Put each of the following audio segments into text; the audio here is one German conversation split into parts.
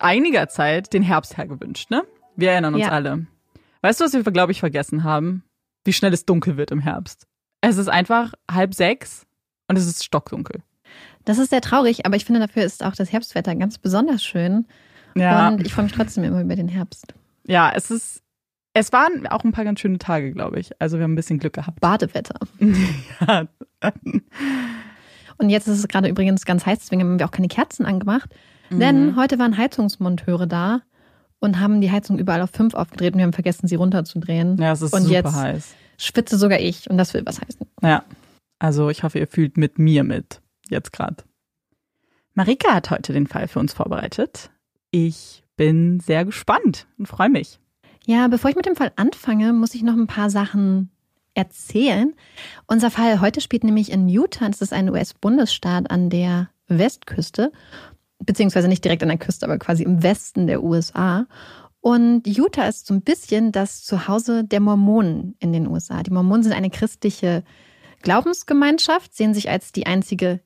einiger Zeit den Herbst hergewünscht, ne? Wir erinnern uns Ja. alle. Weißt du, was wir, glaube ich, vergessen haben? Wie schnell es dunkel wird im Herbst. Es ist einfach halb sechs und es ist stockdunkel. Das ist sehr traurig, aber ich finde, dafür ist auch das Herbstwetter ganz besonders schön. Ja, Und ich freue mich trotzdem immer über den Herbst. ja, es ist, es waren auch ein paar ganz schöne Tage, glaube ich. Also wir haben ein bisschen Glück gehabt. Badewetter. ja. Und jetzt ist es gerade übrigens ganz heiß, deswegen haben wir auch keine Kerzen angemacht. Denn heute waren Heizungsmonteure da und haben die Heizung überall auf fünf aufgedreht und wir haben vergessen, sie runterzudrehen. ja, es ist und super jetzt heiß. schwitze sogar ich und das will was heißen. Ja, also ich hoffe, ihr fühlt mit mir mit, jetzt gerade. Marika hat heute den Fall für uns vorbereitet. Ich bin sehr gespannt und freue mich. Ja, bevor ich mit dem Fall anfange, muss ich noch ein paar Sachen erzählen. Unser Fall heute spielt nämlich in Utah. Das ist ein US-Bundesstaat an der Westküste, beziehungsweise nicht direkt an der Küste, aber quasi im Westen der USA. Und Utah ist so ein bisschen das Zuhause der Mormonen in den USA. Die Mormonen sind eine christliche Glaubensgemeinschaft, sehen sich als die einzige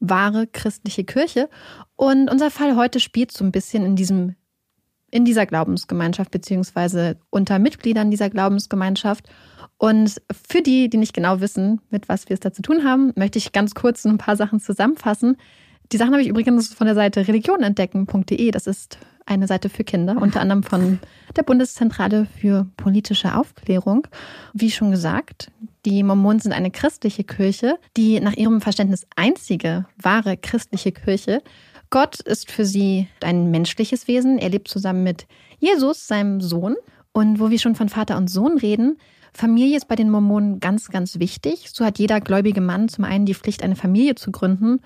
wahre christliche Kirche. Und unser Fall heute spielt so ein bisschen in diesem in dieser Glaubensgemeinschaft beziehungsweise unter Mitgliedern dieser Glaubensgemeinschaft. Und für die, die nicht genau wissen, mit was wir es da zu tun haben, möchte ich ganz kurz ein paar Sachen zusammenfassen. Die Sachen habe ich übrigens von der Seite religionentdecken.de. Das ist eine Seite für Kinder, unter anderem von der Bundeszentrale für politische Aufklärung. Wie schon gesagt, die Mormonen sind eine christliche Kirche, die nach ihrem Verständnis einzige wahre christliche Kirche. Gott ist für sie ein menschliches Wesen. Er lebt zusammen mit Jesus, seinem Sohn. Und wo wir schon von Vater und Sohn reden, Familie ist bei den Mormonen ganz, ganz wichtig. So hat jeder gläubige Mann zum einen die Pflicht, eine Familie zu gründen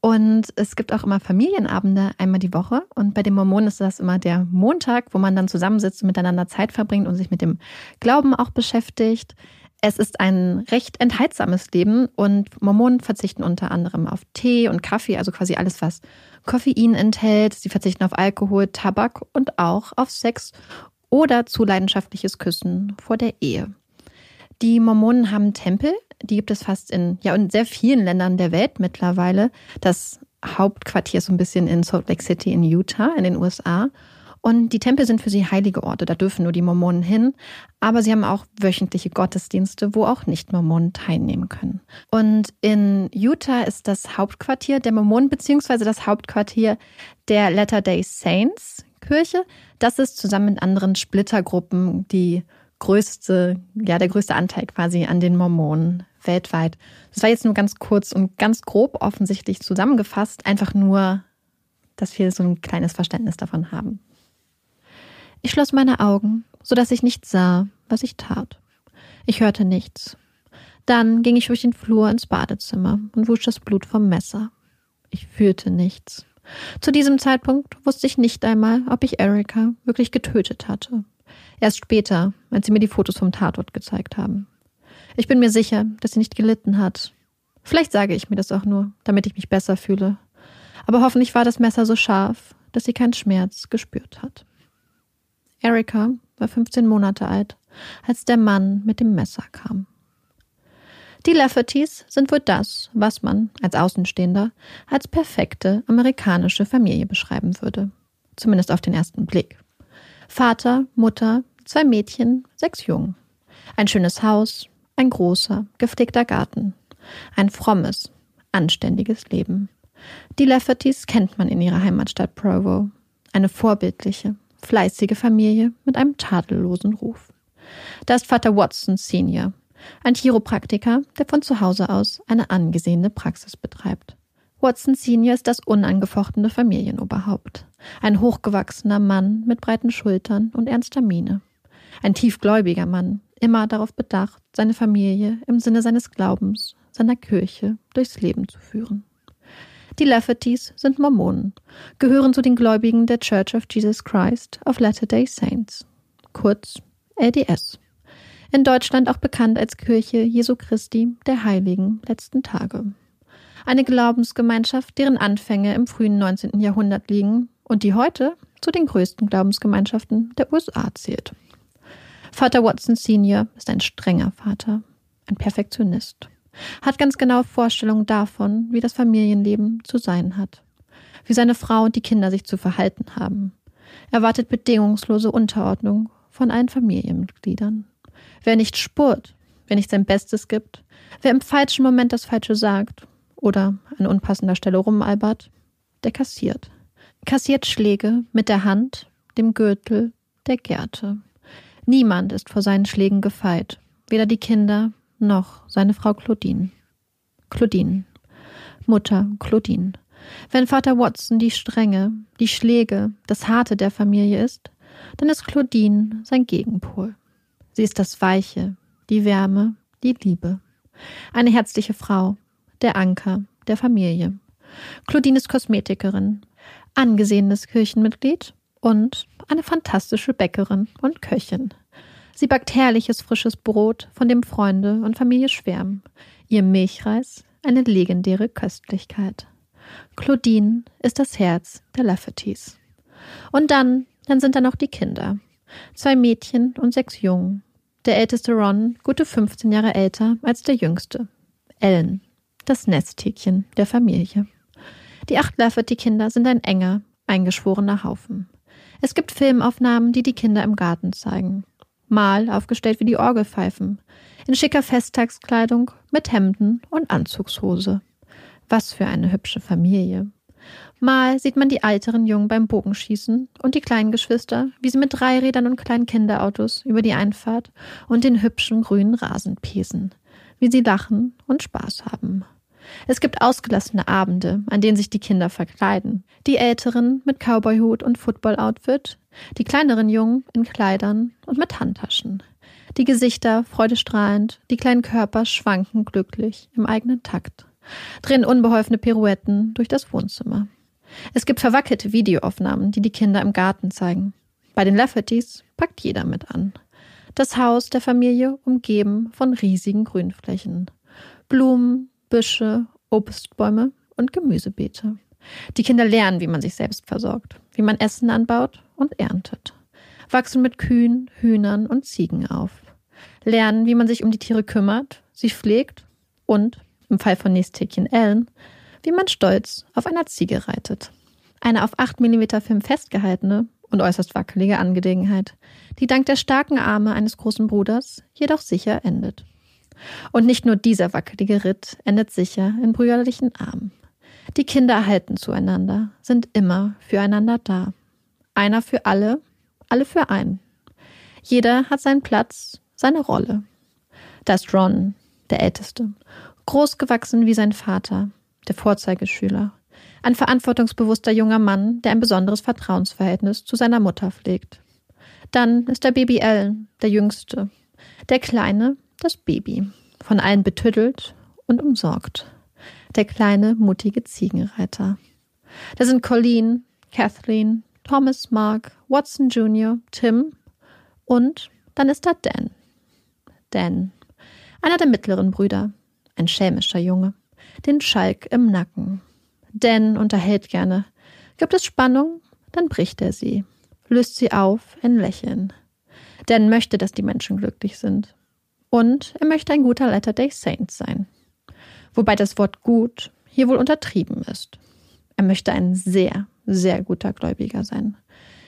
und es gibt auch immer Familienabende einmal die Woche. Und bei den Mormonen ist das immer der Montag, wo man dann zusammensitzt und miteinander Zeit verbringt und sich mit dem Glauben auch beschäftigt. Es ist ein recht enthaltsames Leben und Mormonen verzichten unter anderem auf Tee und Kaffee, also quasi alles, was Koffein enthält. Sie verzichten auf Alkohol, Tabak und auch auf Sex oder zu leidenschaftliches Küssen vor der Ehe. Die Mormonen haben Tempel, die gibt es fast in, ja, in sehr vielen Ländern der Welt mittlerweile. Das Hauptquartier ist so ein bisschen in Salt Lake City in Utah, in den USA. Und die Tempel sind für sie heilige Orte, da dürfen nur die Mormonen hin. Aber sie haben auch wöchentliche Gottesdienste, wo auch Nicht-Mormonen teilnehmen können. Und in Utah ist das Hauptquartier der Mormonen, beziehungsweise das Hauptquartier der Latter-day Saints Kirche. Das ist zusammen mit anderen Splittergruppen die größte, ja, der größte Anteil quasi an den Mormonen weltweit. Das war jetzt nur ganz kurz und ganz grob offensichtlich zusammengefasst, einfach nur, dass wir so ein kleines Verständnis davon haben. Ich schloss meine Augen, so dass ich nicht sah, was ich tat. Ich hörte nichts. Dann ging ich durch den Flur ins Badezimmer und wusch das Blut vom Messer. Ich fühlte nichts. Zu diesem Zeitpunkt wusste ich nicht einmal, ob ich Erika wirklich getötet hatte. Erst später, als sie mir die Fotos vom Tatort gezeigt haben. Ich bin mir sicher, dass sie nicht gelitten hat. Vielleicht sage ich mir das auch nur, damit ich mich besser fühle. Aber hoffentlich war das Messer so scharf, dass sie keinen Schmerz gespürt hat. Erika war 15 Monate alt, als der Mann mit dem Messer kam. Die Laffertys sind wohl das, was man als Außenstehender als perfekte amerikanische Familie beschreiben würde. Zumindest auf den ersten Blick. Vater, Mutter, zwei Mädchen, sechs Jungen. Ein schönes Haus, ein großer, gepflegter Garten. Ein frommes, anständiges Leben. Die Laffertys kennt man in ihrer Heimatstadt Provo. Eine vorbildliche, fleißige Familie mit einem tadellosen Ruf. Da ist Vater Watson Senior, ein Chiropraktiker, der von zu Hause aus eine angesehene Praxis betreibt. Watson Senior ist das unangefochtene Familienoberhaupt. Ein hochgewachsener Mann mit breiten Schultern und ernster Miene. Ein tiefgläubiger Mann, immer darauf bedacht, seine Familie im Sinne seines Glaubens, seiner Kirche durchs Leben zu führen. Die Laffertys sind Mormonen, gehören zu den Gläubigen der Church of Jesus Christ of Latter-day Saints, kurz LDS. In Deutschland auch bekannt als Kirche Jesu Christi der Heiligen letzten Tage. Eine Glaubensgemeinschaft, deren Anfänge im frühen 19. Jahrhundert liegen und die heute zu den größten Glaubensgemeinschaften der USA zählt. Vater Watson Senior ist ein strenger Vater, ein Perfektionist, hat ganz genaue Vorstellungen davon, wie das Familienleben zu sein hat, wie seine Frau und die Kinder sich zu verhalten haben. Er wartet bedingungslose Unterordnung von allen Familienmitgliedern. Wer nicht spurt, wer nicht sein Bestes gibt, wer im falschen Moment das Falsche sagt oder an unpassender Stelle rumalbert, der kassiert. Kassiert Schläge mit der Hand, dem Gürtel, der Gerte. Niemand ist vor seinen Schlägen gefeit, weder die Kinder noch seine Frau Claudine. Claudine. Mutter Claudine. Wenn Vater Watson die Strenge, die Schläge, das Harte der Familie ist, dann ist Claudine sein Gegenpol. Sie ist das Weiche, die Wärme, die Liebe. Eine herzliche Frau, der Anker der Familie. Claudine ist Kosmetikerin, angesehenes Kirchenmitglied und eine fantastische Bäckerin und Köchin. Sie backt herrliches frisches Brot, von dem Freunde und Familie schwärmen. Ihr Milchreis eine legendäre Köstlichkeit. Claudine ist das Herz der Laffertys. Und dann, dann sind da noch die Kinder. Zwei Mädchen und sechs Jungen. Der älteste Ron, gute 15 Jahre älter als der jüngste. Ellen, das Nesthäkchen der Familie. Die acht Lafferty-Kinder sind ein enger, eingeschworener Haufen. Es gibt Filmaufnahmen, die die Kinder im Garten zeigen. Mal aufgestellt wie die Orgelpfeifen, in schicker Festtagskleidung mit Hemden und Anzugshose. Was für eine hübsche Familie. Mal sieht man die älteren Jungen beim Bogenschießen und die kleinen Geschwister, wie sie mit Dreirädern und kleinen Kinderautos über die Einfahrt und den hübschen grünen Rasen pesen, wie sie lachen und Spaß haben. Es gibt ausgelassene Abende, an denen sich die Kinder verkleiden. Die Älteren mit Cowboyhut und Footballoutfit, die kleineren Jungen in Kleidern und mit Handtaschen. Die Gesichter freudestrahlend, die kleinen Körper schwanken glücklich im eigenen Takt, drehen unbeholfene Pirouetten durch das Wohnzimmer. Es gibt verwackelte Videoaufnahmen, die die Kinder im Garten zeigen. Bei den Laffertys packt jeder mit an. Das Haus der Familie umgeben von riesigen Grünflächen. Blumen, Büsche, Obstbäume und Gemüsebeete. Die Kinder lernen, wie man sich selbst versorgt, wie man Essen anbaut und erntet. Wachsen mit Kühen, Hühnern und Ziegen auf. Lernen, wie man sich um die Tiere kümmert, sie pflegt und, im Fall von Nesthäkchen Ellen, wie man stolz auf einer Ziege reitet. Eine auf 8 mm Film festgehaltene und äußerst wackelige Angelegenheit, die dank der starken Arme eines großen Bruders jedoch sicher endet. Und nicht nur dieser wackelige Ritt endet sicher in brüderlichen Armen. Die Kinder halten zueinander, sind immer füreinander da. Einer für alle, alle für einen. Jeder hat seinen Platz, seine Rolle. Da ist Ron, der Älteste, großgewachsen wie sein Vater, der Vorzeigeschüler. Ein verantwortungsbewusster junger Mann, der ein besonderes Vertrauensverhältnis zu seiner Mutter pflegt. Dann ist der Baby Ellen, der Jüngste. Der Kleine, das Baby, von allen betüttelt und umsorgt. Der kleine, mutige Ziegenreiter. Da sind Colleen, Kathleen, Thomas, Mark, Watson Jr., Tim und dann ist da Dan. Dan, einer der mittleren Brüder, ein schelmischer Junge, den Schalk im Nacken. Dan unterhält gerne. Gibt es Spannung, dann bricht er sie, löst sie auf in Lächeln. Dan möchte, dass die Menschen glücklich sind. Und er möchte ein guter Letter Day Saint sein. Wobei das Wort gut hier wohl untertrieben ist. Er möchte ein sehr, sehr guter Gläubiger sein.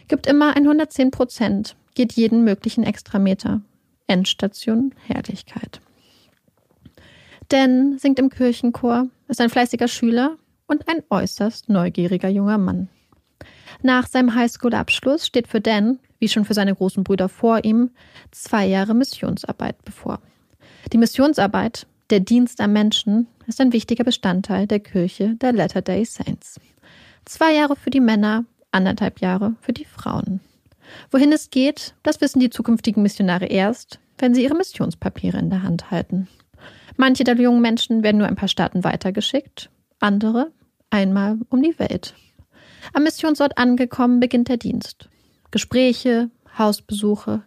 Gibt immer 110 Prozent, geht jeden möglichen Extrameter. Endstation Herrlichkeit. Dan singt im Kirchenchor, ist ein fleißiger Schüler und ein äußerst neugieriger junger Mann. Nach seinem Highschool-Abschluss steht für Dan, wie schon für seine großen Brüder vor ihm, zwei Jahre Missionsarbeit bevor. Die Missionsarbeit, der Dienst am Menschen, ist ein wichtiger Bestandteil der Kirche der Latter-day Saints. Zwei Jahre für die Männer, anderthalb Jahre für die Frauen. Wohin es geht, das wissen die zukünftigen Missionare erst, wenn sie ihre Missionspapiere in der Hand halten. Manche der jungen Menschen werden nur ein paar Staaten weitergeschickt, andere einmal um die Welt. Am Missionsort angekommen beginnt der Dienst. Gespräche, Hausbesuche.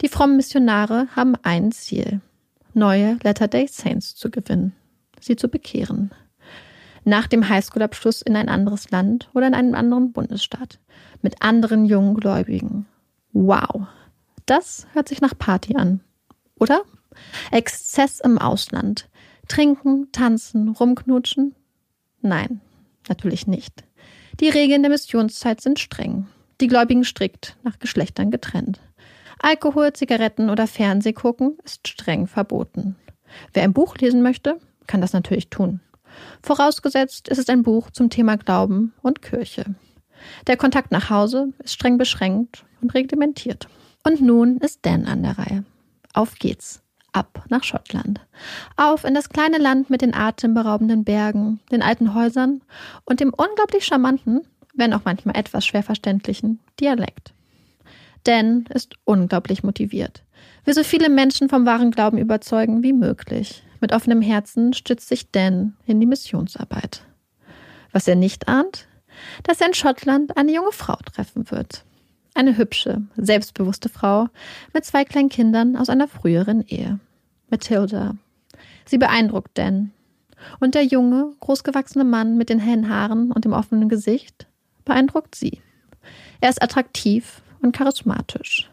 Die frommen Missionare haben ein Ziel, neue Latter-day Saints zu gewinnen, sie zu bekehren. Nach dem Highschool-Abschluss in ein anderes Land oder in einem anderen Bundesstaat. Mit anderen jungen Gläubigen. Wow. Das hört sich nach Party an. Oder? Exzess im Ausland. Trinken, tanzen, rumknutschen? Nein, natürlich nicht. Die Regeln der Missionszeit sind streng. Die Gläubigen strikt, nach Geschlechtern getrennt. Alkohol, Zigaretten oder Fernseh gucken ist streng verboten. Wer ein Buch lesen möchte, kann das natürlich tun. Vorausgesetzt, es ist ein Buch zum Thema Glauben und Kirche. Der Kontakt nach Hause ist streng beschränkt und reglementiert. Und nun ist Dan an der Reihe. Auf geht's. Ab nach Schottland. Auf in das kleine Land mit den atemberaubenden Bergen, den alten Häusern und dem unglaublich charmanten, wenn auch manchmal etwas schwer verständlichen Dialekt. Dan ist unglaublich motiviert. Will so viele Menschen vom wahren Glauben überzeugen wie möglich. Mit offenem Herzen stützt sich Dan in die Missionsarbeit. Was er nicht ahnt, dass er in Schottland eine junge Frau treffen wird. Eine hübsche, selbstbewusste Frau mit zwei kleinen Kindern aus einer früheren Ehe. Matilda. Sie beeindruckt Dan. Und der junge, großgewachsene Mann mit den hellen Haaren und dem offenen Gesicht beeindruckt sie. Er ist attraktiv und charismatisch.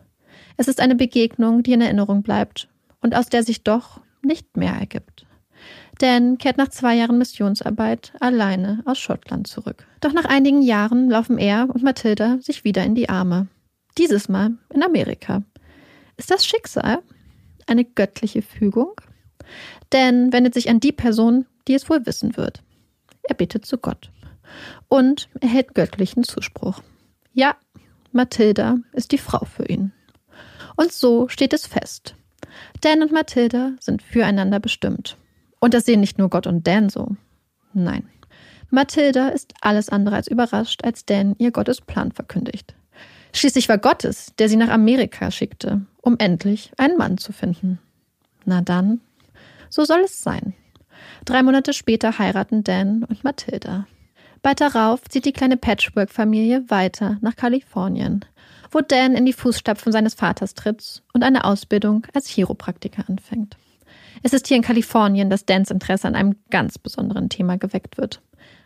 Es ist eine Begegnung, die in Erinnerung bleibt und aus der sich doch nicht mehr ergibt. Dan kehrt nach zwei Jahren Missionsarbeit alleine aus Schottland zurück. Doch nach einigen Jahren laufen er und Mathilda sich wieder in die Arme. Dieses Mal in Amerika. Ist das Schicksal? Eine göttliche Fügung? Dan wendet sich an die Person, die es wohl wissen wird. Er bittet zu Gott. Und erhält göttlichen Zuspruch. Ja, Mathilda ist die Frau für ihn. Und so steht es fest. Dan und Mathilda sind füreinander bestimmt. Und das sehen nicht nur Gott und Dan so. Nein. Mathilda ist alles andere als überrascht, als Dan ihr Gottes Plan verkündigt. Schließlich war Gott es, der sie nach Amerika schickte, um endlich einen Mann zu finden. Na dann, so soll es sein. Drei Monate später heiraten Dan und Mathilda. Bald darauf zieht die kleine Patchwork-Familie weiter nach Kalifornien, wo Dan in die Fußstapfen seines Vaters tritt und eine Ausbildung als Chiropraktiker anfängt. Es ist hier in Kalifornien, dass Dans Interesse an einem ganz besonderen Thema geweckt wird.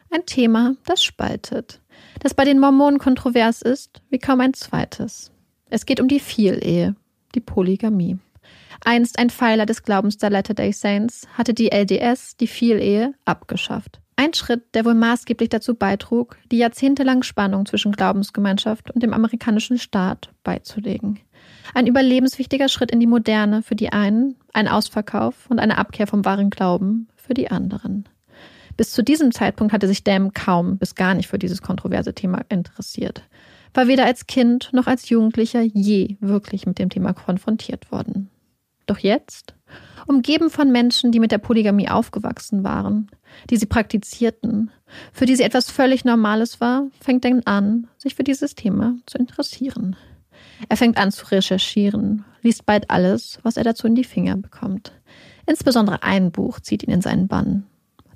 Ein Thema, das spaltet, das bei den Mormonen kontrovers ist, wie kaum ein zweites. Es geht um die Vielehe, die Polygamie. Einst ein Pfeiler des Glaubens der Latter-day Saints hatte die LDS die Vielehe abgeschafft. Ein Schritt, der wohl maßgeblich dazu beitrug, die jahrzehntelange Spannung zwischen Glaubensgemeinschaft und dem amerikanischen Staat beizulegen. Ein überlebenswichtiger Schritt in die Moderne für die einen, ein Ausverkauf und eine Abkehr vom wahren Glauben für die anderen. Bis zu diesem Zeitpunkt hatte sich Dam kaum bis gar nicht für dieses kontroverse Thema interessiert, war weder als Kind noch als Jugendlicher je wirklich mit dem Thema konfrontiert worden. Doch jetzt, umgeben von Menschen, die mit der Polygamie aufgewachsen waren, die sie praktizierten, für die sie etwas völlig Normales war, fängt Dan an, sich für dieses Thema zu interessieren. Er fängt an zu recherchieren, liest bald alles, was er dazu in die Finger bekommt. Insbesondere ein Buch zieht ihn in seinen Bann.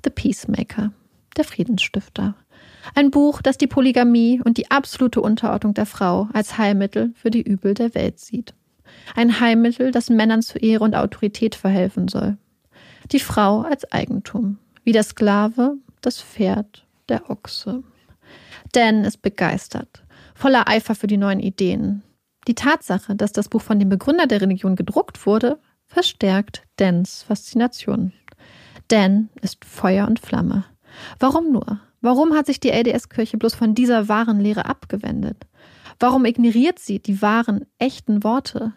The Peacemaker, der Friedensstifter. Ein Buch, das die Polygamie und die absolute Unterordnung der Frau als Heilmittel für die Übel der Welt sieht. Ein Heilmittel, das Männern zu Ehre und Autorität verhelfen soll. Die Frau als Eigentum, wie der Sklave, das Pferd, der Ochse. Dan ist begeistert, voller Eifer für die neuen Ideen. Die Tatsache, dass das Buch von dem Begründer der Religion gedruckt wurde, verstärkt Dans Faszination. Dan ist Feuer und Flamme. Warum nur? Warum hat sich die LDS-Kirche bloß von dieser wahren Lehre abgewendet? Warum ignoriert sie die wahren, echten Worte?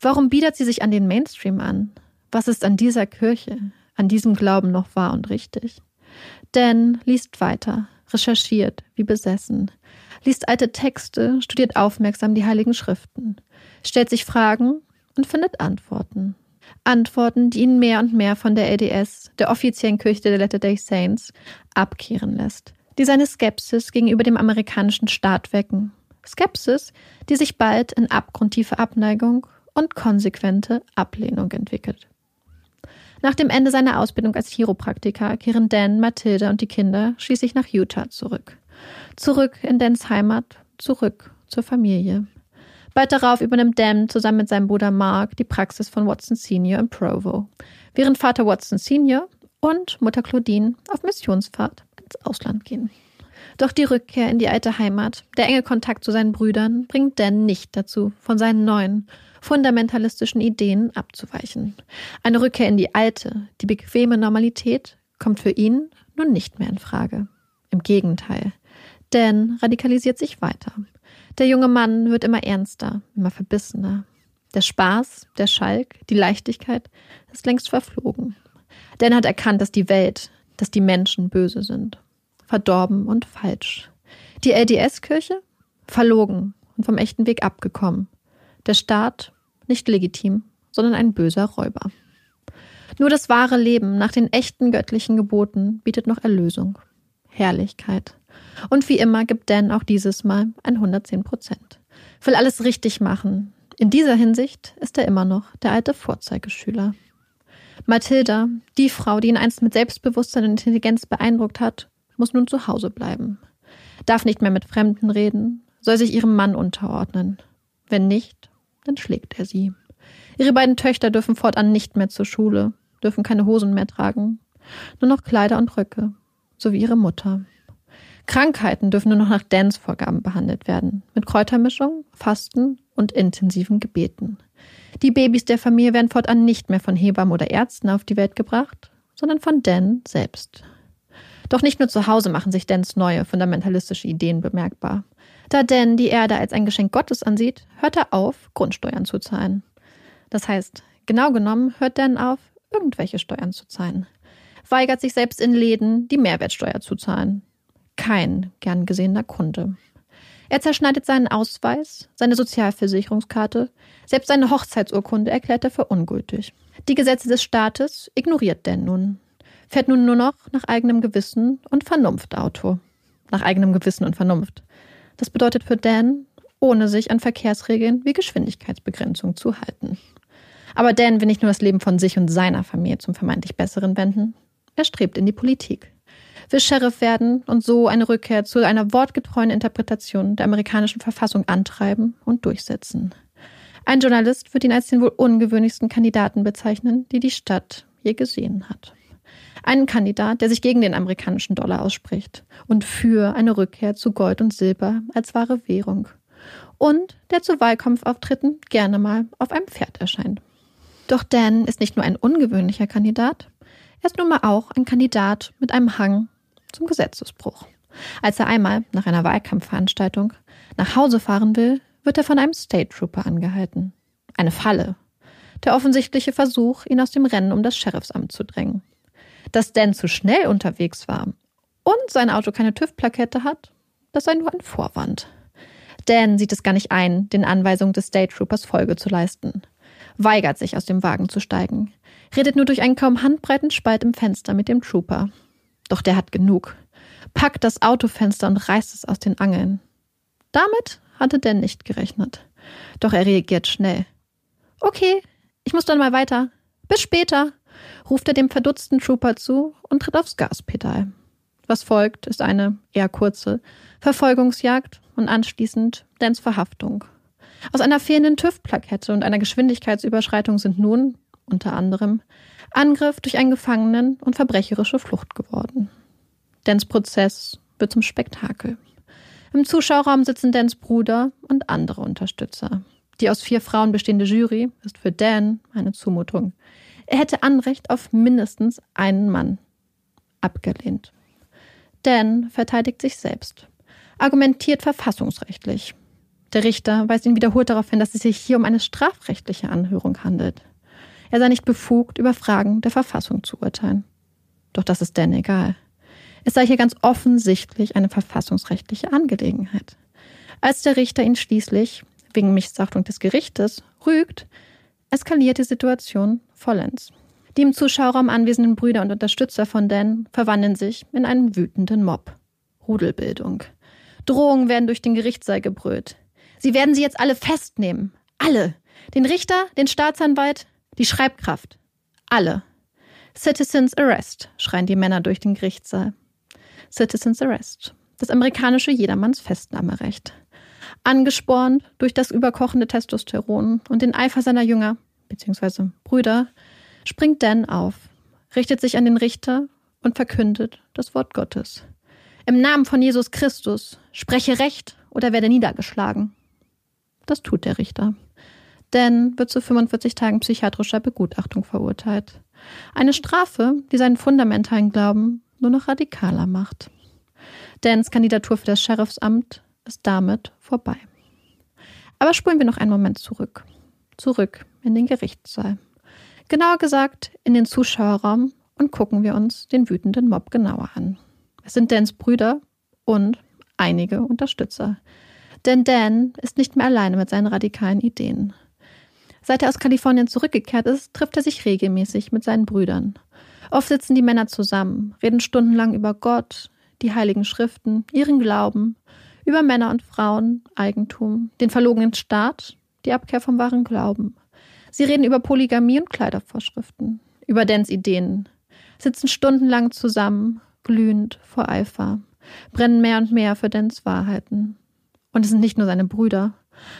Warum bietet sie sich an den Mainstream an? Was ist an dieser Kirche, an diesem Glauben noch wahr und richtig? Dan liest weiter, recherchiert wie besessen, liest alte Texte, studiert aufmerksam die heiligen Schriften, stellt sich Fragen und findet Antworten. Antworten, die ihn mehr und mehr von der LDS, der offiziellen Kirche der Latter-day Saints, abkehren lässt, die seine Skepsis gegenüber dem amerikanischen Staat wecken. Skepsis, die sich bald in abgrundtiefe Abneigung und konsequente Ablehnung entwickelt. Nach dem Ende seiner Ausbildung als Chiropraktiker kehren Dan, Mathilde und die Kinder schließlich nach Utah zurück. Zurück in Dans Heimat, zurück zur Familie. Bald darauf übernimmt Dan zusammen mit seinem Bruder Mark die Praxis von Watson Senior in Provo, während Vater Watson Senior und Mutter Claudine auf Missionsfahrt ins Ausland gehen. Doch die Rückkehr in die alte Heimat, der enge Kontakt zu seinen Brüdern, bringt Dan nicht dazu, von seinen neuen, fundamentalistischen Ideen abzuweichen. Eine Rückkehr in die alte, die bequeme Normalität kommt für ihn nun nicht mehr in Frage. Im Gegenteil. Dan radikalisiert sich weiter. Der junge Mann wird immer ernster, immer verbissener. Der Spaß, der Schalk, die Leichtigkeit ist längst verflogen. Dan hat erkannt, dass die Welt, dass die Menschen böse sind. Verdorben und falsch. Die LDS-Kirche? Verlogen und vom echten Weg abgekommen. Der Staat nicht legitim, sondern ein böser Räuber. Nur das wahre Leben nach den echten göttlichen Geboten bietet noch Erlösung, Herrlichkeit. Und wie immer gibt Dan auch dieses Mal ein 110 Prozent. Will alles richtig machen. In dieser Hinsicht ist er immer noch der alte Vorzeigeschüler. Mathilda, die Frau, die ihn einst mit Selbstbewusstsein und Intelligenz beeindruckt hat, muss nun zu Hause bleiben. Darf nicht mehr mit Fremden reden, soll sich ihrem Mann unterordnen. Wenn nicht, dann schlägt er sie. Ihre beiden Töchter dürfen fortan nicht mehr zur Schule, dürfen keine Hosen mehr tragen, nur noch Kleider und Röcke, so wie ihre Mutter. Krankheiten dürfen nur noch nach Dans Vorgaben behandelt werden, mit Kräutermischung, Fasten und intensiven Gebeten. Die Babys der Familie werden fortan nicht mehr von Hebammen oder Ärzten auf die Welt gebracht, sondern von Dan selbst. Doch nicht nur zu Hause machen sich Dans neue fundamentalistische Ideen bemerkbar. Da Dan die Erde als ein Geschenk Gottes ansieht, hört er auf, Grundsteuern zu zahlen. Das heißt, genau genommen hört Dan auf, irgendwelche Steuern zu zahlen. Weigert sich selbst in Läden, die Mehrwertsteuer zu zahlen. Kein gern gesehener Kunde. Er zerschneidet seinen Ausweis, seine Sozialversicherungskarte, selbst seine Hochzeitsurkunde erklärt er für ungültig. Die Gesetze des Staates ignoriert Dan nun. Fährt nun nur noch nach eigenem Gewissen und Vernunft Auto. Nach eigenem Gewissen und Vernunft. Das bedeutet für Dan, ohne sich an Verkehrsregeln wie Geschwindigkeitsbegrenzung zu halten. Aber Dan will nicht nur das Leben von sich und seiner Familie zum vermeintlich Besseren wenden. Er strebt in die Politik. Will Sheriff werden und so eine Rückkehr zu einer wortgetreuen Interpretation der amerikanischen Verfassung antreiben und durchsetzen. Ein Journalist wird ihn als den wohl ungewöhnlichsten Kandidaten bezeichnen, die die Stadt je gesehen hat. Einen Kandidat, der sich gegen den amerikanischen Dollar ausspricht und für eine Rückkehr zu Gold und Silber als wahre Währung. Und der zu Wahlkampfauftritten gerne mal auf einem Pferd erscheint. Doch Dan ist nicht nur ein ungewöhnlicher Kandidat, er ist nun mal auch ein Kandidat mit einem Hang zum Gesetzesbruch. Als er einmal nach einer Wahlkampfveranstaltung nach Hause fahren will, wird er von einem State Trooper angehalten. Eine Falle. Der offensichtliche Versuch, ihn aus dem Rennen um das Sheriffsamt zu drängen. Dass Dan zu schnell unterwegs war und sein Auto keine TÜV-Plakette hat, das sei nur ein Vorwand. Dan sieht es gar nicht ein, den Anweisungen des State Troopers Folge zu leisten, weigert sich aus dem Wagen zu steigen, redet nur durch einen kaum handbreiten Spalt im Fenster mit dem Trooper. Doch der hat genug, packt das Autofenster und reißt es aus den Angeln. Damit hatte Dan nicht gerechnet. Doch er reagiert schnell. Okay, ich muss dann mal weiter. Bis später ruft er dem verdutzten Trooper zu und tritt aufs Gaspedal. Was folgt, ist eine eher kurze Verfolgungsjagd und anschließend Dens Verhaftung. Aus einer fehlenden TÜV-Plakette und einer Geschwindigkeitsüberschreitung sind nun, unter anderem, Angriff durch einen Gefangenen und verbrecherische Flucht geworden. Dens Prozess wird zum Spektakel. Im Zuschauerraum sitzen Dans Bruder und andere Unterstützer. Die aus vier Frauen bestehende Jury ist für Dan eine Zumutung. Er hätte Anrecht auf mindestens einen Mann. Abgelehnt. Dan verteidigt sich selbst, argumentiert verfassungsrechtlich. Der Richter weist ihn wiederholt darauf hin, dass es sich hier um eine strafrechtliche Anhörung handelt. Er sei nicht befugt, über Fragen der Verfassung zu urteilen. Doch das ist Dan egal. Es sei hier ganz offensichtlich eine verfassungsrechtliche Angelegenheit. Als der Richter ihn schließlich, wegen Missachtung des Gerichtes, rügt, eskaliert die Situation vollends. Die im Zuschauerraum anwesenden Brüder und Unterstützer von Dan verwandeln sich in einen wütenden Mob. Rudelbildung. Drohungen werden durch den Gerichtssaal gebrüllt. Sie werden sie jetzt alle festnehmen. Alle. Den Richter, den Staatsanwalt, die Schreibkraft. Alle. Citizens Arrest, schreien die Männer durch den Gerichtssaal. Citizens Arrest. Das amerikanische Jedermanns-Festnahmerecht. Angespornt durch das überkochende Testosteron und den Eifer seiner Jünger, bzw. Brüder, springt Dan auf, richtet sich an den Richter und verkündet das Wort Gottes. Im Namen von Jesus Christus spreche Recht oder werde niedergeschlagen. Das tut der Richter. Dan wird zu 45 Tagen psychiatrischer Begutachtung verurteilt. Eine Strafe, die seinen fundamentalen Glauben nur noch radikaler macht. Dans Kandidatur für das Sheriffsamt ist damit vorbei. Aber spulen wir noch einen Moment zurück. Zurück in den Gerichtssaal. Genauer gesagt in den Zuschauerraum und gucken wir uns den wütenden Mob genauer an. Es sind Dans Brüder und einige Unterstützer. Denn Dan ist nicht mehr alleine mit seinen radikalen Ideen. Seit er aus Kalifornien zurückgekehrt ist, trifft er sich regelmäßig mit seinen Brüdern. Oft sitzen die Männer zusammen, reden stundenlang über Gott, die heiligen Schriften, ihren Glauben, über Männer und Frauen, Eigentum, den verlogenen Staat, die Abkehr vom wahren Glauben. Sie reden über Polygamie und Kleidervorschriften, über Dens Ideen, sitzen stundenlang zusammen, glühend vor Eifer, brennen mehr und mehr für Dens Wahrheiten. Und es sind nicht nur seine Brüder,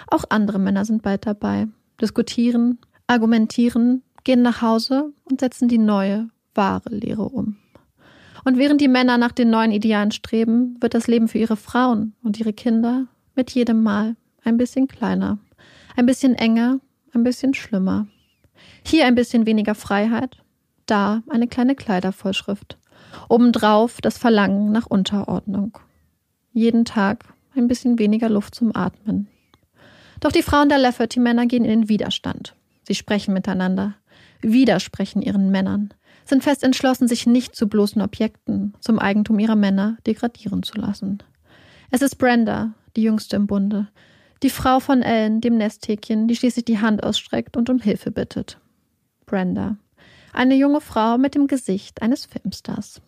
auch andere Männer sind bald dabei, diskutieren, argumentieren, gehen nach Hause und setzen die neue, wahre Lehre um. Und während die Männer nach den neuen Idealen streben, wird das Leben für ihre Frauen und ihre Kinder mit jedem Mal ein bisschen kleiner, ein bisschen enger, ein bisschen schlimmer. Hier ein bisschen weniger Freiheit, da eine kleine Kleidervorschrift. Obendrauf das Verlangen nach Unterordnung. Jeden Tag ein bisschen weniger Luft zum Atmen. Doch die Frauen der Lafferty-Männer gehen in den Widerstand. Sie sprechen miteinander, widersprechen ihren Männern, sind fest entschlossen, sich nicht zu bloßen Objekten, zum Eigentum ihrer Männer degradieren zu lassen. Es ist Brenda, die jüngste im Bunde, die Frau von Ellen, dem Nesthäkchen, die schließlich die Hand ausstreckt und um Hilfe bittet. Brenda. Eine junge Frau mit dem Gesicht eines Filmstars.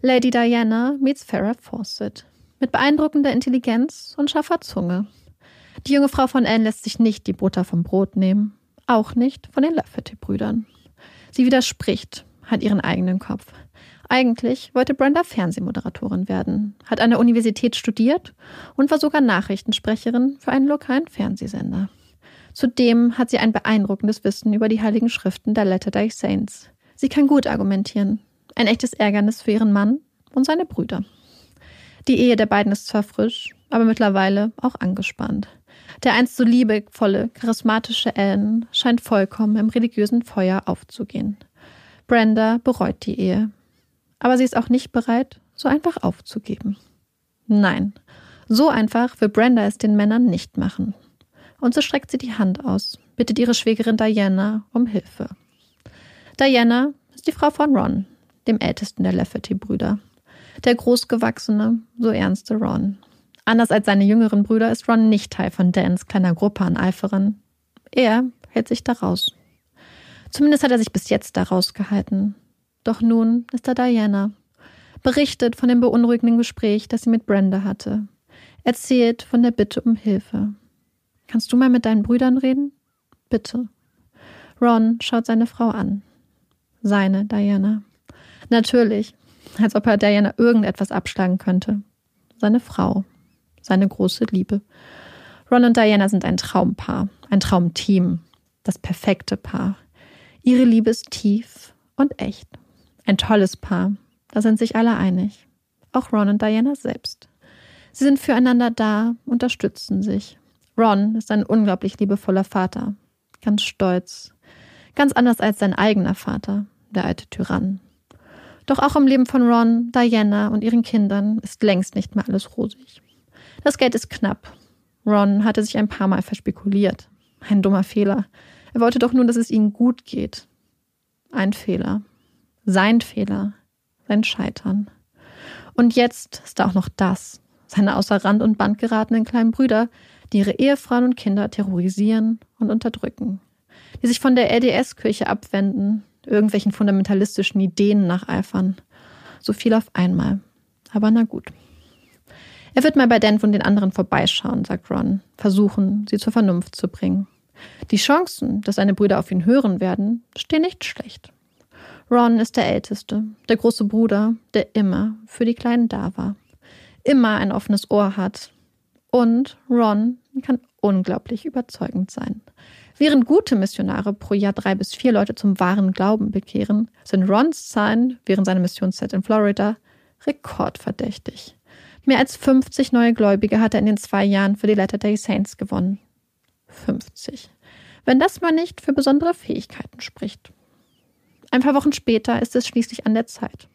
Lady Diana meets Farrah Fawcett. Mit beeindruckender Intelligenz und scharfer Zunge. Die junge Frau von Ellen lässt sich nicht die Butter vom Brot nehmen. Auch nicht von den Lafferty-Brüdern. Sie widerspricht, hat ihren eigenen Kopf. Eigentlich wollte Brenda Fernsehmoderatorin werden, hat an der Universität studiert und war sogar Nachrichtensprecherin für einen lokalen Fernsehsender. Zudem hat sie ein beeindruckendes Wissen über die heiligen Schriften der Latter-day Saints. Sie kann gut argumentieren. Ein echtes Ärgernis für ihren Mann und seine Brüder. Die Ehe der beiden ist zwar frisch, aber mittlerweile auch angespannt. Der einst so liebevolle, charismatische Ellen scheint vollkommen im religiösen Feuer aufzugehen. Brenda bereut die Ehe. Aber sie ist auch nicht bereit, so einfach aufzugeben. Nein, so einfach will Brenda es den Männern nicht machen. Und so streckt sie die Hand aus, bittet ihre Schwägerin Diana um Hilfe. Diana ist die Frau von Ron, dem ältesten der Lafferty-Brüder. Der großgewachsene, so ernste Ron. Anders als seine jüngeren Brüder ist Ron nicht Teil von Dans kleiner Gruppe an Eiferern. Er hält sich da raus. Zumindest hat er sich bis jetzt da rausgehalten. Doch nun ist da Diana. Berichtet von dem beunruhigenden Gespräch, das sie mit Brenda hatte. Erzählt von der Bitte um Hilfe. Kannst du mal mit deinen Brüdern reden? Bitte. Ron schaut seine Frau an. Seine Diana. Natürlich, als ob er Diana irgendetwas abschlagen könnte. Seine Frau seine große Liebe. Ron und Diana sind ein Traumpaar, ein Traumteam, das perfekte Paar. Ihre Liebe ist tief und echt. Ein tolles Paar, da sind sich alle einig. Auch Ron und Diana selbst. Sie sind füreinander da, unterstützen sich. Ron ist ein unglaublich liebevoller Vater, ganz stolz, ganz anders als sein eigener Vater, der alte Tyrann. Doch auch im Leben von Ron, Diana und ihren Kindern ist längst nicht mehr alles rosig. Das Geld ist knapp. Ron hatte sich ein paar Mal verspekuliert. Ein dummer Fehler. Er wollte doch nur, dass es ihnen gut geht. Ein Fehler. Sein Fehler. Sein Scheitern. Und jetzt ist da auch noch das. Seine außer Rand und Band geratenen kleinen Brüder, die ihre Ehefrauen und Kinder terrorisieren und unterdrücken. Die sich von der LDS-Kirche abwenden, irgendwelchen fundamentalistischen Ideen nacheifern. So viel auf einmal. Aber na gut. Er wird mal bei Dan und den anderen vorbeischauen, sagt Ron, versuchen, sie zur Vernunft zu bringen. Die Chancen, dass seine Brüder auf ihn hören werden, stehen nicht schlecht. Ron ist der Älteste, der große Bruder, der immer für die Kleinen da war, immer ein offenes Ohr hat. Und Ron kann unglaublich überzeugend sein. Während gute Missionare pro Jahr drei bis vier Leute zum wahren Glauben bekehren, sind Rons Zahlen während seiner Missionszeit in Florida rekordverdächtig. Mehr als 50 neue Gläubige hat er in den zwei Jahren für die Latter-day Saints gewonnen. 50. Wenn das mal nicht für besondere Fähigkeiten spricht. Ein paar Wochen später ist es schließlich an der Zeit.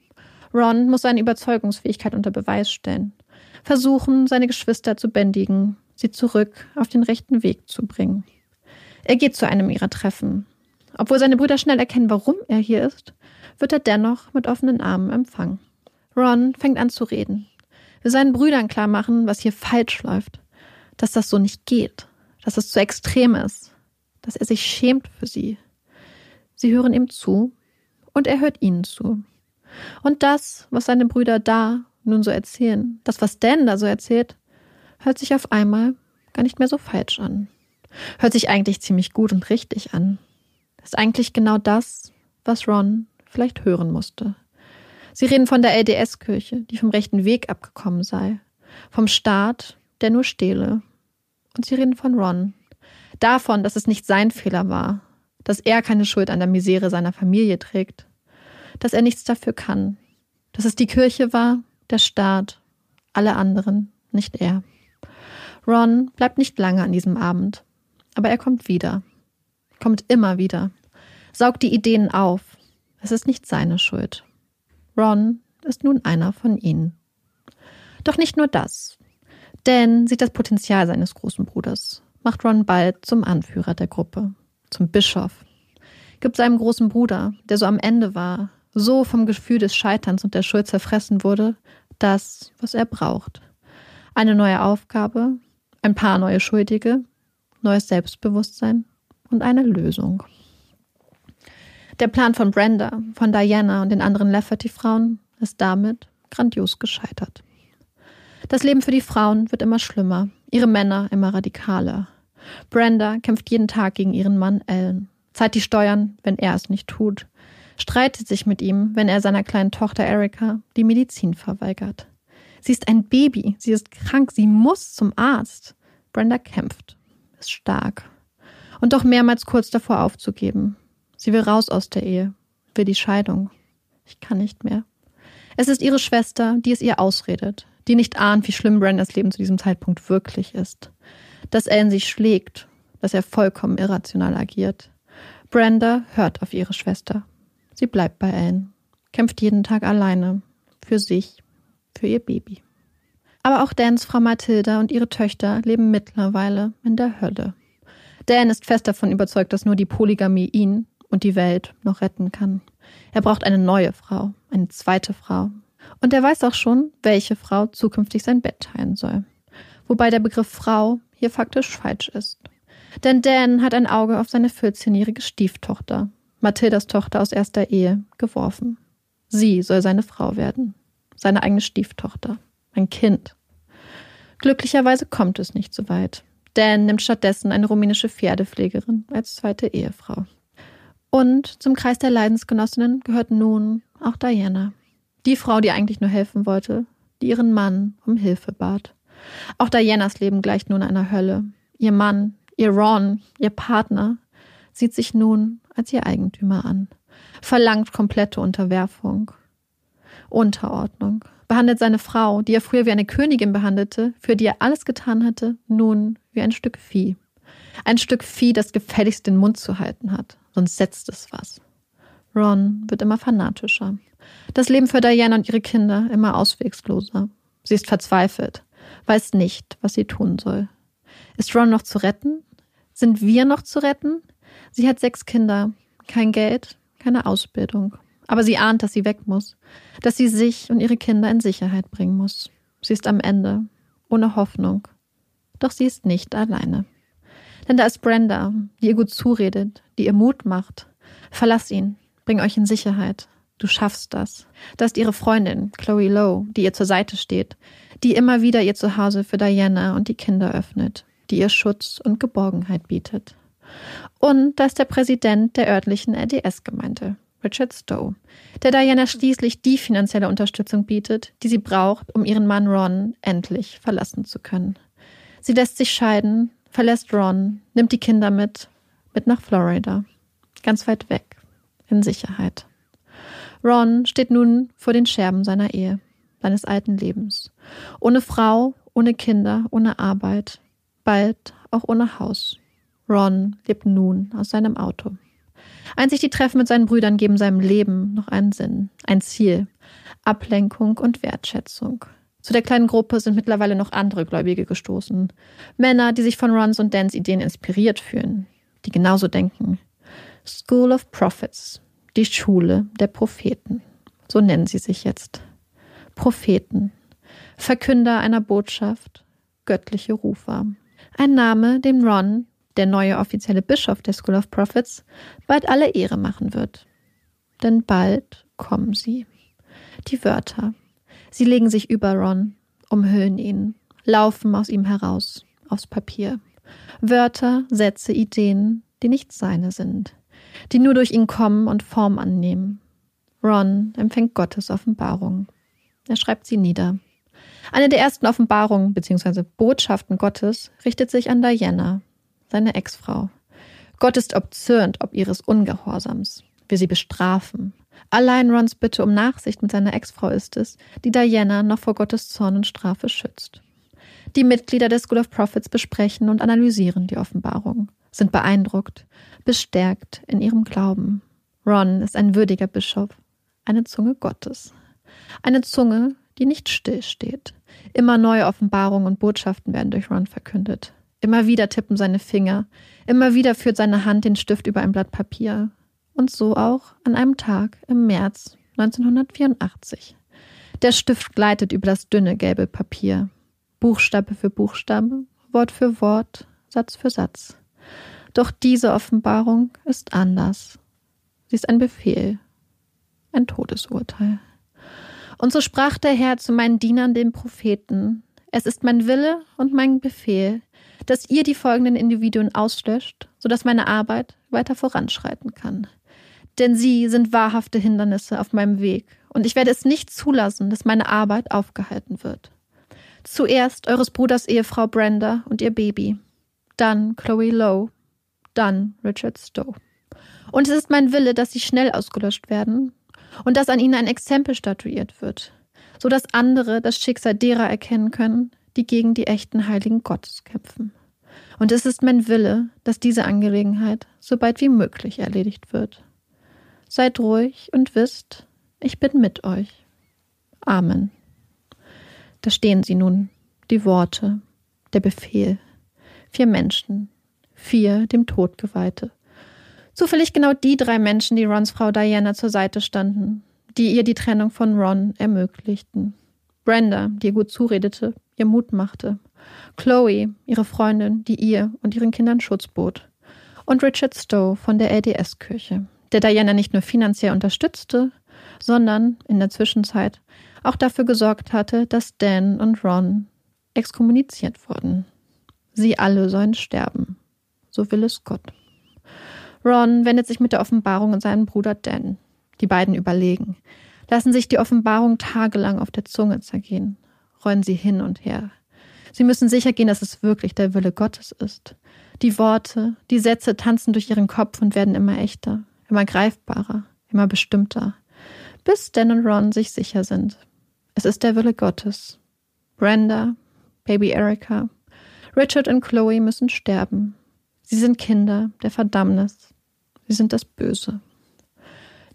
Ron muss seine Überzeugungsfähigkeit unter Beweis stellen, versuchen, seine Geschwister zu bändigen, sie zurück auf den rechten Weg zu bringen. Er geht zu einem ihrer Treffen. Obwohl seine Brüder schnell erkennen, warum er hier ist, wird er dennoch mit offenen Armen empfangen. Ron fängt an zu reden will seinen Brüdern klar machen, was hier falsch läuft, dass das so nicht geht, dass es zu extrem ist, dass er sich schämt für sie. Sie hören ihm zu und er hört ihnen zu. Und das, was seine Brüder da nun so erzählen, das, was Dan da so erzählt, hört sich auf einmal gar nicht mehr so falsch an. Hört sich eigentlich ziemlich gut und richtig an. Ist eigentlich genau das, was Ron vielleicht hören musste. Sie reden von der LDS-Kirche, die vom rechten Weg abgekommen sei, vom Staat, der nur stehle. Und sie reden von Ron, davon, dass es nicht sein Fehler war, dass er keine Schuld an der Misere seiner Familie trägt, dass er nichts dafür kann, dass es die Kirche war, der Staat, alle anderen, nicht er. Ron bleibt nicht lange an diesem Abend, aber er kommt wieder, kommt immer wieder, saugt die Ideen auf, Es ist nicht seine Schuld. Ron ist nun einer von ihnen. Doch nicht nur das. Dan sieht das Potenzial seines großen Bruders, macht Ron bald zum Anführer der Gruppe, zum Bischof, gibt seinem großen Bruder, der so am Ende war, so vom Gefühl des Scheiterns und der Schuld zerfressen wurde, das, was er braucht. Eine neue Aufgabe, ein paar neue Schuldige, neues Selbstbewusstsein und eine Lösung. Der Plan von Brenda, von Diana und den anderen Lafferty-Frauen ist damit grandios gescheitert. Das Leben für die Frauen wird immer schlimmer, ihre Männer immer radikaler. Brenda kämpft jeden Tag gegen ihren Mann Ellen, zahlt die Steuern, wenn er es nicht tut, streitet sich mit ihm, wenn er seiner kleinen Tochter Erika die Medizin verweigert. Sie ist ein Baby, sie ist krank, sie muss zum Arzt. Brenda kämpft, ist stark und doch mehrmals kurz davor aufzugeben. Sie will raus aus der Ehe, will die Scheidung. Ich kann nicht mehr. Es ist ihre Schwester, die es ihr ausredet, die nicht ahnt, wie schlimm Brendas Leben zu diesem Zeitpunkt wirklich ist. Dass Ellen sich schlägt, dass er vollkommen irrational agiert. Brenda hört auf ihre Schwester. Sie bleibt bei Ellen, kämpft jeden Tag alleine, für sich, für ihr Baby. Aber auch Dans Frau Mathilda und ihre Töchter leben mittlerweile in der Hölle. Dan ist fest davon überzeugt, dass nur die Polygamie ihn und die Welt noch retten kann. Er braucht eine neue Frau, eine zweite Frau. Und er weiß auch schon, welche Frau zukünftig sein Bett teilen soll. Wobei der Begriff Frau hier faktisch falsch ist. Denn Dan hat ein Auge auf seine 14-jährige Stieftochter, Mathildas Tochter aus erster Ehe, geworfen. Sie soll seine Frau werden. Seine eigene Stieftochter. Ein Kind. Glücklicherweise kommt es nicht so weit. Dan nimmt stattdessen eine rumänische Pferdepflegerin als zweite Ehefrau. Und zum Kreis der Leidensgenossinnen gehört nun auch Diana. Die Frau, die eigentlich nur helfen wollte, die ihren Mann um Hilfe bat. Auch Dianas Leben gleicht nun einer Hölle. Ihr Mann, ihr Ron, ihr Partner, sieht sich nun als ihr Eigentümer an, verlangt komplette Unterwerfung, Unterordnung, behandelt seine Frau, die er früher wie eine Königin behandelte, für die er alles getan hatte, nun wie ein Stück Vieh. Ein Stück Vieh, das gefälligst den Mund zu halten hat, sonst setzt es was. Ron wird immer fanatischer. Das Leben für Diana und ihre Kinder immer auswegsloser. Sie ist verzweifelt, weiß nicht, was sie tun soll. Ist Ron noch zu retten? Sind wir noch zu retten? Sie hat sechs Kinder, kein Geld, keine Ausbildung. Aber sie ahnt, dass sie weg muss, dass sie sich und ihre Kinder in Sicherheit bringen muss. Sie ist am Ende, ohne Hoffnung. Doch sie ist nicht alleine. Denn da ist Brenda, die ihr gut zuredet, die ihr Mut macht. Verlass ihn, bring euch in Sicherheit. Du schaffst das. Da ist ihre Freundin, Chloe Lowe, die ihr zur Seite steht, die immer wieder ihr Zuhause für Diana und die Kinder öffnet, die ihr Schutz und Geborgenheit bietet. Und da ist der Präsident der örtlichen RDS-Gemeinde, Richard Stowe, der Diana schließlich die finanzielle Unterstützung bietet, die sie braucht, um ihren Mann Ron endlich verlassen zu können. Sie lässt sich scheiden, verlässt Ron, nimmt die Kinder mit, mit nach Florida, ganz weit weg, in Sicherheit. Ron steht nun vor den Scherben seiner Ehe, seines alten Lebens. Ohne Frau, ohne Kinder, ohne Arbeit, bald auch ohne Haus. Ron lebt nun aus seinem Auto. Einzig die Treffen mit seinen Brüdern geben seinem Leben noch einen Sinn, ein Ziel, Ablenkung und Wertschätzung. Zu der kleinen Gruppe sind mittlerweile noch andere Gläubige gestoßen. Männer, die sich von Rons und Dans Ideen inspiriert fühlen, die genauso denken. School of Prophets, die Schule der Propheten. So nennen sie sich jetzt. Propheten, Verkünder einer Botschaft, göttliche Rufer. Ein Name, dem Ron der neue offizielle Bischof der School of Prophets, bald alle Ehre machen wird. Denn bald kommen sie. Die Wörter. Sie legen sich über Ron, umhüllen ihn, laufen aus ihm heraus, aufs Papier. Wörter, Sätze, Ideen, die nicht seine sind, die nur durch ihn kommen und Form annehmen. Ron empfängt Gottes Offenbarung. Er schreibt sie nieder. Eine der ersten Offenbarungen bzw. Botschaften Gottes richtet sich an Diana, seine Ex-Frau. Gott ist obzürnt ob ihres Ungehorsams, will sie bestrafen. Allein Rons Bitte um Nachsicht mit seiner Ex-Frau ist es, die Diana noch vor Gottes Zorn und Strafe schützt. Die Mitglieder der School of Prophets besprechen und analysieren die Offenbarung, sind beeindruckt, bestärkt in ihrem Glauben. Ron ist ein würdiger Bischof, eine Zunge Gottes. Eine Zunge, die nicht stillsteht. Immer neue Offenbarungen und Botschaften werden durch Ron verkündet. Immer wieder tippen seine Finger. Immer wieder führt seine Hand den Stift über ein Blatt Papier. Und so auch an einem Tag im März 1984. Der Stift gleitet über das dünne gelbe Papier. Buchstabe für Buchstabe, Wort für Wort, Satz für Satz. Doch diese Offenbarung ist anders. Sie ist ein Befehl, ein Todesurteil. Und so sprach der Herr zu meinen Dienern, den Propheten, es ist mein Wille und mein Befehl, dass ihr die folgenden Individuen auslöscht, sodass meine Arbeit weiter voranschreiten kann. Denn sie sind wahrhafte Hindernisse auf meinem Weg, und ich werde es nicht zulassen, dass meine Arbeit aufgehalten wird. Zuerst eures Bruders Ehefrau Brenda und ihr Baby, dann Chloe Lowe, dann Richard Stowe. Und es ist mein Wille, dass sie schnell ausgelöscht werden und dass an ihnen ein Exempel statuiert wird, so dass andere das Schicksal derer erkennen können, die gegen die echten Heiligen Gottes kämpfen. Und es ist mein Wille, dass diese Angelegenheit so bald wie möglich erledigt wird. Seid ruhig und wisst, ich bin mit euch. Amen. Da stehen sie nun, die Worte, der Befehl. Vier Menschen, vier dem Tod geweihte. Zufällig genau die drei Menschen, die Rons Frau Diana zur Seite standen, die ihr die Trennung von Ron ermöglichten. Brenda, die ihr gut zuredete, ihr Mut machte. Chloe, ihre Freundin, die ihr und ihren Kindern Schutz bot. Und Richard Stowe von der LDS-Kirche, der Diana nicht nur finanziell unterstützte, sondern in der Zwischenzeit auch dafür gesorgt hatte, dass Dan und Ron exkommuniziert wurden. Sie alle sollen sterben. So will es Gott. Ron wendet sich mit der Offenbarung an seinen Bruder Dan. Die beiden überlegen, lassen sich die Offenbarung tagelang auf der Zunge zergehen, rollen sie hin und her. Sie müssen sicher gehen, dass es wirklich der Wille Gottes ist. Die Worte, die Sätze tanzen durch ihren Kopf und werden immer echter, immer greifbarer, immer bestimmter, bis Dan und Ron sich sicher sind. Es ist der Wille Gottes. Brenda, Baby Erica, Richard und Chloe müssen sterben. Sie sind Kinder der Verdammnis. Sie sind das Böse.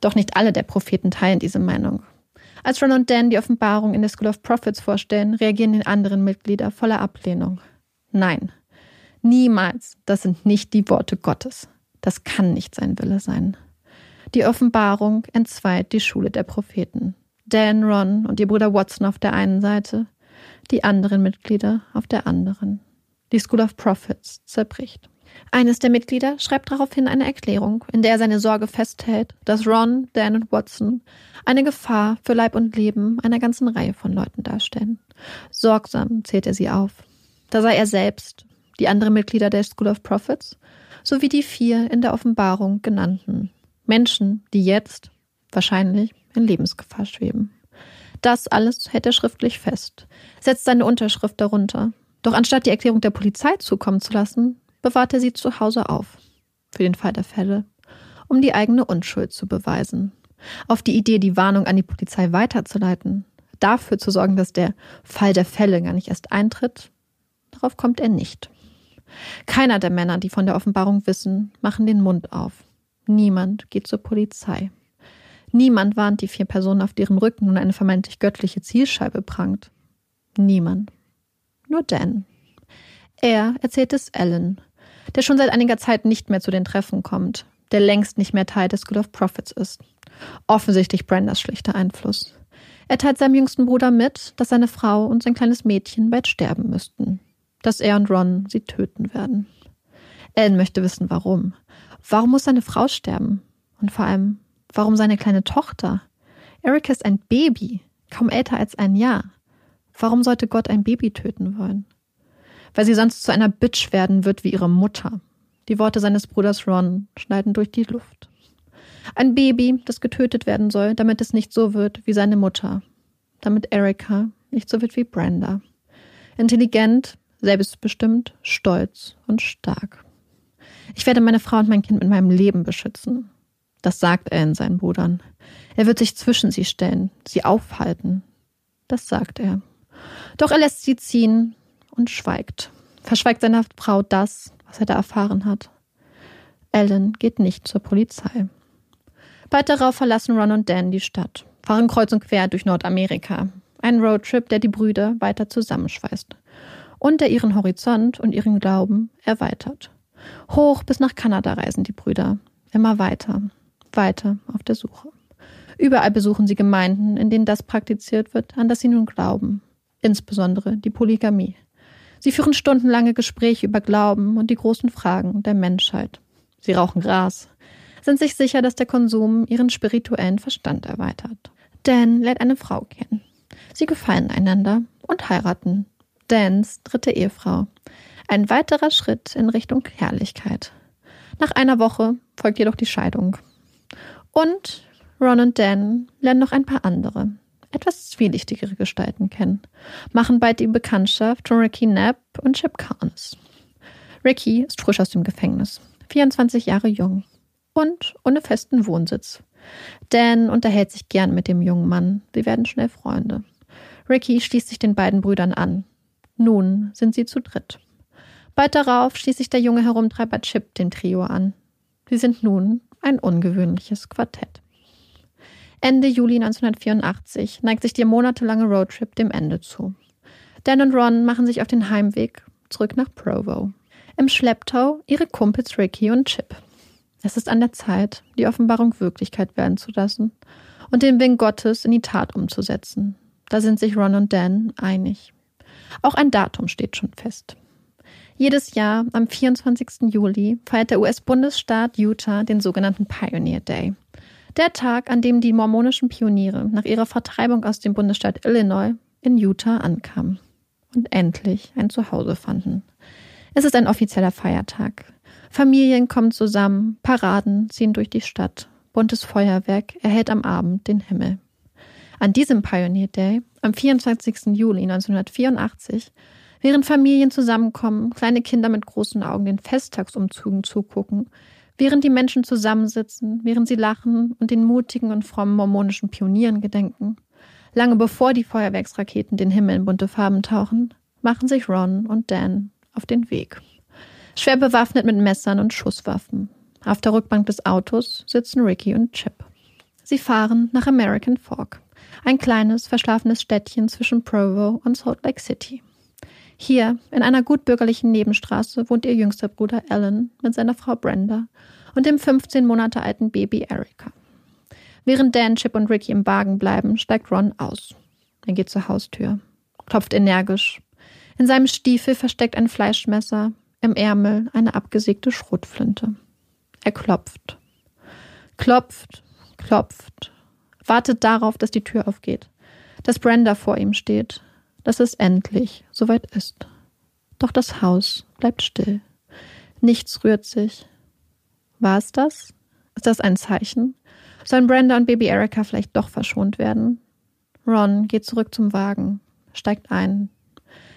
Doch nicht alle der Propheten teilen diese Meinung. Als Ron und Dan die Offenbarung in der School of Prophets vorstellen, reagieren die anderen Mitglieder voller Ablehnung. Nein, niemals, das sind nicht die Worte Gottes. Das kann nicht sein Wille sein. Die Offenbarung entzweit die Schule der Propheten. Dan, Ron und ihr Bruder Watson auf der einen Seite, die anderen Mitglieder auf der anderen. Die School of Prophets zerbricht. Eines der Mitglieder schreibt daraufhin eine Erklärung, in der er seine Sorge festhält, dass Ron, Dan und Watson eine Gefahr für Leib und Leben einer ganzen Reihe von Leuten darstellen. Sorgsam zählt er sie auf. Da sei er selbst, die anderen Mitglieder der School of Prophets sowie die vier in der Offenbarung genannten. Menschen, die jetzt, wahrscheinlich, in Lebensgefahr schweben. Das alles hält er schriftlich fest, setzt seine Unterschrift darunter. Doch anstatt die Erklärung der Polizei zukommen zu lassen, bewahrt er sie zu Hause auf. Für den Fall der Fälle. Um die eigene Unschuld zu beweisen. Auf die Idee, die Warnung an die Polizei weiterzuleiten. Dafür zu sorgen, dass der Fall der Fälle gar nicht erst eintritt. Darauf kommt er nicht. Keiner der Männer, die von der Offenbarung wissen, machen den Mund auf. Niemand geht zur Polizei. Niemand warnt die vier Personen, auf deren Rücken nun eine vermeintlich göttliche Zielscheibe prangt. Niemand. Nur Dan. Er erzählt es Alan, der schon seit einiger Zeit nicht mehr zu den Treffen kommt, der längst nicht mehr Teil des School of Prophets ist. Offensichtlich Brendas schlichter Einfluss. Er teilt seinem jüngsten Bruder mit, dass seine Frau und sein kleines Mädchen bald sterben müssten. Dass er und Ron sie töten werden. Ellen möchte wissen, warum. Warum muss seine Frau sterben? Und vor allem, warum seine kleine Tochter? Erika ist ein Baby, kaum älter als ein Jahr. Warum sollte Gott ein Baby töten wollen? Weil sie sonst zu einer Bitch werden wird wie ihre Mutter. Die Worte seines Bruders Ron schneiden durch die Luft. Ein Baby, das getötet werden soll, damit es nicht so wird wie seine Mutter. Damit Erika nicht so wird wie Brenda. Intelligent, selbstbestimmt, stolz und stark. Ich werde meine Frau und mein Kind mit meinem Leben beschützen. Das sagt er in seinen Brudern. Er wird sich zwischen sie stellen, sie aufhalten. Das sagt er. Doch er lässt sie ziehen, und schweigt. Verschweigt seiner Frau das, was er da erfahren hat. Ellen geht nicht zur Polizei. Bald darauf verlassen Ron und Dan die Stadt, fahren kreuz und quer durch Nordamerika. Ein Roadtrip, der die Brüder weiter zusammenschweißt und der ihren Horizont und ihren Glauben erweitert. Hoch bis nach Kanada reisen die Brüder. Immer weiter, weiter auf der Suche. Überall besuchen sie Gemeinden, in denen das praktiziert wird, an das sie nun glauben. Insbesondere die Polygamie. Sie führen stundenlange Gespräche über Glauben und die großen Fragen der Menschheit. Sie rauchen Gras, sind sich sicher, dass der Konsum ihren spirituellen Verstand erweitert. Dan lernt eine Frau kennen. Sie gefallen einander und heiraten. Dans dritte Ehefrau. Ein weiterer Schritt in Richtung Herrlichkeit. Nach einer Woche folgt jedoch die Scheidung. Und Ron und Dan lernen noch ein paar andere, etwas zwielichtigere Gestalten kennen, machen bald die Bekanntschaft von Ricky Knapp und Chip Carnes. Ricky ist frisch aus dem Gefängnis, 24 Jahre jung und ohne festen Wohnsitz. Dan unterhält sich gern mit dem jungen Mann, sie werden schnell Freunde. Ricky schließt sich den beiden Brüdern an. Nun sind sie zu dritt. Bald darauf schließt sich der junge Herumtreiber Chip dem Trio an. Sie sind nun ein ungewöhnliches Quartett. Ende Juli 1984 neigt sich der monatelange Roadtrip dem Ende zu. Dan und Ron machen sich auf den Heimweg zurück nach Provo. Im Schlepptau ihre Kumpels Ricky und Chip. Es ist an der Zeit, die Offenbarung Wirklichkeit werden zu lassen und den Willen Gottes in die Tat umzusetzen. Da sind sich Ron und Dan einig. Auch ein Datum steht schon fest. Jedes Jahr am 24. Juli feiert der US-Bundesstaat Utah den sogenannten Pioneer Day. Der Tag, an dem die mormonischen Pioniere nach ihrer Vertreibung aus dem Bundesstaat Illinois in Utah ankamen und endlich ein Zuhause fanden. Es ist ein offizieller Feiertag. Familien kommen zusammen, Paraden ziehen durch die Stadt, buntes Feuerwerk erhält am Abend den Himmel. An diesem Pioneer Day, am 24. Juli 1984, während Familien zusammenkommen, kleine Kinder mit großen Augen den Festtagsumzügen zugucken, während die Menschen zusammensitzen, während sie lachen und den mutigen und frommen mormonischen Pionieren gedenken, lange bevor die Feuerwerksraketen den Himmel in bunte Farben tauchen, machen sich Ron und Dan auf den Weg. Schwer bewaffnet mit Messern und Schusswaffen. Auf der Rückbank des Autos sitzen Ricky und Chip. Sie fahren nach American Fork, ein kleines, verschlafenes Städtchen zwischen Provo und Salt Lake City. Hier, in einer gutbürgerlichen Nebenstraße, wohnt ihr jüngster Bruder Alan mit seiner Frau Brenda und dem 15 Monate alten Baby Erica. Während Dan, Chip und Ricky im Wagen bleiben, steigt Ron aus. Er geht zur Haustür, klopft energisch. In seinem Stiefel versteckt ein Fleischmesser, im Ärmel eine abgesägte Schrotflinte. Er klopft, klopft, klopft wartet darauf, dass die Tür aufgeht, dass Brenda vor ihm steht, dass es endlich soweit ist. Doch das Haus bleibt still. Nichts rührt sich. War es das? Ist das ein Zeichen? Sollen Brenda und Baby Erica vielleicht doch verschont werden? Ron geht zurück zum Wagen, steigt ein.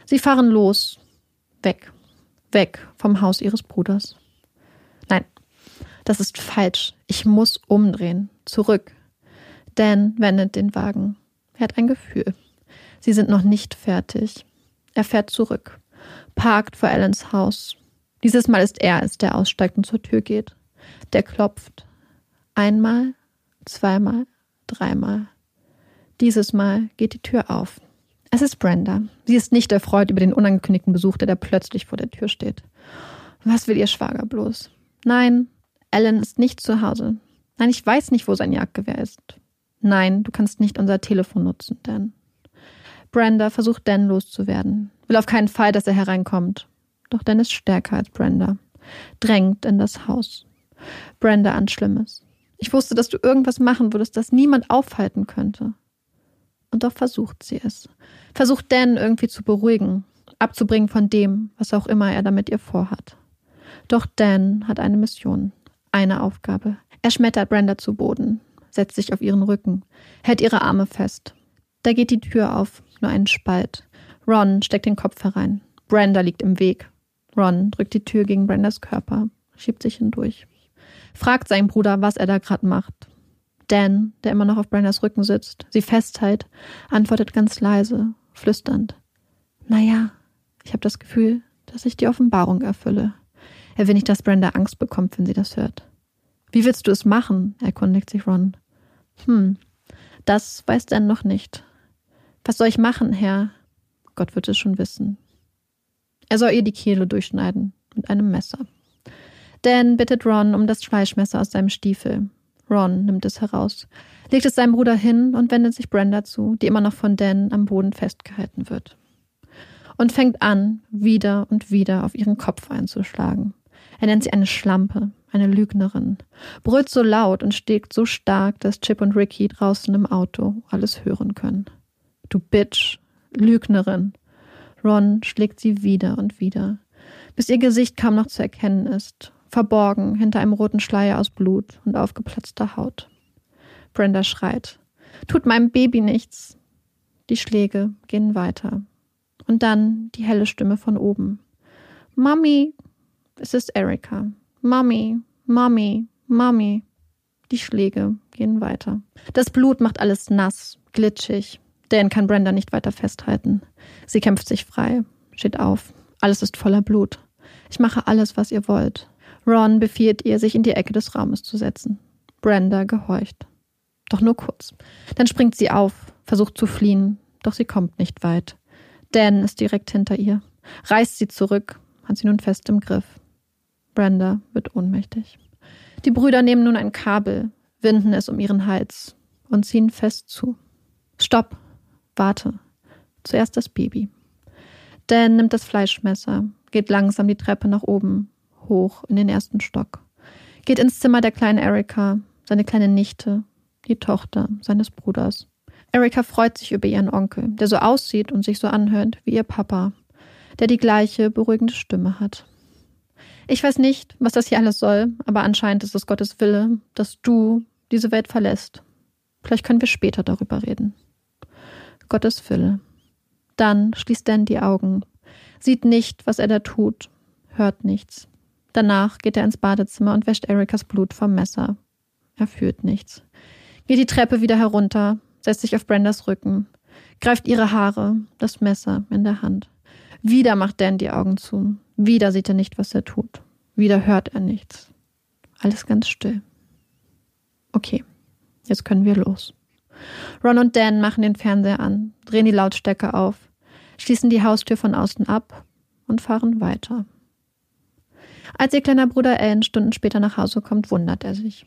Sie fahren los. Weg. Weg vom Haus ihres Bruders. Nein, das ist falsch. Ich muss umdrehen. Zurück. Dan wendet den Wagen. Er hat ein Gefühl. Sie sind noch nicht fertig. Er fährt zurück, parkt vor Allens Haus. Dieses Mal ist er es, der aussteigt und zur Tür geht. Der klopft. Einmal, zweimal, dreimal. Dieses Mal geht die Tür auf. Es ist Brenda. Sie ist nicht erfreut über den unangekündigten Besuch, der da plötzlich vor der Tür steht. Was will ihr Schwager bloß? Nein, Alan ist nicht zu Hause. Nein, ich weiß nicht, wo sein Jagdgewehr ist. Nein, du kannst nicht unser Telefon nutzen, Dan. Brenda versucht Dan loszuwerden, will auf keinen Fall, dass er hereinkommt. Doch Dan ist stärker als Brenda, drängt in das Haus. Brenda an Schlimmes. Ich wusste, dass du irgendwas machen würdest, das niemand aufhalten könnte. Und doch versucht sie es. Versucht Dan irgendwie zu beruhigen, abzubringen von dem, was auch immer er damit ihr vorhat. Doch Dan hat eine Mission, eine Aufgabe. Er schmettert Brenda zu Boden, setzt sich auf ihren Rücken, hält ihre Arme fest. Da geht die Tür auf, nur einen Spalt. Ron steckt den Kopf herein. Brenda liegt im Weg. Ron drückt die Tür gegen Brendas Körper, schiebt sich hindurch. Fragt seinen Bruder, was er da gerade macht. Dan, der immer noch auf Brendas Rücken sitzt, sie festhält, antwortet ganz leise, flüsternd. Naja, ich habe das Gefühl, dass ich die Offenbarung erfülle. Er will nicht, dass Brenda Angst bekommt, wenn sie das hört. Wie willst du es machen? erkundigt sich Ron. Hm, das weiß Dan noch nicht. Was soll ich machen, Herr? Gott wird es schon wissen. Er soll ihr die Kehle durchschneiden mit einem Messer. Dan bittet Ron um das Fleischmesser aus seinem Stiefel. Ron nimmt es heraus, legt es seinem Bruder hin und wendet sich Brenda zu, die immer noch von Dan am Boden festgehalten wird. Und fängt an, wieder und wieder auf ihren Kopf einzuschlagen. Er nennt sie eine Schlampe, eine Lügnerin, brüllt so laut und stegt so stark, dass Chip und Ricky draußen im Auto alles hören können. Du Bitch, Lügnerin. Ron schlägt sie wieder und wieder, bis ihr Gesicht kaum noch zu erkennen ist, verborgen hinter einem roten Schleier aus Blut und aufgeplatzter Haut. Brenda schreit. Tut meinem Baby nichts. Die Schläge gehen weiter. Und dann die helle Stimme von oben. Mami, es ist Erika. Mami, Mami, Mami. Die Schläge gehen weiter. Das Blut macht alles nass, glitschig. Dan kann Brenda nicht weiter festhalten. Sie kämpft sich frei, steht auf. Alles ist voller Blut. Ich mache alles, was ihr wollt. Ron befiehlt ihr, sich in die Ecke des Raumes zu setzen. Brenda gehorcht. Doch nur kurz. Dann springt sie auf, versucht zu fliehen, doch sie kommt nicht weit. Dan ist direkt hinter ihr, reißt sie zurück, hat sie nun fest im Griff. Brenda wird ohnmächtig. Die Brüder nehmen nun ein Kabel, winden es um ihren Hals und ziehen fest zu. Stopp! Warte. Zuerst das Baby. Dan nimmt das Fleischmesser, geht langsam die Treppe nach oben, hoch in den ersten Stock. Geht ins Zimmer der kleinen Erika, seine kleine Nichte, die Tochter seines Bruders. Erika freut sich über ihren Onkel, der so aussieht und sich so anhört wie ihr Papa, der die gleiche beruhigende Stimme hat. Ich weiß nicht, was das hier alles soll, aber anscheinend ist es Gottes Wille, dass du diese Welt verlässt. Vielleicht können wir später darüber reden. Gottes Wille. Dann schließt Dan die Augen, sieht nicht, was er da tut, hört nichts. Danach geht er ins Badezimmer und wäscht Erikas Blut vom Messer. Er fühlt nichts. Geht die Treppe wieder herunter, setzt sich auf Brendas Rücken, greift ihre Haare, das Messer in der Hand. Wieder macht Dan die Augen zu. Wieder sieht er nicht, was er tut. Wieder hört er nichts. Alles ganz still. Okay, jetzt können wir los. Ron und Dan machen den Fernseher an, drehen die Lautstärke auf, schließen die Haustür von außen ab und fahren weiter. Als ihr kleiner Bruder Alan Stunden später nach Hause kommt, wundert er sich.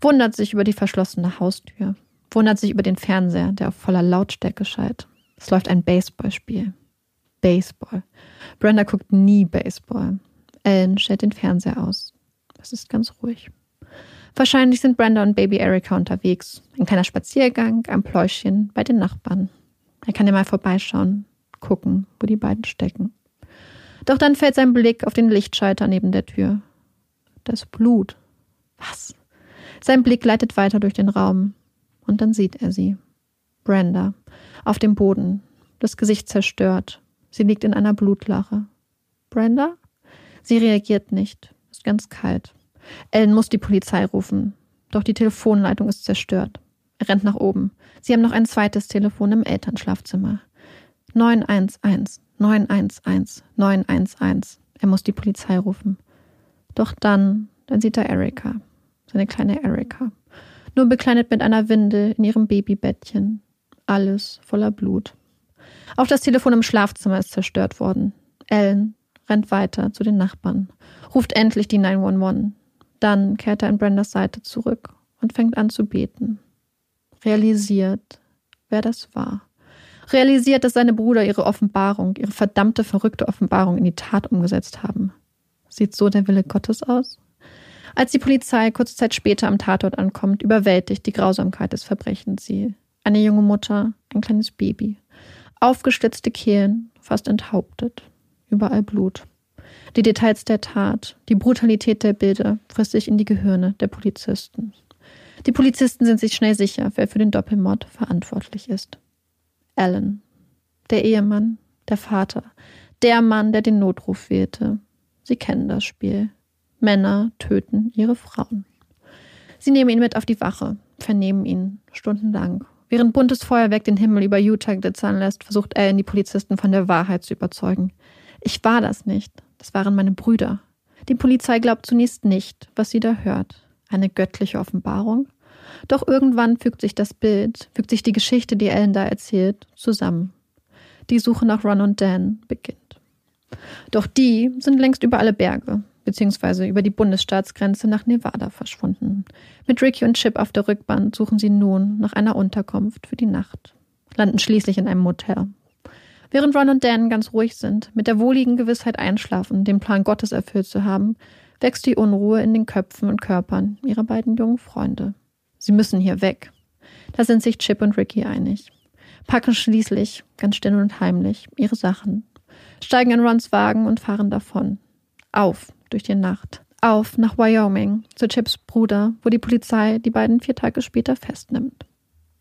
Wundert sich über die verschlossene Haustür. Wundert sich über den Fernseher, der auf voller Lautstärke schallt. Es läuft ein Baseballspiel. Baseball. Brenda guckt nie Baseball. Ellen stellt den Fernseher aus. Es ist ganz ruhig. Wahrscheinlich sind Brenda und Baby Erika unterwegs. Ein kleiner Spaziergang, ein Pläuschchen bei den Nachbarn. Er kann ja mal vorbeischauen, gucken, wo die beiden stecken. Doch dann fällt sein Blick auf den Lichtschalter neben der Tür. Das Blut. Was? Sein Blick leitet weiter durch den Raum. Und dann sieht er sie. Brenda. Auf dem Boden. Das Gesicht zerstört. Sie liegt in einer Blutlache. Brenda? Sie reagiert nicht. Ist ganz kalt. Ellen muss die Polizei rufen. Doch die Telefonleitung ist zerstört. Er rennt nach oben. Sie haben noch ein zweites Telefon im Elternschlafzimmer. 911, 911, 911. Er muss die Polizei rufen. Doch dann, dann sieht er Erika, seine kleine Erika. Nur bekleidet mit einer Windel in ihrem Babybettchen. Alles voller Blut. Auch das Telefon im Schlafzimmer ist zerstört worden. Ellen rennt weiter zu den Nachbarn, ruft endlich die 911. Dann kehrt er an Brendas Seite zurück und fängt an zu beten. Realisiert, wer das war. Realisiert, dass seine Brüder ihre Offenbarung, ihre verdammte, verrückte Offenbarung in die Tat umgesetzt haben. Sieht so der Wille Gottes aus? Als die Polizei kurze Zeit später am Tatort ankommt, überwältigt die Grausamkeit des Verbrechens sie. Eine junge Mutter, ein kleines Baby. Aufgeschlitzte Kehlen, fast enthauptet. Überall Blut. Die Details der Tat, die Brutalität der Bilder frisst sich in die Gehirne der Polizisten. Die Polizisten sind sich schnell sicher, wer für den Doppelmord verantwortlich ist. Alan, der Ehemann, der Vater, der Mann, der den Notruf wählte. Sie kennen das Spiel. Männer töten ihre Frauen. Sie nehmen ihn mit auf die Wache, vernehmen ihn stundenlang. Während buntes Feuerwerk den Himmel über Utah glitzern lässt, versucht Alan die Polizisten von der Wahrheit zu überzeugen. Ich war das nicht. Das waren meine Brüder. Die Polizei glaubt zunächst nicht, was sie da hört. Eine göttliche Offenbarung? Doch irgendwann fügt sich das Bild, fügt sich die Geschichte, die Ellen da erzählt, zusammen. Die Suche nach Ron und Dan beginnt. Doch die sind längst über alle Berge, beziehungsweise über die Bundesstaatsgrenze nach Nevada verschwunden. Mit Ricky und Chip auf der Rückbahn suchen sie nun nach einer Unterkunft für die Nacht, landen schließlich in einem Motel. Während Ron und Dan ganz ruhig sind, mit der wohligen Gewissheit einschlafen, den Plan Gottes erfüllt zu haben, wächst die Unruhe in den Köpfen und Körpern ihrer beiden jungen Freunde. Sie müssen hier weg. Da sind sich Chip und Ricky einig. Packen schließlich, ganz still und heimlich, ihre Sachen, steigen in Rons Wagen und fahren davon. Auf durch die Nacht. Auf nach Wyoming, zu Chips Bruder, wo die Polizei die beiden vier Tage später festnimmt.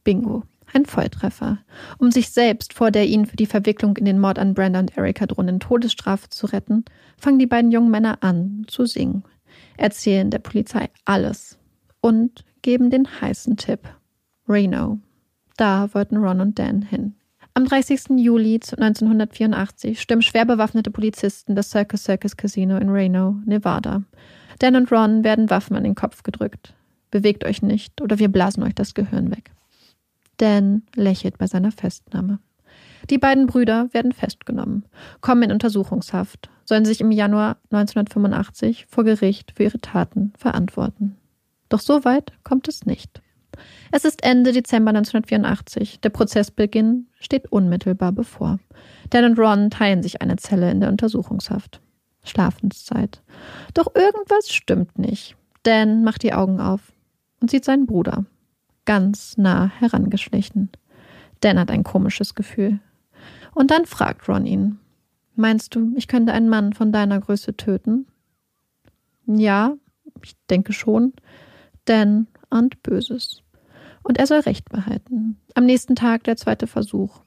Bingo. Ein Volltreffer. Um sich selbst vor der ihnen für die Verwicklung in den Mord an Brenda und Erika drohenden Todesstrafe zu retten, fangen die beiden jungen Männer an zu singen, erzählen der Polizei alles und geben den heißen Tipp. Reno. Da wollten Ron und Dan hin. Am 30. Juli 1984 stimmen schwer bewaffnete Polizisten das Circus Circus Casino in Reno, Nevada. Dan und Ron werden Waffen an den Kopf gedrückt. Bewegt euch nicht oder wir blasen euch das Gehirn weg. Dan lächelt bei seiner Festnahme. Die beiden Brüder werden festgenommen, kommen in Untersuchungshaft, sollen sich im Januar 1985 vor Gericht für ihre Taten verantworten. Doch so weit kommt es nicht. Es ist Ende Dezember 1984. Der Prozessbeginn steht unmittelbar bevor. Dan und Ron teilen sich eine Zelle in der Untersuchungshaft. Schlafenszeit. Doch irgendwas stimmt nicht. Dan macht die Augen auf und sieht seinen Bruder ganz nah herangeschlichen. Dan hat ein komisches Gefühl. Und dann fragt Ron ihn: Meinst du, ich könnte einen Mann von deiner Größe töten? Ja, ich denke schon. Dan ahnt Böses. Und er soll Recht behalten. Am nächsten Tag der zweite Versuch.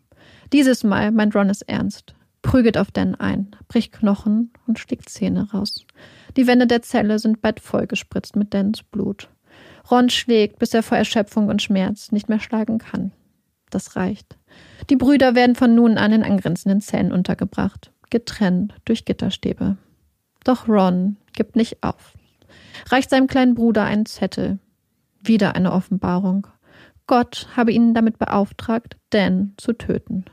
Dieses Mal meint Ron es ernst, prügelt auf Dan ein, bricht Knochen und schlägt Zähne raus. Die Wände der Zelle sind bald vollgespritzt mit Dans Blut. Ron schlägt, bis er vor Erschöpfung und Schmerz nicht mehr schlagen kann. Das reicht. Die Brüder werden von nun an in angrenzenden Zellen untergebracht, getrennt durch Gitterstäbe. Doch Ron gibt nicht auf. Reicht seinem kleinen Bruder einen Zettel. Wieder eine Offenbarung. Gott habe ihn damit beauftragt, Dan zu töten.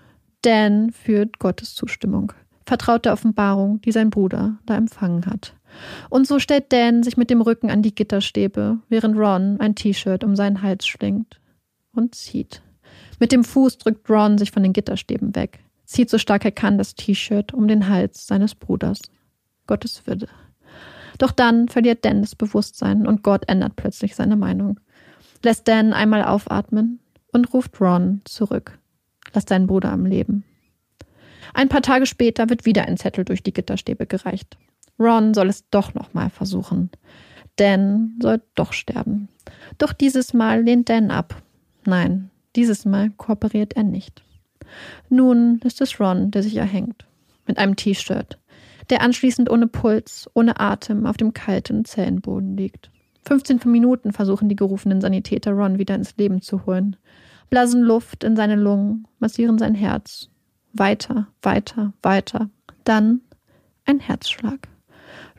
Dan führt Gottes Zustimmung, vertraut der Offenbarung, die sein Bruder da empfangen hat. Und so stellt Dan sich mit dem Rücken an die Gitterstäbe, während Ron ein T-Shirt um seinen Hals schlingt und zieht. Mit dem Fuß drückt Ron sich von den Gitterstäben weg, zieht so stark er kann das T-Shirt um den Hals seines Bruders. Gottes Wille. Doch dann verliert Dan das Bewusstsein und Gott ändert plötzlich seine Meinung. Lässt Dan einmal aufatmen und ruft Ron zurück. Lass deinen Bruder am Leben. Ein paar Tage später wird wieder ein Zettel durch die Gitterstäbe gereicht. Ron soll es doch nochmal versuchen. Dan soll doch sterben. Doch dieses Mal lehnt Dan ab. Nein, dieses Mal kooperiert er nicht. Nun ist es Ron, der sich erhängt. Mit einem T-Shirt, der anschließend ohne Puls, ohne Atem auf dem kalten Zellenboden liegt. 15 Minuten versuchen die gerufenen Sanitäter Ron wieder ins Leben zu holen. Blasen Luft in seine Lungen, massieren sein Herz. Weiter, weiter, weiter. Dann ein Herzschlag.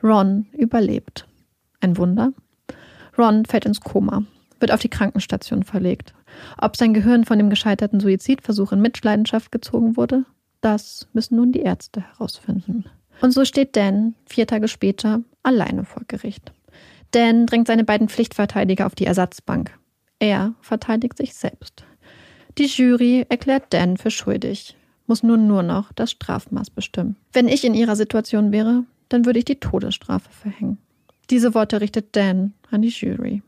Ron überlebt. Ein Wunder? Ron fällt ins Koma, wird auf die Krankenstation verlegt. Ob sein Gehirn von dem gescheiterten Suizidversuch in Mitleidenschaft gezogen wurde, das müssen nun die Ärzte herausfinden. Und so steht Dan vier Tage später alleine vor Gericht. Dan drängt seine beiden Pflichtverteidiger auf die Ersatzbank. Er verteidigt sich selbst. Die Jury erklärt Dan für schuldig, muss nun nur noch das Strafmaß bestimmen. Wenn ich in ihrer Situation wäre, dann würde ich die Todesstrafe verhängen. Diese Worte richtet Dan an die Jury.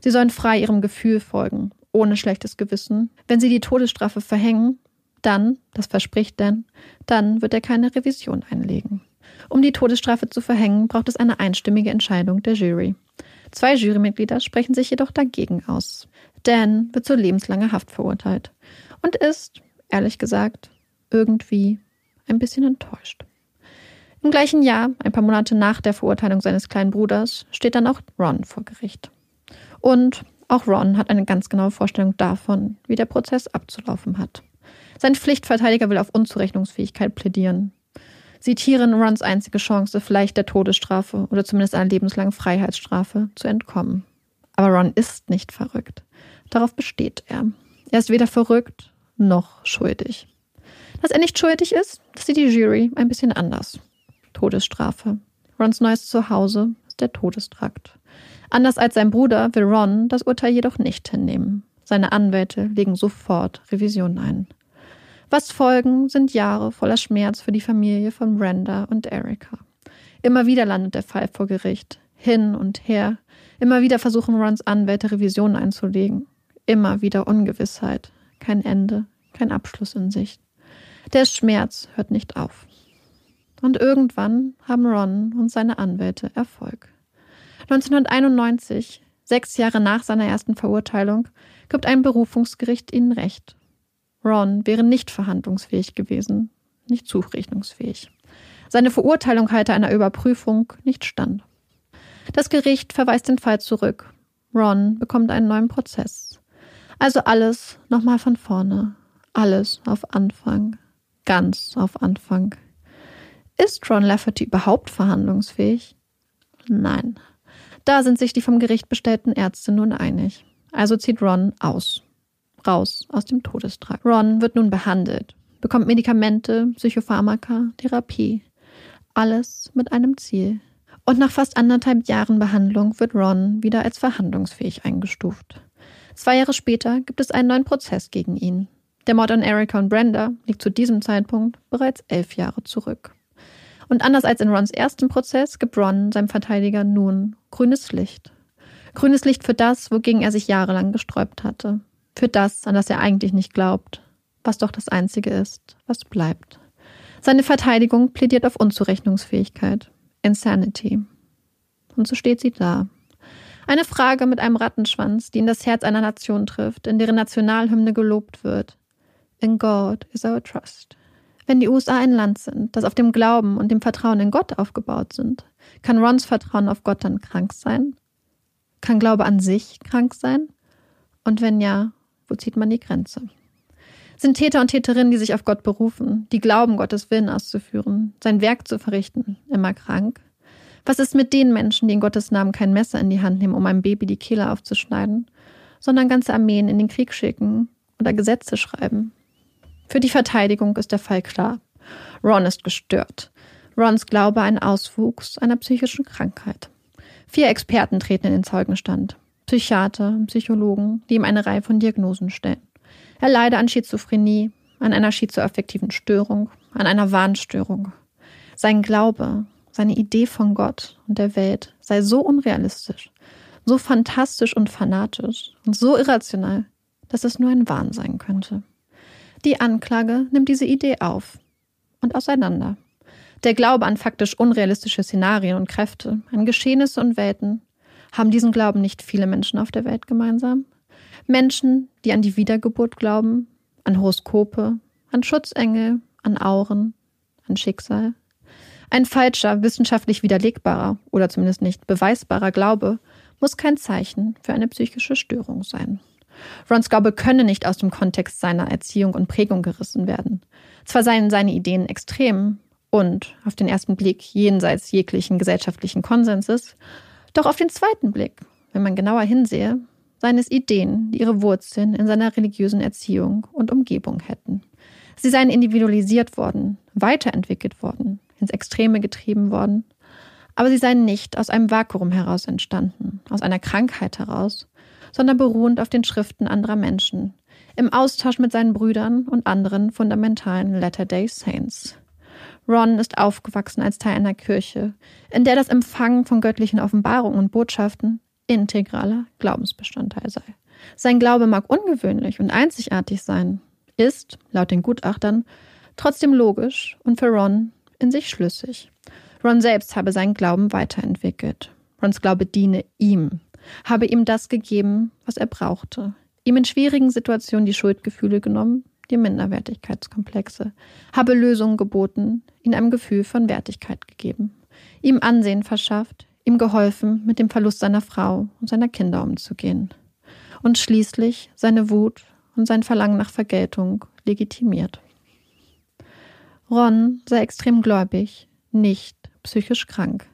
Sie sollen frei ihrem Gefühl folgen, ohne schlechtes Gewissen. Wenn sie die Todesstrafe verhängen, dann, das verspricht Dan, dann wird er keine Revision einlegen. Um die Todesstrafe zu verhängen, braucht es eine einstimmige Entscheidung der Jury. Zwei Jurymitglieder sprechen sich jedoch dagegen aus. Dan wird zu lebenslanger Haft verurteilt und ist, ehrlich gesagt, irgendwie ein bisschen enttäuscht. Im gleichen Jahr, ein paar Monate nach der Verurteilung seines kleinen Bruders, steht dann auch Ron vor Gericht. Und auch Ron hat eine ganz genaue Vorstellung davon, wie der Prozess abzulaufen hat. Sein Pflichtverteidiger will auf Unzurechnungsfähigkeit plädieren. Sieht hierin Rons einzige Chance, vielleicht der Todesstrafe oder zumindest einer lebenslangen Freiheitsstrafe zu entkommen. Aber Ron ist nicht verrückt. Darauf besteht er. Er ist weder verrückt noch schuldig. Dass er nicht schuldig ist, sieht die Jury ein bisschen anders. Todesstrafe. Rons neues Zuhause ist der Todestrakt. Anders als sein Bruder will Ron das Urteil jedoch nicht hinnehmen. Seine Anwälte legen sofort Revision ein. Was folgen, sind Jahre voller Schmerz für die Familie von Brenda und Erika. Immer wieder landet der Fall vor Gericht, hin und her. Immer wieder versuchen Rons Anwälte Revisionen einzulegen. Immer wieder Ungewissheit, kein Ende, kein Abschluss in Sicht. Der Schmerz hört nicht auf. Und irgendwann haben Ron und seine Anwälte Erfolg. 1991, sechs Jahre nach seiner ersten Verurteilung, gibt ein Berufungsgericht ihnen Recht. Ron wäre nicht verhandlungsfähig gewesen, nicht zurechnungsfähig. Seine Verurteilung halte einer Überprüfung nicht stand. Das Gericht verweist den Fall zurück. Ron bekommt einen neuen Prozess. Also alles nochmal von vorne. Alles auf Anfang. Ganz auf Anfang. Ist Ron Lafferty überhaupt verhandlungsfähig? Nein. Da sind sich die vom Gericht bestellten Ärzte nun einig. Also zieht Ron aus. Raus aus dem Todestrakt. Ron wird nun behandelt, bekommt Medikamente, Psychopharmaka, Therapie. Alles mit einem Ziel. Und nach fast anderthalb Jahren Behandlung wird Ron wieder als verhandlungsfähig eingestuft. Zwei Jahre später gibt es einen neuen Prozess gegen ihn. Der Mord an Erika und Brenda liegt zu diesem Zeitpunkt bereits elf Jahre zurück. Und anders als in Rons ersten Prozess gibt Ron seinem Verteidiger nun grünes Licht. Grünes Licht für das, wogegen er sich jahrelang gesträubt hatte. Für das, an das er eigentlich nicht glaubt, was doch das Einzige ist, was bleibt. Seine Verteidigung plädiert auf Unzurechnungsfähigkeit, Insanity. Und so steht sie da. Eine Frage mit einem Rattenschwanz, die in das Herz einer Nation trifft, in deren Nationalhymne gelobt wird. In God is our trust. Wenn die USA ein Land sind, das auf dem Glauben und dem Vertrauen in Gott aufgebaut sind, kann Rons Vertrauen auf Gott dann krank sein? Kann Glaube an sich krank sein? Und wenn ja, wo zieht man die Grenze? Sind Täter und Täterinnen, die sich auf Gott berufen, die glauben, Gottes Willen auszuführen, sein Werk zu verrichten, immer krank? Was ist mit den Menschen, die in Gottes Namen kein Messer in die Hand nehmen, um einem Baby die Kehle aufzuschneiden, sondern ganze Armeen in den Krieg schicken oder Gesetze schreiben? Für die Verteidigung ist der Fall klar. Ron ist gestört. Rons Glaube ein Auswuchs einer psychischen Krankheit. Vier Experten treten in den Zeugenstand. Psychiater Psychologen, die ihm eine Reihe von Diagnosen stellen. Er leide an Schizophrenie, an einer schizoaffektiven Störung, an einer Wahnstörung. Sein Glaube, seine Idee von Gott und der Welt sei so unrealistisch, so fantastisch und fanatisch und so irrational, dass es nur ein Wahn sein könnte. Die Anklage nimmt diese Idee auf und auseinander. Der Glaube an faktisch unrealistische Szenarien und Kräfte, an Geschehnisse und Welten, haben diesen Glauben nicht viele Menschen auf der Welt gemeinsam? Menschen, die an die Wiedergeburt glauben, an Horoskope, an Schutzengel, an Auren, an Schicksal. Ein falscher, wissenschaftlich widerlegbarer oder zumindest nicht beweisbarer Glaube muss kein Zeichen für eine psychische Störung sein. Rons Glaube könne nicht aus dem Kontext seiner Erziehung und Prägung gerissen werden. Zwar seien seine Ideen extrem und auf den ersten Blick jenseits jeglichen gesellschaftlichen Konsenses, doch auf den zweiten Blick, wenn man genauer hinsehe, seien es Ideen, die ihre Wurzeln in seiner religiösen Erziehung und Umgebung hätten. Sie seien individualisiert worden, weiterentwickelt worden, ins Extreme getrieben worden, aber sie seien nicht aus einem Vakuum heraus entstanden, aus einer Krankheit heraus, sondern beruhend auf den Schriften anderer Menschen, im Austausch mit seinen Brüdern und anderen fundamentalen Latter-day Saints. Ron ist aufgewachsen als Teil einer Kirche, in der das Empfangen von göttlichen Offenbarungen und Botschaften integraler Glaubensbestandteil sei. Sein Glaube mag ungewöhnlich und einzigartig sein, ist, laut den Gutachtern, trotzdem logisch und für Ron in sich schlüssig. Ron selbst habe seinen Glauben weiterentwickelt. Rons Glaube diene ihm, habe ihm das gegeben, was er brauchte. Ihm in schwierigen Situationen die Schuldgefühle genommen, die Minderwertigkeitskomplexe, habe Lösungen geboten, ihm ein Gefühl von Wertigkeit gegeben, ihm Ansehen verschafft, ihm geholfen, mit dem Verlust seiner Frau und seiner Kinder umzugehen und schließlich seine Wut und sein Verlangen nach Vergeltung legitimiert. Ron sei extrem gläubig, nicht psychisch krank.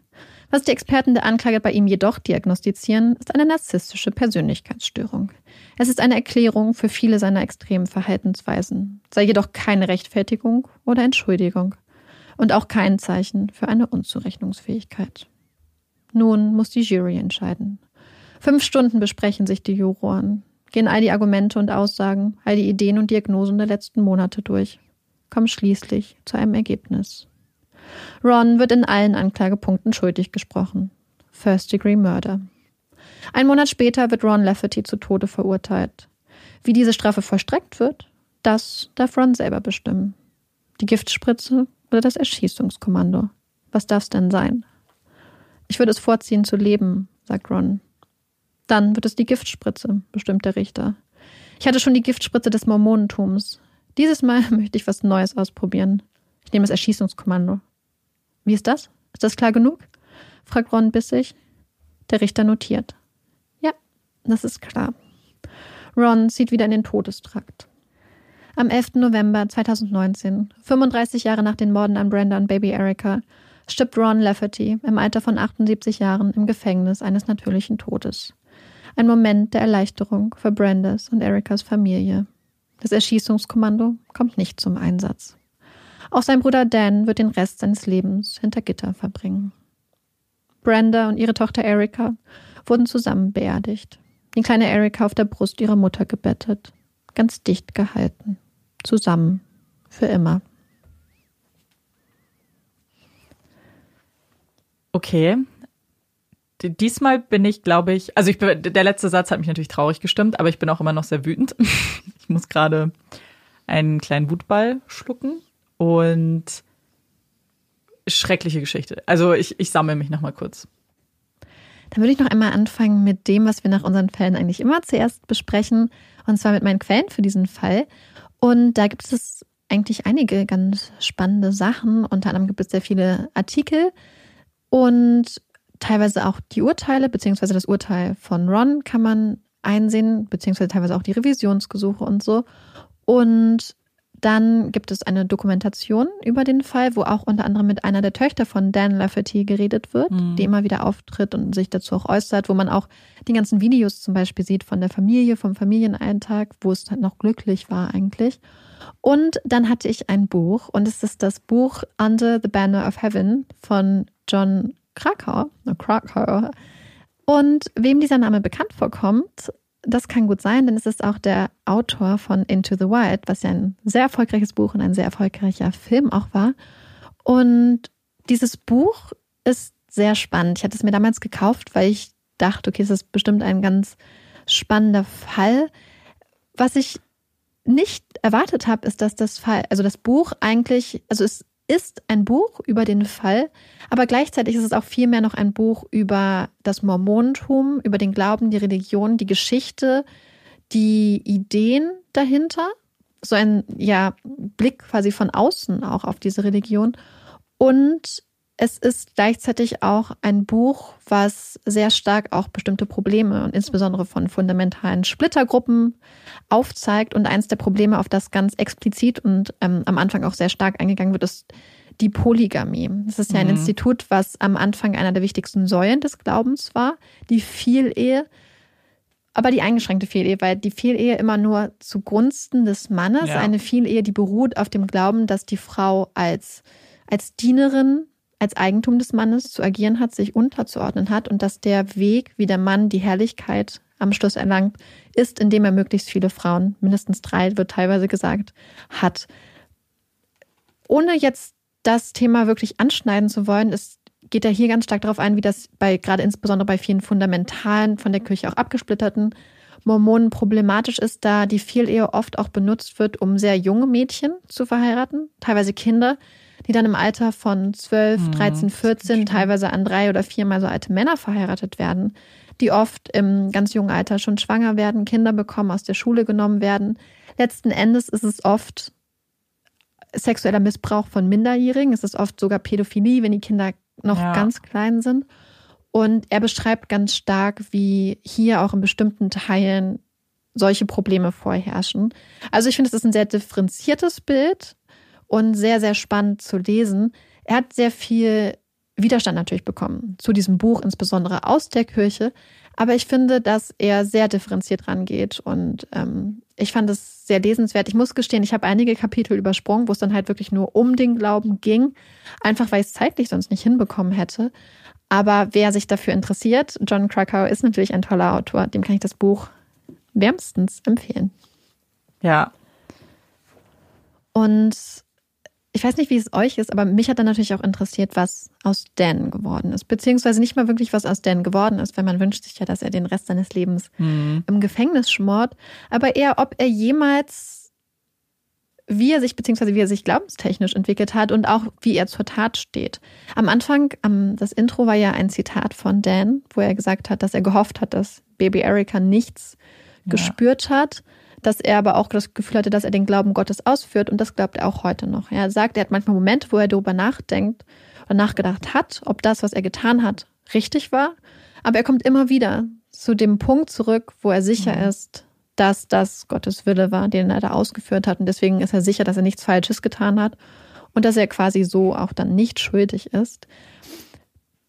Was die Experten der Anklage bei ihm jedoch diagnostizieren, ist eine narzisstische Persönlichkeitsstörung. Es ist eine Erklärung für viele seiner extremen Verhaltensweisen, sei jedoch keine Rechtfertigung oder Entschuldigung und auch kein Zeichen für eine Unzurechnungsfähigkeit. Nun muss die Jury entscheiden. Fünf Stunden besprechen sich die Juroren, gehen all die Argumente und Aussagen, all die Ideen und Diagnosen der letzten Monate durch, kommen schließlich zu einem Ergebnis. Ron wird in allen Anklagepunkten schuldig gesprochen. First Degree Murder. Ein Monat später wird Ron Lafferty zu Tode verurteilt. Wie diese Strafe vollstreckt wird, das darf Ron selber bestimmen. Die Giftspritze oder das Erschießungskommando. Was darf's denn sein? Ich würde es vorziehen zu leben, sagt Ron. Dann wird es die Giftspritze, bestimmt der Richter. Ich hatte schon die Giftspritze des Mormonentums. Dieses Mal möchte ich was Neues ausprobieren. Ich nehme das Erschießungskommando. Wie ist das? Ist das klar genug? fragt Ron bissig. Der Richter notiert. Ja, das ist klar. Ron zieht wieder in den Todestrakt. Am 11. November 2019, 35 Jahre nach den Morden an Brenda und Baby Erica, stirbt Ron Lafferty im Alter von 78 Jahren im Gefängnis eines natürlichen Todes. Ein Moment der Erleichterung für Brandes und Ericas Familie. Das Erschießungskommando kommt nicht zum Einsatz. Auch sein Bruder Dan wird den Rest seines Lebens hinter Gitter verbringen. Brenda und ihre Tochter Erika wurden zusammen beerdigt. Die kleine Erika auf der Brust ihrer Mutter gebettet, ganz dicht gehalten, zusammen, für immer. Okay. Diesmal bin ich, glaube ich, also ich bin, der letzte Satz hat mich natürlich traurig gestimmt, aber ich bin auch immer noch sehr wütend. Ich muss gerade einen kleinen Wutball schlucken und schreckliche Geschichte. Also ich, ich sammle mich nochmal kurz. Dann würde ich noch einmal anfangen mit dem, was wir nach unseren Fällen eigentlich immer zuerst besprechen, und zwar mit meinen Quellen für diesen Fall. Und da gibt es eigentlich einige ganz spannende Sachen. Unter anderem gibt es sehr viele Artikel und teilweise auch die Urteile, beziehungsweise das Urteil von Ron kann man einsehen, beziehungsweise teilweise auch die Revisionsgesuche und so. Und dann gibt es eine Dokumentation über den Fall, wo auch unter anderem mit einer der Töchter von Dan Lafferty geredet wird, mhm. die immer wieder auftritt und sich dazu auch äußert, wo man auch die ganzen Videos zum Beispiel sieht von der Familie, vom Familienalltag, wo es halt noch glücklich war eigentlich. Und dann hatte ich ein Buch und es ist das Buch Under the Banner of Heaven von John Krakauer. Krakauer. Und wem dieser Name bekannt vorkommt, das kann gut sein, denn es ist auch der Autor von Into the Wild, was ja ein sehr erfolgreiches Buch und ein sehr erfolgreicher Film auch war. Und dieses Buch ist sehr spannend. Ich hatte es mir damals gekauft, weil ich dachte, okay, es ist bestimmt ein ganz spannender Fall. Was ich nicht erwartet habe, ist, dass das Fall, also das Buch eigentlich, also es ist ein Buch über den Fall, aber gleichzeitig ist es auch vielmehr noch ein Buch über das Mormonentum, über den Glauben, die Religion, die Geschichte, die Ideen dahinter. So ein ja, Blick quasi von außen auch auf diese Religion. Und es ist gleichzeitig auch ein Buch, was sehr stark auch bestimmte Probleme und insbesondere von fundamentalen Splittergruppen aufzeigt. Und eins der Probleme, auf das ganz explizit und ähm, am Anfang auch sehr stark eingegangen wird, ist die Polygamie. Das ist ja ein mhm. Institut, was am Anfang einer der wichtigsten Säulen des Glaubens war, die Vielehe. Aber die eingeschränkte Vielehe, weil die Vielehe immer nur zugunsten des Mannes, ja. eine Vielehe, die beruht auf dem Glauben, dass die Frau als, als Dienerin als Eigentum des Mannes zu agieren hat, sich unterzuordnen hat und dass der Weg, wie der Mann die Herrlichkeit am Schluss erlangt, ist, indem er möglichst viele Frauen, mindestens drei wird teilweise gesagt, hat. Ohne jetzt das Thema wirklich anschneiden zu wollen, ist, geht er hier ganz stark darauf ein, wie das bei, gerade insbesondere bei vielen fundamentalen, von der Kirche auch abgesplitterten Mormonen problematisch ist, da die Vielehe oft auch benutzt wird, um sehr junge Mädchen zu verheiraten, teilweise Kinder, die dann im Alter von 12, 13, 14 teilweise an drei oder viermal so alte Männer verheiratet werden, die oft im ganz jungen Alter schon schwanger werden, Kinder bekommen, aus der Schule genommen werden. Letzten Endes ist es oft sexueller Missbrauch von Minderjährigen, es ist oft sogar Pädophilie, wenn die Kinder noch ja. ganz klein sind. Und er beschreibt ganz stark, wie hier auch in bestimmten Teilen solche Probleme vorherrschen. Also ich finde, es ist ein sehr differenziertes Bild und sehr, sehr spannend zu lesen. Er hat sehr viel Widerstand natürlich bekommen zu diesem Buch, insbesondere aus der Kirche. Aber ich finde, dass er sehr differenziert rangeht und ähm, ich fand es sehr lesenswert. Ich muss gestehen, ich habe einige Kapitel übersprungen, wo es dann halt wirklich nur um den Glauben ging, einfach weil ich es zeitlich sonst nicht hinbekommen hätte. Aber wer sich dafür interessiert, John Krakauer ist natürlich ein toller Autor, dem kann ich das Buch wärmstens empfehlen. Ja. Und ich weiß nicht, wie es euch ist, aber mich hat dann natürlich auch interessiert, was aus Dan geworden ist. Beziehungsweise nicht mal wirklich, was aus Dan geworden ist, weil man wünscht sich ja, dass er den Rest seines Lebens mhm. im Gefängnis schmort. Aber eher, ob er jemals, wie er sich, beziehungsweise wie er sich glaubenstechnisch entwickelt hat und auch wie er zur Tat steht. Am Anfang, das Intro war ja ein Zitat von Dan, wo er gesagt hat, dass er gehofft hat, dass Baby Erika nichts ja. gespürt hat dass er aber auch das Gefühl hatte, dass er den Glauben Gottes ausführt und das glaubt er auch heute noch. Er sagt, er hat manchmal Momente, wo er darüber nachdenkt oder nachgedacht hat, ob das, was er getan hat, richtig war, aber er kommt immer wieder zu dem Punkt zurück, wo er sicher mhm. ist, dass das Gottes Wille war, den er da ausgeführt hat und deswegen ist er sicher, dass er nichts Falsches getan hat und dass er quasi so auch dann nicht schuldig ist.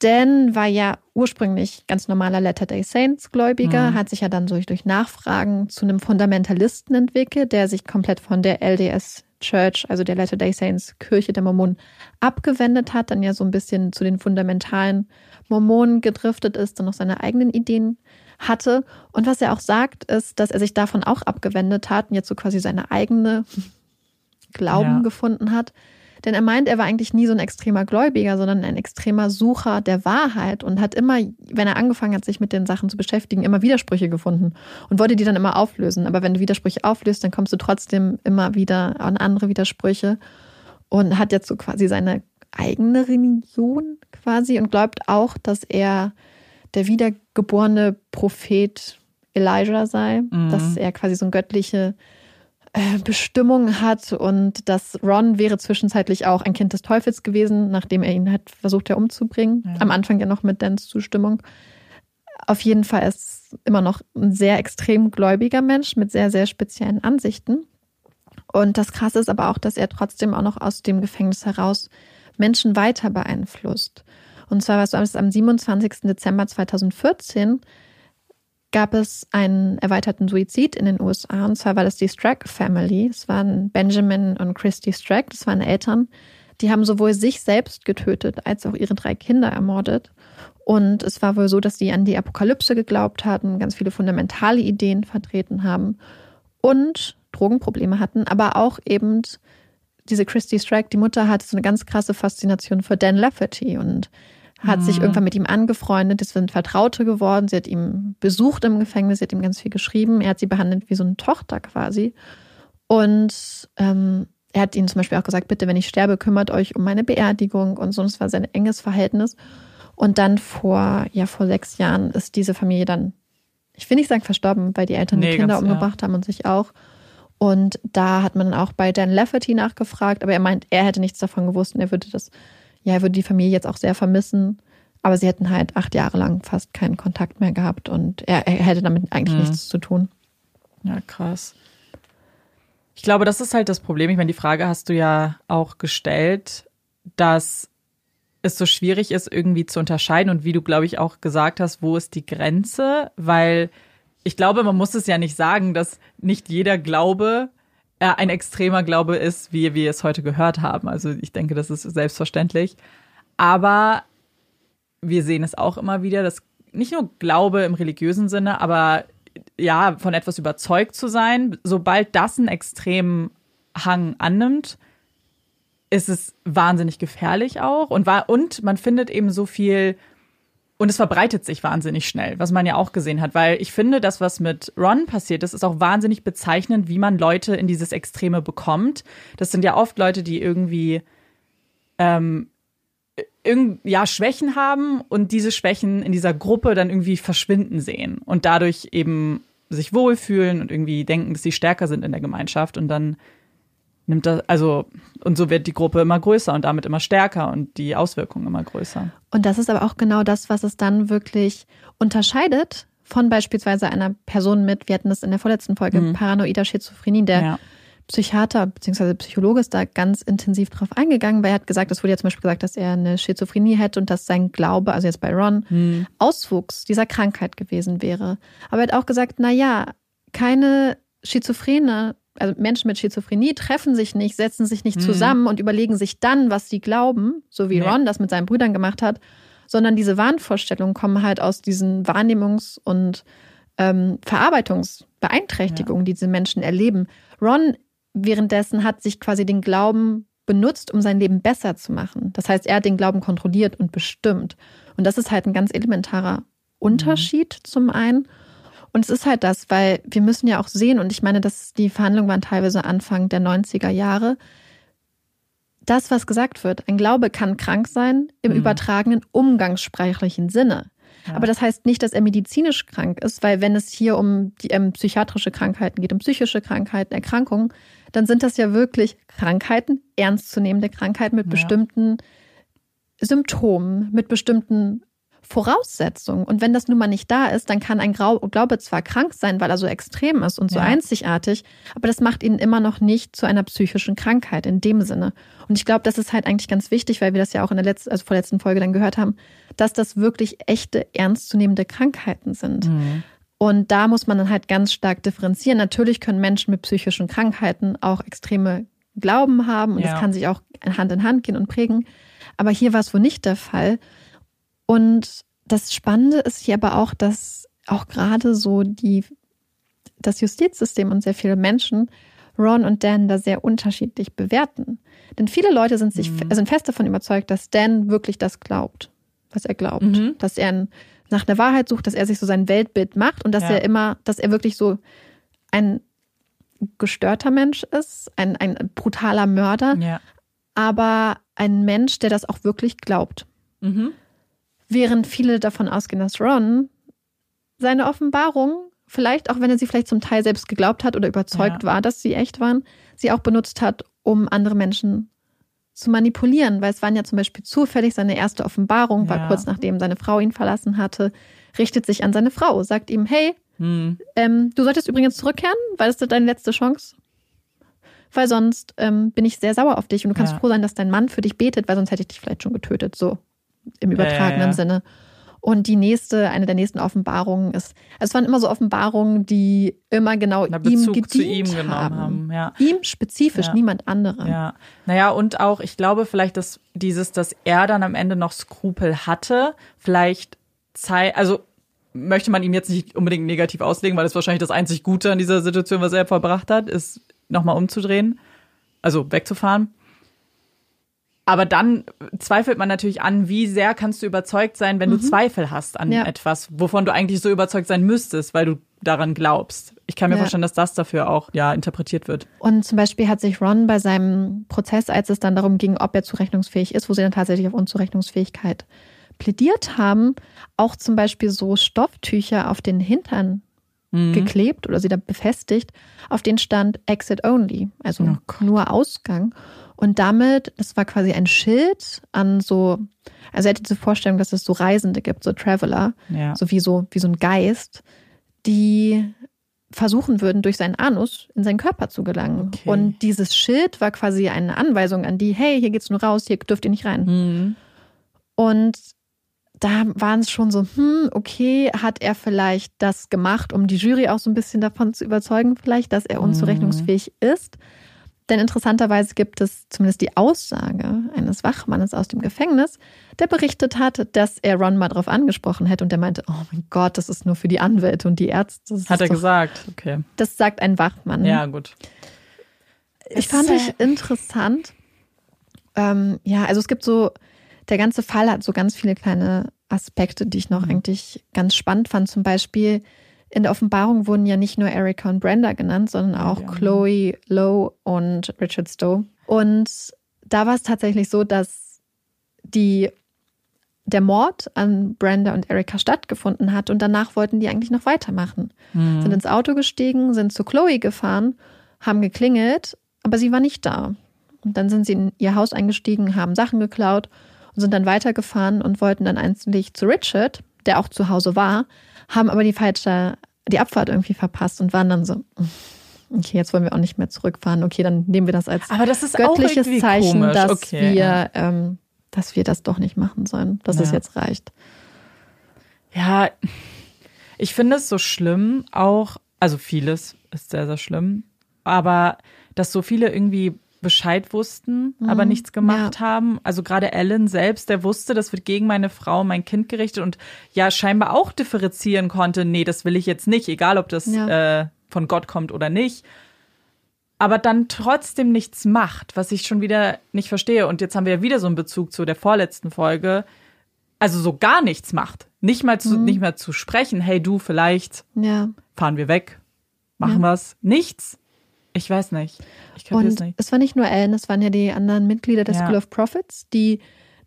Dan war ja ursprünglich ganz normaler Latter-day Saints-Gläubiger, mhm. hat sich ja dann durch, durch Nachfragen zu einem Fundamentalisten entwickelt, der sich komplett von der LDS Church, also der Latter-day Saints Kirche der Mormonen, abgewendet hat, dann ja so ein bisschen zu den fundamentalen Mormonen gedriftet ist und noch seine eigenen Ideen hatte. Und was er auch sagt, ist, dass er sich davon auch abgewendet hat und jetzt so quasi seine eigene Glauben ja. gefunden hat. Denn er meint, er war eigentlich nie so ein extremer Gläubiger, sondern ein extremer Sucher der Wahrheit und hat immer, wenn er angefangen hat, sich mit den Sachen zu beschäftigen, immer Widersprüche gefunden und wollte die dann immer auflösen. Aber wenn du Widersprüche auflöst, dann kommst du trotzdem immer wieder an andere Widersprüche und hat jetzt so quasi seine eigene Religion quasi und glaubt auch, dass er der wiedergeborene Prophet Elijah sei, mhm. dass er quasi so ein göttliche Bestimmung hat und dass Ron wäre zwischenzeitlich auch ein Kind des Teufels gewesen, nachdem er ihn hat versucht ja umzubringen. Ja. Am Anfang ja noch mit Dans Zustimmung. Auf jeden Fall ist immer noch ein sehr extrem gläubiger Mensch mit sehr, sehr speziellen Ansichten. Und das Krasse ist aber auch, dass er trotzdem auch noch aus dem Gefängnis heraus Menschen weiter beeinflusst. Und zwar war es am 27. Dezember 2014 gab es einen erweiterten Suizid in den USA. Und zwar war das die Strack Family. Es waren Benjamin und Christy Strack, das waren Eltern. Die haben sowohl sich selbst getötet als auch ihre drei Kinder ermordet. Und es war wohl so, dass sie an die Apokalypse geglaubt hatten, ganz viele fundamentale Ideen vertreten haben und Drogenprobleme hatten, aber auch eben diese Christy Strack, die Mutter, hatte so eine ganz krasse Faszination für Dan Lafferty und hat mhm. sich irgendwann mit ihm angefreundet, es sind Vertraute geworden, sie hat ihn besucht im Gefängnis, sie hat ihm ganz viel geschrieben, er hat sie behandelt wie so eine Tochter quasi. Und ähm, er hat ihnen zum Beispiel auch gesagt, bitte, wenn ich sterbe, kümmert euch um meine Beerdigung und so. Und es war sein enges Verhältnis. Und dann vor, ja, vor sechs Jahren ist diese Familie dann, ich will nicht sagen verstorben, weil die Eltern nee, die Kinder ganz, umgebracht ja. haben und sich auch. Und da hat man auch bei Dan Lafferty nachgefragt, aber er meint, er hätte nichts davon gewusst und er würde das ja, er würde die Familie jetzt auch sehr vermissen. Aber sie hätten halt acht Jahre lang fast keinen Kontakt mehr gehabt und er, er hätte damit eigentlich mhm. nichts zu tun. Ja, krass. Ich glaube, das ist halt das Problem. Ich meine, die Frage hast du ja auch gestellt, dass es so schwierig ist, irgendwie zu unterscheiden und wie du, glaube ich, auch gesagt hast, wo ist die Grenze? Weil ich glaube, man muss es ja nicht sagen, dass nicht jeder Glaube ein extremer Glaube ist, wie wir es heute gehört haben. Also ich denke, das ist selbstverständlich. Aber wir sehen es auch immer wieder, dass nicht nur Glaube im religiösen Sinne, aber ja, von etwas überzeugt zu sein, sobald das einen extremen Hang annimmt, ist es wahnsinnig gefährlich auch. Und, und man findet eben so viel und es verbreitet sich wahnsinnig schnell, was man ja auch gesehen hat, weil ich finde, das, was mit Ron passiert ist, ist auch wahnsinnig bezeichnend, wie man Leute in dieses Extreme bekommt. Das sind ja oft Leute, die irgendwie ähm, irgend, ja, Schwächen haben und diese Schwächen in dieser Gruppe dann irgendwie verschwinden sehen und dadurch eben sich wohlfühlen und irgendwie denken, dass sie stärker sind in der Gemeinschaft und dann nimmt das, also, und so wird die Gruppe immer größer und damit immer stärker und die Auswirkungen immer größer. Und das ist aber auch genau das, was es dann wirklich unterscheidet von beispielsweise einer Person mit, wir hatten das in der vorletzten Folge, mhm. paranoider Schizophrenie, der ja. Psychiater bzw. Psychologe ist da ganz intensiv drauf eingegangen, weil er hat gesagt, es wurde ja zum Beispiel gesagt, dass er eine Schizophrenie hätte und dass sein Glaube, also jetzt bei Ron, hm. Auswuchs dieser Krankheit gewesen wäre. Aber er hat auch gesagt, na ja, keine Schizophrene, also Menschen mit Schizophrenie treffen sich nicht, setzen sich nicht hm. zusammen und überlegen sich dann, was sie glauben, so wie nee. Ron das mit seinen Brüdern gemacht hat, sondern diese Wahnvorstellungen kommen halt aus diesen Wahrnehmungs- und ähm, Verarbeitungsbeeinträchtigungen, ja. die diese Menschen erleben. Ron währenddessen hat sich quasi den Glauben benutzt, um sein Leben besser zu machen. Das heißt, er hat den Glauben kontrolliert und bestimmt. Und das ist halt ein ganz elementarer Unterschied mhm. zum einen. Und es ist halt das, weil wir müssen ja auch sehen, und ich meine, dass die Verhandlungen waren teilweise Anfang der 90er Jahre, das, was gesagt wird, ein Glaube kann krank sein im mhm. übertragenen umgangssprachlichen Sinne. Ja. Aber das heißt nicht, dass er medizinisch krank ist, weil wenn es hier um die ähm, psychiatrische Krankheiten geht, um psychische Krankheiten, Erkrankungen, dann sind das ja wirklich Krankheiten, ernstzunehmende Krankheiten mit ja. bestimmten Symptomen, mit bestimmten Voraussetzung. Und wenn das nun mal nicht da ist, dann kann ein Glaube zwar krank sein, weil er so extrem ist und so ja. einzigartig, aber das macht ihn immer noch nicht zu einer psychischen Krankheit in dem Sinne. Und ich glaube, das ist halt eigentlich ganz wichtig, weil wir das ja auch in der letzten, also vorletzten Folge dann gehört haben, dass das wirklich echte, ernstzunehmende Krankheiten sind. Mhm. Und da muss man dann halt ganz stark differenzieren. Natürlich können Menschen mit psychischen Krankheiten auch extreme Glauben haben und ja. das kann sich auch Hand in Hand gehen und prägen. Aber hier war es wohl nicht der Fall. Und das Spannende ist hier aber auch, dass auch gerade so die, das Justizsystem und sehr viele Menschen Ron und Dan da sehr unterschiedlich bewerten. Denn viele Leute sind sich mhm. sind fest davon überzeugt, dass Dan wirklich das glaubt, was er glaubt. Mhm. Dass er nach einer Wahrheit sucht, dass er sich so sein Weltbild macht und dass ja. er immer, dass er wirklich so ein gestörter Mensch ist, ein, ein brutaler Mörder, ja. aber ein Mensch, der das auch wirklich glaubt. Mhm. Während viele davon ausgehen, dass Ron seine Offenbarung, vielleicht auch wenn er sie vielleicht zum Teil selbst geglaubt hat oder überzeugt ja. war, dass sie echt waren, sie auch benutzt hat, um andere Menschen zu manipulieren, weil es waren ja zum Beispiel zufällig seine erste Offenbarung, war ja. kurz nachdem seine Frau ihn verlassen hatte, richtet sich an seine Frau, sagt ihm, hey, hm. ähm, du solltest übrigens zurückkehren, weil das ist deine letzte Chance. Weil sonst ähm, bin ich sehr sauer auf dich und du kannst ja. froh sein, dass dein Mann für dich betet, weil sonst hätte ich dich vielleicht schon getötet. So im übertragenen ja, Sinne. Und die nächste, eine der nächsten Offenbarungen ist, also es waren immer so Offenbarungen, die immer genau Na, ihm gedient zu ihm genommen haben. haben ja. Ihm spezifisch, ja. niemand anderem. Ja. Naja, und auch, ich glaube vielleicht, dass dieses, dass er dann am Ende noch Skrupel hatte, vielleicht Zeit, also möchte man ihm jetzt nicht unbedingt negativ auslegen, weil das wahrscheinlich das einzig Gute an dieser Situation, was er vollbracht hat, ist nochmal umzudrehen, also wegzufahren. Aber dann zweifelt man natürlich an, wie sehr kannst du überzeugt sein, wenn mhm. du Zweifel hast an ja. etwas, wovon du eigentlich so überzeugt sein müsstest, weil du daran glaubst. Ich kann mir ja. vorstellen, dass das dafür auch ja interpretiert wird. Und zum Beispiel hat sich Ron bei seinem Prozess, als es dann darum ging, ob er zurechnungsfähig ist, wo sie dann tatsächlich auf Unzurechnungsfähigkeit plädiert haben, auch zum Beispiel so Stofftücher auf den Hintern mhm. geklebt oder sie da befestigt, auf den stand Exit Only, also oh nur Ausgang. Und damit, das war quasi ein Schild an so, also er hatte diese Vorstellung, dass es so Reisende gibt, so Traveler, ja. so wie so, wie so ein Geist, die versuchen würden, durch seinen Anus in seinen Körper zu gelangen. Okay. Und dieses Schild war quasi eine Anweisung an die, hey, hier geht's nur raus, hier dürft ihr nicht rein. Mhm. Und da waren es schon so, hm, okay, hat er vielleicht das gemacht, um die Jury auch so ein bisschen davon zu überzeugen, vielleicht, dass er unzurechnungsfähig mhm. ist. Denn interessanterweise gibt es zumindest die Aussage eines Wachmannes aus dem Gefängnis, der berichtet hat, dass er Ron mal drauf angesprochen hätte und der meinte, oh mein Gott, das ist nur für die Anwälte und die Ärzte. hat er doch, gesagt, okay. Das sagt ein Wachmann. Ja, gut. Ich fand es interessant. Ähm, ja, also es gibt so, der ganze Fall hat so ganz viele kleine Aspekte, die ich noch mhm. eigentlich ganz spannend fand. Zum Beispiel, in der Offenbarung wurden ja nicht nur Erika und Brenda genannt, sondern auch ja. Chloe, Lowe und Richard Stowe. Und da war es tatsächlich so, dass die, der Mord an Brenda und Erika stattgefunden hat und danach wollten die eigentlich noch weitermachen. Mhm. Sind ins Auto gestiegen, sind zu Chloe gefahren, haben geklingelt, aber sie war nicht da. Und dann sind sie in ihr Haus eingestiegen, haben Sachen geklaut und sind dann weitergefahren und wollten dann einzeln zu Richard, der auch zu Hause war, haben aber die falsche, die Abfahrt irgendwie verpasst und waren dann so, okay, jetzt wollen wir auch nicht mehr zurückfahren. Okay, dann nehmen wir das als Aber das ist göttliches Zeichen, komisch. dass okay, wir, ja. ähm, dass wir das doch nicht machen sollen, dass es Ja. jetzt reicht. Ja, ich finde es so schlimm, auch, also vieles ist sehr, sehr schlimm, aber dass so viele irgendwie Bescheid wussten, aber nichts gemacht haben. Also gerade Ellen selbst, der wusste, das wird gegen meine Frau, und mein Kind gerichtet und ja, scheinbar auch differenzieren konnte, nee, das will ich jetzt nicht, egal ob das Ja. äh, von Gott kommt oder nicht. Aber dann trotzdem nichts macht, was ich schon wieder nicht verstehe. Und jetzt haben wir ja wieder so einen Bezug zu der vorletzten Folge. Also so gar nichts macht. Nicht mal zu, nicht mal zu sprechen, hey du, vielleicht Ja. fahren wir weg, machen wir's. Nichts. Ich weiß nicht. Ich Und nicht. es war nicht nur Ellen, es waren ja die anderen Mitglieder der Ja. School of Prophets, die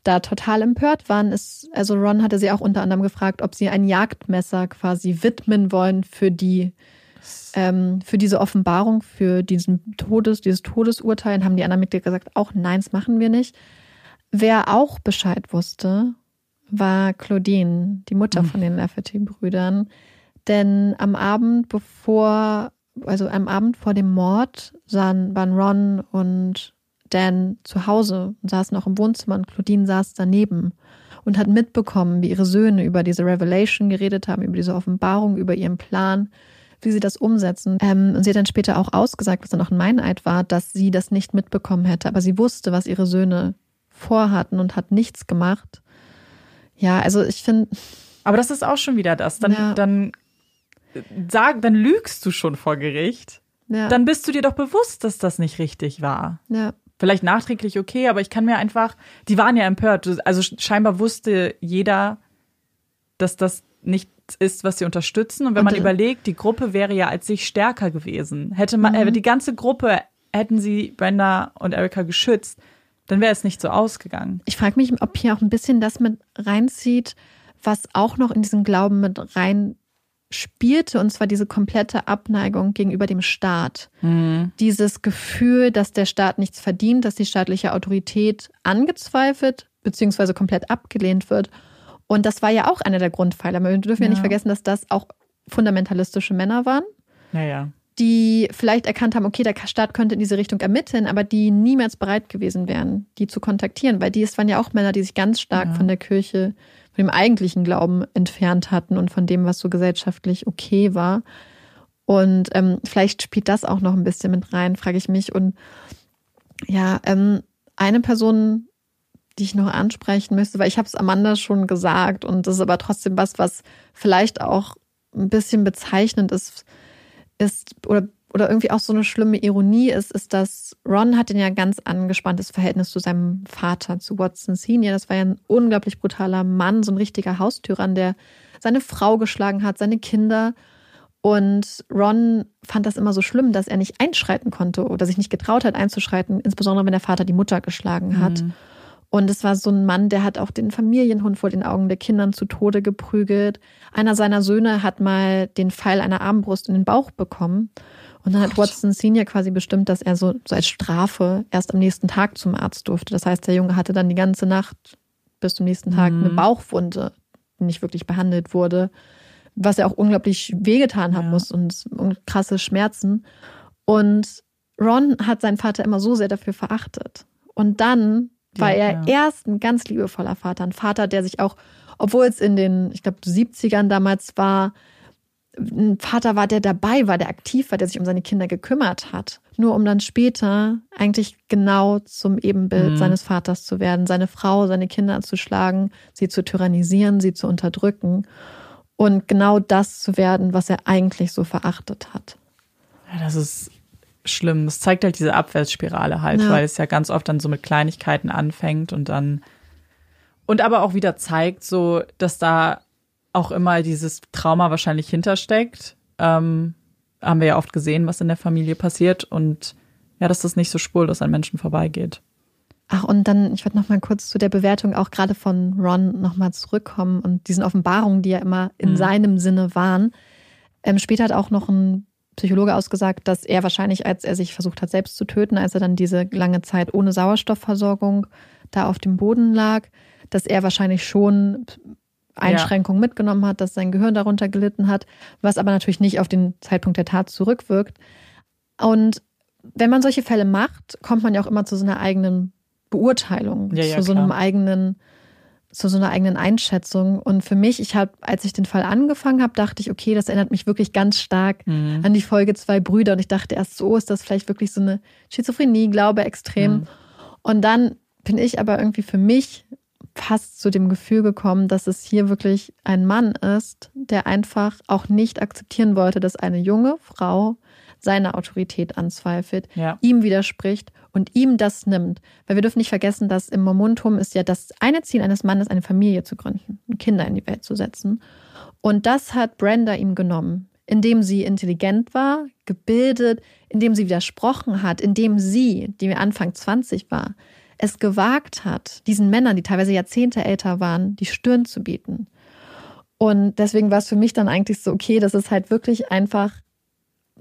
da total empört waren. Es, also Ron hatte sie auch unter anderem gefragt, ob sie ein Jagdmesser quasi widmen wollen für die ähm, für diese Offenbarung, für diesen Todes, dieses Todesurteil. Und haben die anderen Mitglieder gesagt, auch nein, das machen wir nicht. Wer auch Bescheid wusste, war Claudine, die Mutter von den Lafferty-Brüdern. Denn am Abend bevor, also am Abend vor dem Mord sahen, waren Ron und Dan zu Hause und saßen auch im Wohnzimmer und Claudine saß daneben und hat mitbekommen, wie ihre Söhne über diese Revelation geredet haben, über diese Offenbarung, über ihren Plan, wie sie das umsetzen. Ähm, und sie hat dann später auch ausgesagt, was dann auch ein Meineid war, dass sie das nicht mitbekommen hätte. Aber sie wusste, was ihre Söhne vorhatten und hat nichts gemacht. Ja, also ich finde, Aber das ist auch schon wieder das. Dann, Ja. dann sag, dann lügst du schon vor Gericht. ja, Dann bist du dir doch bewusst, dass das nicht richtig war. ja, Vielleicht nachträglich okay, aber ich kann mir einfach, die waren ja empört. Also scheinbar wusste jeder, dass das nichts ist, was sie unterstützen. Und wenn man überlegt, die Gruppe wäre ja als sich stärker gewesen. Hätte man, äh, die ganze Gruppe, hätten sie Brenda und Erika geschützt, dann wäre es nicht so ausgegangen. Ich frage mich, ob hier auch ein bisschen das mit reinzieht, was auch noch in diesen Glauben mit rein spielte, und zwar diese komplette Abneigung gegenüber dem Staat. Dieses Gefühl, dass der Staat nichts verdient, dass die staatliche Autorität angezweifelt bzw. komplett abgelehnt wird. Und das war ja auch einer der Grundpfeiler. Wir dürfen ja, nicht Ja. vergessen, dass das auch fundamentalistische Männer waren Naja. die vielleicht erkannt haben, okay, der Staat könnte in diese Richtung ermitteln, aber die niemals bereit gewesen wären, die zu kontaktieren, weil die, es waren ja auch Männer, die sich ganz stark von der Kirche, von dem eigentlichen Glauben entfernt hatten und von dem, was so gesellschaftlich okay war. Und ähm, vielleicht spielt das auch noch ein bisschen mit rein, frage ich mich. Und ja, ähm, eine Person, die ich noch ansprechen müsste, weil ich habe es Amanda schon gesagt und das ist aber trotzdem was, was vielleicht auch ein bisschen bezeichnend ist, ist oder, oder irgendwie auch so eine schlimme Ironie ist, ist, dass Ron hat ja ein ganz angespanntes Verhältnis zu seinem Vater, zu Watson Senior. Das war ja ein unglaublich brutaler Mann, so ein richtiger Haustyrann, der seine Frau geschlagen hat, seine Kinder. Und Ron fand das immer so schlimm, dass er nicht einschreiten konnte oder sich nicht getraut hat einzuschreiten, insbesondere wenn der Vater die Mutter geschlagen hat. Und es war so ein Mann, der hat auch den Familienhund vor den Augen der Kindern zu Tode geprügelt. Einer seiner Söhne hat mal den Pfeil einer Armbrust in den Bauch bekommen. Und dann hat Watson Senior quasi bestimmt, dass er so, so als Strafe erst am nächsten Tag zum Arzt durfte. Das heißt, der Junge hatte dann die ganze Nacht bis zum nächsten Tag eine Bauchwunde, die nicht wirklich behandelt wurde, was er auch unglaublich wehgetan haben Ja. muss und, und krasse Schmerzen. Und Ron hat seinen Vater immer so sehr dafür verachtet. Und dann war Ja, er ja. erst ein ganz liebevoller Vater, ein Vater, der sich auch, obwohl es in den, ich glaube, 70ern damals war, ein Vater war, der dabei war, der aktiv war, der sich um seine Kinder gekümmert hat. Nur um dann später eigentlich genau zum Ebenbild Mhm. seines Vaters zu werden, seine Frau, seine Kinder zu schlagen, sie zu tyrannisieren, sie zu unterdrücken und genau das zu werden, was er eigentlich so verachtet hat. Ja, das ist schlimm. Das zeigt halt diese Abwärtsspirale halt, Ja. weil es ja ganz oft dann so mit Kleinigkeiten anfängt und dann und aber auch wieder zeigt, so dass da auch immer dieses Trauma wahrscheinlich hintersteckt. Ähm, haben wir ja oft gesehen, was in der Familie passiert und ja, dass das nicht so spurlos an Menschen vorbeigeht. Ach, und dann, ich würde noch mal kurz zu der Bewertung auch gerade von Ron noch mal zurückkommen und diesen Offenbarungen, die ja immer in Mhm. seinem Sinne waren. Ähm, später hat auch noch ein Psychologe ausgesagt, dass er wahrscheinlich, als er sich versucht hat, selbst zu töten, als er dann diese lange Zeit ohne Sauerstoffversorgung da auf dem Boden lag, dass er wahrscheinlich schon Einschränkungen mitgenommen hat, dass sein Gehirn darunter gelitten hat, was aber natürlich nicht auf den Zeitpunkt der Tat zurückwirkt. Und wenn man solche Fälle macht, kommt man ja auch immer zu so einer eigenen Beurteilung, Ja, ja, zu so einem klar. eigenen, zu so einer eigenen Einschätzung. Und für mich, ich habe, als ich den Fall angefangen habe, dachte ich, okay, das erinnert mich wirklich ganz stark Mhm. an die Folge zwei Brüder. Und ich dachte erst, so ist das vielleicht wirklich so eine Schizophrenie, Glaube extrem. Mhm. Und dann bin ich aber irgendwie für mich fast zu dem Gefühl gekommen, dass es hier wirklich ein Mann ist, der einfach auch nicht akzeptieren wollte, dass eine junge Frau seine Autorität anzweifelt, Ja. ihm widerspricht und ihm das nimmt. Weil wir dürfen nicht vergessen, dass im Mormontum ist ja das eine Ziel eines Mannes, eine Familie zu gründen und Kinder in die Welt zu setzen. Und das hat Brenda ihm genommen, indem sie intelligent war, gebildet, indem sie widersprochen hat, indem sie, die Anfang 20 war, es gewagt hat, diesen Männern, die teilweise Jahrzehnte älter waren, die Stirn zu bieten. Und deswegen war es für mich dann eigentlich so, okay, das ist halt wirklich einfach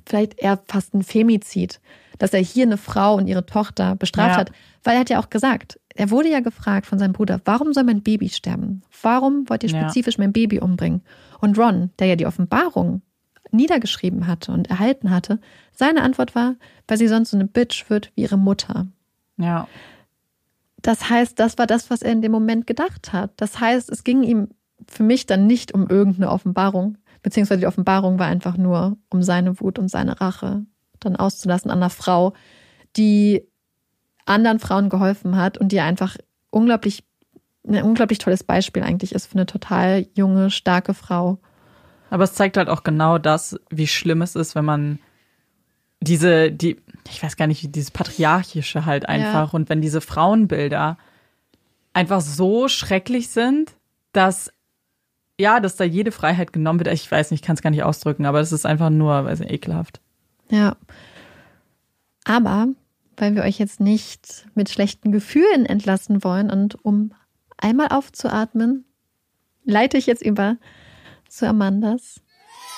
vielleicht eher fast ein Femizid, dass er hier eine Frau und ihre Tochter bestraft Ja. hat. Weil er hat ja auch gesagt, er wurde ja gefragt von seinem Bruder, warum soll mein Baby sterben? Warum wollt ihr Ja. spezifisch mein Baby umbringen? Und Ron, der ja die Offenbarung niedergeschrieben hatte und erhalten hatte, seine Antwort war, weil sie sonst so eine Bitch wird wie ihre Mutter. Ja. Das heißt, das war das, was er in dem Moment gedacht hat. Das heißt, es ging ihm für mich dann nicht um irgendeine Offenbarung, beziehungsweise die Offenbarung war einfach nur, um seine Wut und seine Rache dann auszulassen an einer Frau, die anderen Frauen geholfen hat und die einfach unglaublich, ein unglaublich tolles Beispiel eigentlich ist für eine total junge, starke Frau. Aber es zeigt halt auch genau das, wie schlimm es ist, wenn man diese, die, ich weiß gar nicht, dieses Patriarchische halt einfach und wenn diese Frauenbilder einfach so schrecklich sind, dass ja, dass da jede Freiheit genommen wird. Ich weiß nicht, ich kann es gar nicht ausdrücken, aber es ist einfach nur, weiß nicht, ekelhaft. Ja. Aber weil wir euch jetzt nicht mit schlechten Gefühlen entlassen wollen und um einmal aufzuatmen, leite ich jetzt über zu Amandas.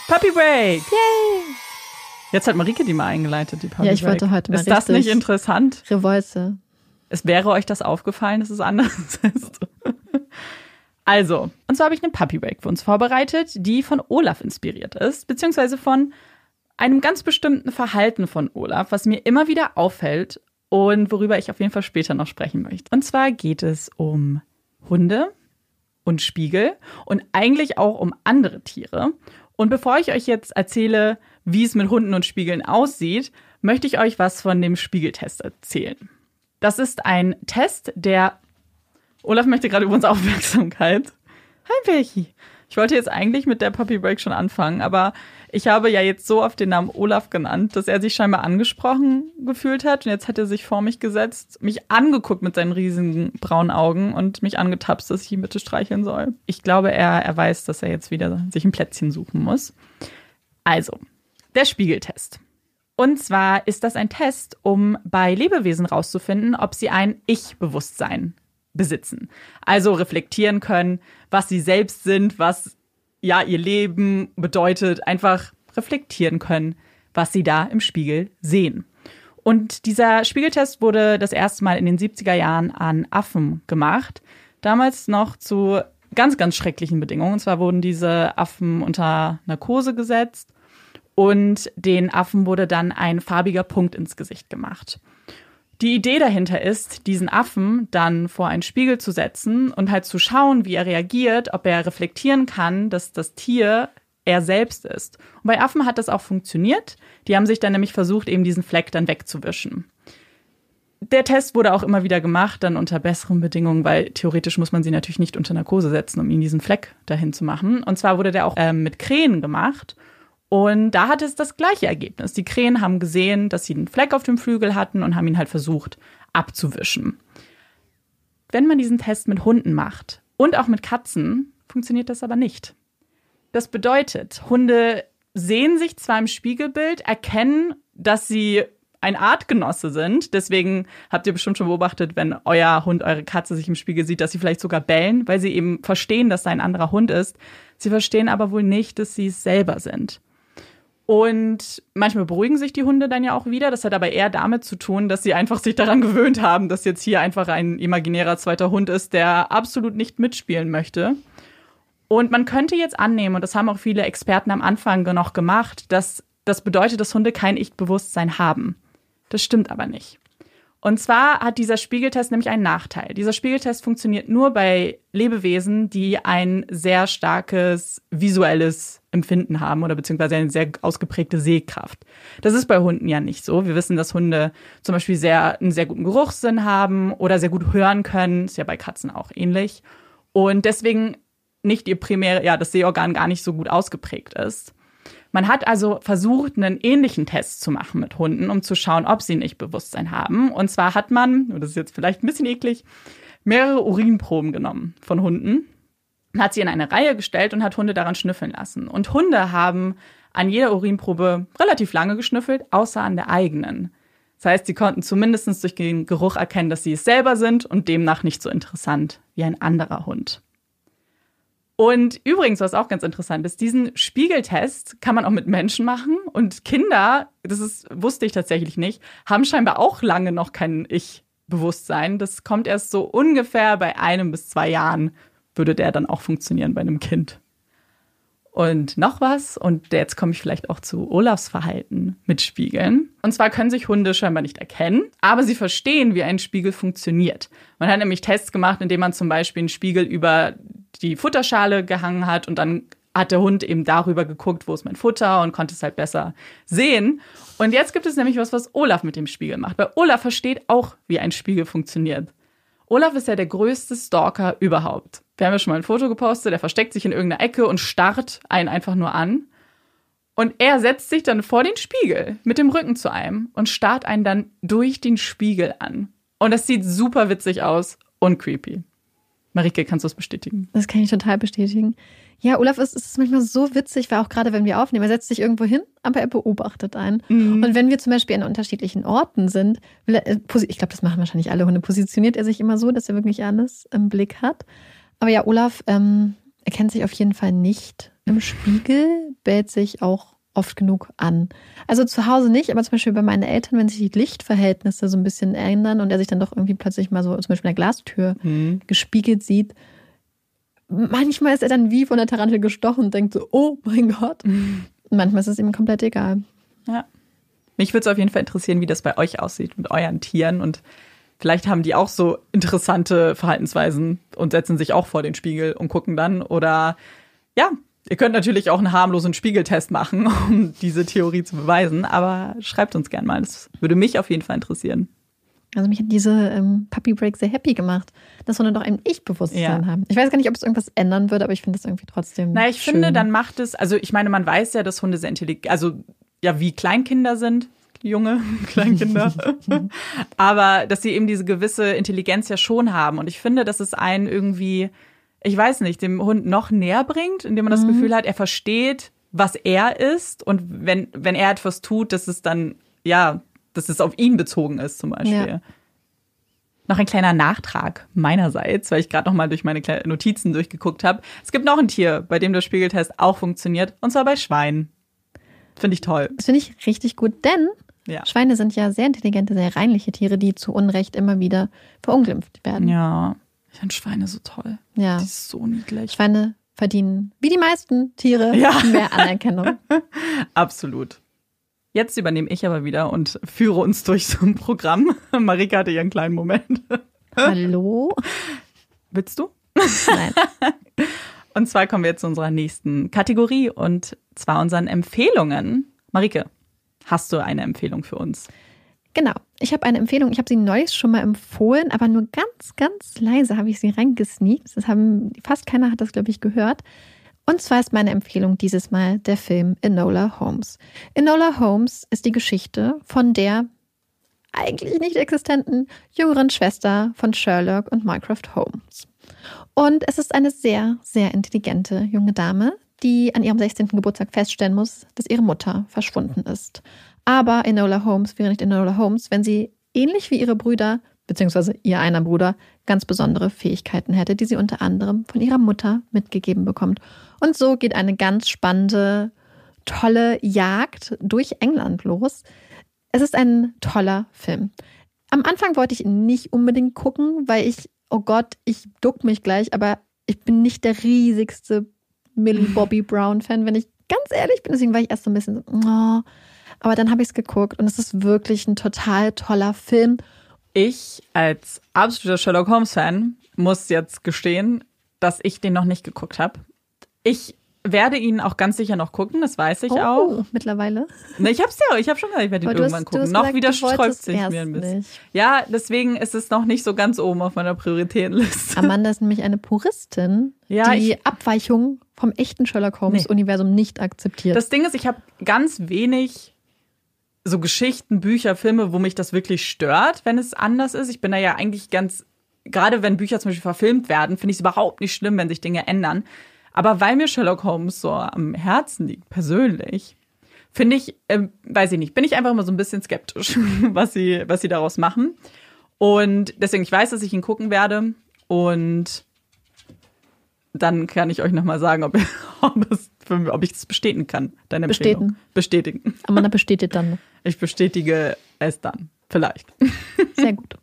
Puppy Break! Yay! Jetzt hat Marike die mal eingeleitet, die Puppy Ja, ich Break. wollte heute mal Ist das nicht interessant? Revolte. Es wäre euch das aufgefallen, dass es anders ist. Also, und zwar habe ich eine Puppy Break für uns vorbereitet, die von Olaf inspiriert ist, beziehungsweise von einem ganz bestimmten Verhalten von Olaf, was mir immer wieder auffällt und worüber ich auf jeden Fall später noch sprechen möchte. Und zwar geht es um Hunde und Spiegel und eigentlich auch um andere Tiere. Und bevor ich euch jetzt erzähle, wie es mit Hunden und Spiegeln aussieht, möchte ich euch was von dem Spiegeltest erzählen. Das ist ein Test, der. Olaf möchte gerade übrigens Aufmerksamkeit. Hi, Belchi. Ich wollte jetzt eigentlich mit der Puppy Break schon anfangen, aber ich habe ja jetzt so oft den Namen Olaf genannt, dass er sich scheinbar angesprochen gefühlt hat. Und jetzt hat er sich vor mich gesetzt, mich angeguckt mit seinen riesigen braunen Augen und mich angetapst, dass ich ihn bitte streicheln soll. Ich glaube, er, er weiß, dass er jetzt wieder sich ein Plätzchen suchen muss. Also, der Spiegeltest. Und zwar ist das ein Test, um bei Lebewesen rauszufinden, ob sie ein Ich-Bewusstsein besitzen. Also reflektieren können, was sie selbst sind, was ja ihr Leben bedeutet, einfach reflektieren können, was sie da im Spiegel sehen. Und dieser Spiegeltest wurde das erste Mal in den 70er Jahren an Affen gemacht. Damals noch zu ganz, ganz schrecklichen Bedingungen. Und zwar wurden diese Affen unter Narkose gesetzt und den Affen wurde dann ein farbiger Punkt ins Gesicht gemacht. Die Idee dahinter ist, diesen Affen dann vor einen Spiegel zu setzen und halt zu schauen, wie er reagiert, ob er reflektieren kann, dass das Tier er selbst ist. Und bei Affen hat das auch funktioniert. Die haben sich dann nämlich versucht, eben diesen Fleck dann wegzuwischen. Der Test wurde auch immer wieder gemacht, dann unter besseren Bedingungen, weil theoretisch muss man sie natürlich nicht unter Narkose setzen, um ihnen diesen Fleck dahin zu machen. Und zwar wurde der auch ähm, mit Krähen gemacht. Und da hatte es das gleiche Ergebnis. Die Krähen haben gesehen, dass sie einen Fleck auf dem Flügel hatten und haben ihn halt versucht abzuwischen. Wenn man diesen Test mit Hunden macht und auch mit Katzen, funktioniert das aber nicht. Das bedeutet, Hunde sehen sich zwar im Spiegelbild, erkennen, dass sie ein Artgenosse sind. Deswegen habt ihr bestimmt schon beobachtet, wenn euer Hund, eure Katze sich im Spiegel sieht, dass sie vielleicht sogar bellen, weil sie eben verstehen, dass da ein anderer Hund ist. Sie verstehen aber wohl nicht, dass sie es selber sind. Und manchmal beruhigen sich die Hunde dann ja auch wieder. Das hat aber eher damit zu tun, dass sie einfach sich daran gewöhnt haben, dass jetzt hier einfach ein imaginärer zweiter Hund ist, der absolut nicht mitspielen möchte. Und man könnte jetzt annehmen, und das haben auch viele Experten am Anfang noch gemacht, dass das bedeutet, dass Hunde kein Ich-Bewusstsein haben. Das stimmt aber nicht. Und zwar hat dieser Spiegeltest nämlich einen Nachteil. Dieser Spiegeltest funktioniert nur bei Lebewesen, die ein sehr starkes visuelles Empfinden haben oder beziehungsweise eine sehr ausgeprägte Sehkraft. Das ist bei Hunden ja nicht so. Wir wissen, dass Hunde zum Beispiel sehr, einen sehr guten Geruchssinn haben oder sehr gut hören können. Ist ja bei Katzen auch ähnlich. Und deswegen nicht ihr primär, ja, das Sehorgan gar nicht so gut ausgeprägt ist. Man hat also versucht, einen ähnlichen Test zu machen mit Hunden, um zu schauen, ob sie nicht Bewusstsein haben. Und zwar hat man, das ist jetzt vielleicht ein bisschen eklig, mehrere Urinproben genommen von Hunden, hat sie in eine Reihe gestellt und hat Hunde daran schnüffeln lassen. Und Hunde haben an jeder Urinprobe relativ lange geschnüffelt, außer an der eigenen. Das heißt, sie konnten zumindest durch den Geruch erkennen, dass sie es selber sind und demnach nicht so interessant wie ein anderer Hund. Und übrigens, was auch ganz interessant ist, diesen Spiegeltest kann man auch mit Menschen machen. Und Kinder, das ist, wusste ich tatsächlich nicht, haben scheinbar auch lange noch kein Ich-Bewusstsein. Das kommt erst so ungefähr bei einem bis zwei Jahren, würde der dann auch funktionieren bei einem Kind. Und noch was, und jetzt komme ich vielleicht auch zu Olafs Verhalten mit Spiegeln. Und zwar können sich Hunde scheinbar nicht erkennen, aber sie verstehen, wie ein Spiegel funktioniert. Man hat nämlich Tests gemacht, indem man zum Beispiel einen Spiegel über die Futterschale gehangen hat und dann hat der Hund eben darüber geguckt, wo ist mein Futter und konnte es halt besser sehen. Und jetzt gibt es nämlich was, was Olaf mit dem Spiegel macht. Weil Olaf versteht auch, wie ein Spiegel funktioniert. Olaf ist ja der größte Stalker überhaupt. Wir haben ja schon mal ein Foto gepostet, der versteckt sich in irgendeiner Ecke und starrt einen einfach nur an. Und er setzt sich dann vor den Spiegel mit dem Rücken zu einem und starrt einen dann durch den Spiegel an. Und das sieht super witzig aus und creepy. Marike, kannst du das bestätigen? Das kann ich total bestätigen. Ja, Olaf ist, ist manchmal so witzig, weil auch gerade wenn wir aufnehmen, er setzt sich irgendwo hin, aber er beobachtet einen. Mhm. Und wenn wir zum Beispiel an unterschiedlichen Orten sind, er, äh, ich glaube, das machen wahrscheinlich alle Hunde, positioniert er sich immer so, dass er wirklich alles im Blick hat. Aber ja, Olaf ähm, erkennt sich auf jeden Fall nicht im Spiegel, bellt sich auch oft genug an. Also zu Hause nicht, aber zum Beispiel bei meinen Eltern, wenn sich die Lichtverhältnisse so ein bisschen ändern und er sich dann doch irgendwie plötzlich mal so zum Beispiel in der Glastür mhm. gespiegelt sieht, manchmal ist er dann wie von der Tarantel gestochen und denkt so, oh mein Gott. Mhm. Manchmal ist es ihm komplett egal. Ja. Mich würde es auf jeden Fall interessieren, wie das bei euch aussieht mit euren Tieren und vielleicht haben die auch so interessante Verhaltensweisen und setzen sich auch vor den Spiegel und gucken dann oder ja, Ihr könnt natürlich auch einen harmlosen Spiegeltest machen, um diese Theorie zu beweisen, aber schreibt uns gern mal. Das würde mich auf jeden Fall interessieren. Also mich hat diese ähm, Puppy Break sehr happy gemacht, dass Hunde doch ein Ich-Bewusstsein ja. haben. Ich weiß gar nicht, ob es irgendwas ändern würde, aber ich finde es irgendwie trotzdem. Na, ich schön. finde, dann macht es, also ich meine, man weiß ja, dass Hunde sehr intelligent, also ja, wie Kleinkinder sind, junge Kleinkinder. aber dass sie eben diese gewisse Intelligenz ja schon haben. Und ich finde, dass es einen irgendwie ich weiß nicht, dem Hund noch näher bringt, indem man das mhm. Gefühl hat, er versteht, was er ist und wenn, wenn er etwas tut, dass es dann, ja, dass es auf ihn bezogen ist zum Beispiel. Ja. Noch ein kleiner Nachtrag meinerseits, weil ich gerade noch mal durch meine Notizen durchgeguckt habe. Es gibt noch ein Tier, bei dem der Spiegeltest auch funktioniert, und zwar bei Schweinen. Finde ich toll. Das finde ich richtig gut, denn ja. Schweine sind ja sehr intelligente, sehr reinliche Tiere, die zu Unrecht immer wieder verunglimpft werden. Ja. Ich finde Schweine so toll. Ja. Die ist so niedlich. Schweine verdienen, wie die meisten Tiere, ja. mehr Anerkennung. Absolut. Jetzt übernehme ich aber wieder und führe uns durch so ein Programm. Marika hatte ihren kleinen Moment. Hallo? Willst du? Nein. Und zwar kommen wir jetzt zu unserer nächsten Kategorie und zwar unseren Empfehlungen. Marike, hast du eine Empfehlung für uns? Genau. Ich habe eine Empfehlung. Ich habe sie neulich schon mal empfohlen, aber nur ganz, ganz leise habe ich sie reingesneakt. Das haben fast keiner hat das, glaube ich, gehört. Und zwar ist meine Empfehlung dieses Mal der Film Enola Holmes. Enola Holmes ist die Geschichte von der eigentlich nicht existenten jüngeren Schwester von Sherlock und Mycroft Holmes. Und es ist eine sehr, sehr intelligente junge Dame, die an ihrem 16. Geburtstag feststellen muss, dass ihre Mutter verschwunden ist. Aber Enola Holmes wäre nicht Enola Holmes, wenn sie ähnlich wie ihre Brüder, beziehungsweise ihr einer Bruder, ganz besondere Fähigkeiten hätte, die sie unter anderem von ihrer Mutter mitgegeben bekommt. Und so geht eine ganz spannende, tolle Jagd durch England los. Es ist ein toller Film. Am Anfang wollte ich ihn nicht unbedingt gucken, weil ich, oh Gott, ich duck mich gleich, aber ich bin nicht der riesigste Millie Bobby Brown Fan. Wenn ich ganz ehrlich bin. Deswegen war ich erst so ein bisschen so, oh. Aber dann habe ich es geguckt und es ist wirklich ein total toller Film. Ich als absoluter Sherlock Holmes-Fan muss jetzt gestehen, dass ich den noch nicht geguckt habe. Ich werde ihn auch ganz sicher noch gucken, das weiß ich oh, auch. mittlerweile. Ne, ich hab's ja, ich habe schon gesagt, ich werde ihn hast- irgendwann du gucken. hast Noch gesagt, wieder sträubt sich mir ein bisschen. nicht. Ja, deswegen ist es noch nicht so ganz oben auf meiner Prioritätenliste. Amanda ist nämlich eine Puristin, Ja, die ich- Abweichung vom echten Sherlock Holmes-Universum nicht akzeptiert. Das Ding ist, ich habe ganz wenig so Geschichten, Bücher, Filme, wo mich das wirklich stört, wenn es anders ist. Ich bin da ja eigentlich ganz, gerade wenn Bücher zum Beispiel verfilmt werden, finde ich es überhaupt nicht schlimm, wenn sich Dinge ändern. Aber weil mir Sherlock Holmes so am Herzen liegt, persönlich, finde ich, ähm, weiß ich nicht, bin ich einfach immer so ein bisschen skeptisch, was sie, was sie daraus machen. Und deswegen, ich weiß, dass ich ihn gucken werde. Und dann kann ich euch nochmal sagen, ob, ob, es für, ob ich das bestätigen kann. Deine Empfehlung. Bestätigen. Amanda bestätigt dann. Ich bestätige es dann. Vielleicht. Sehr gut.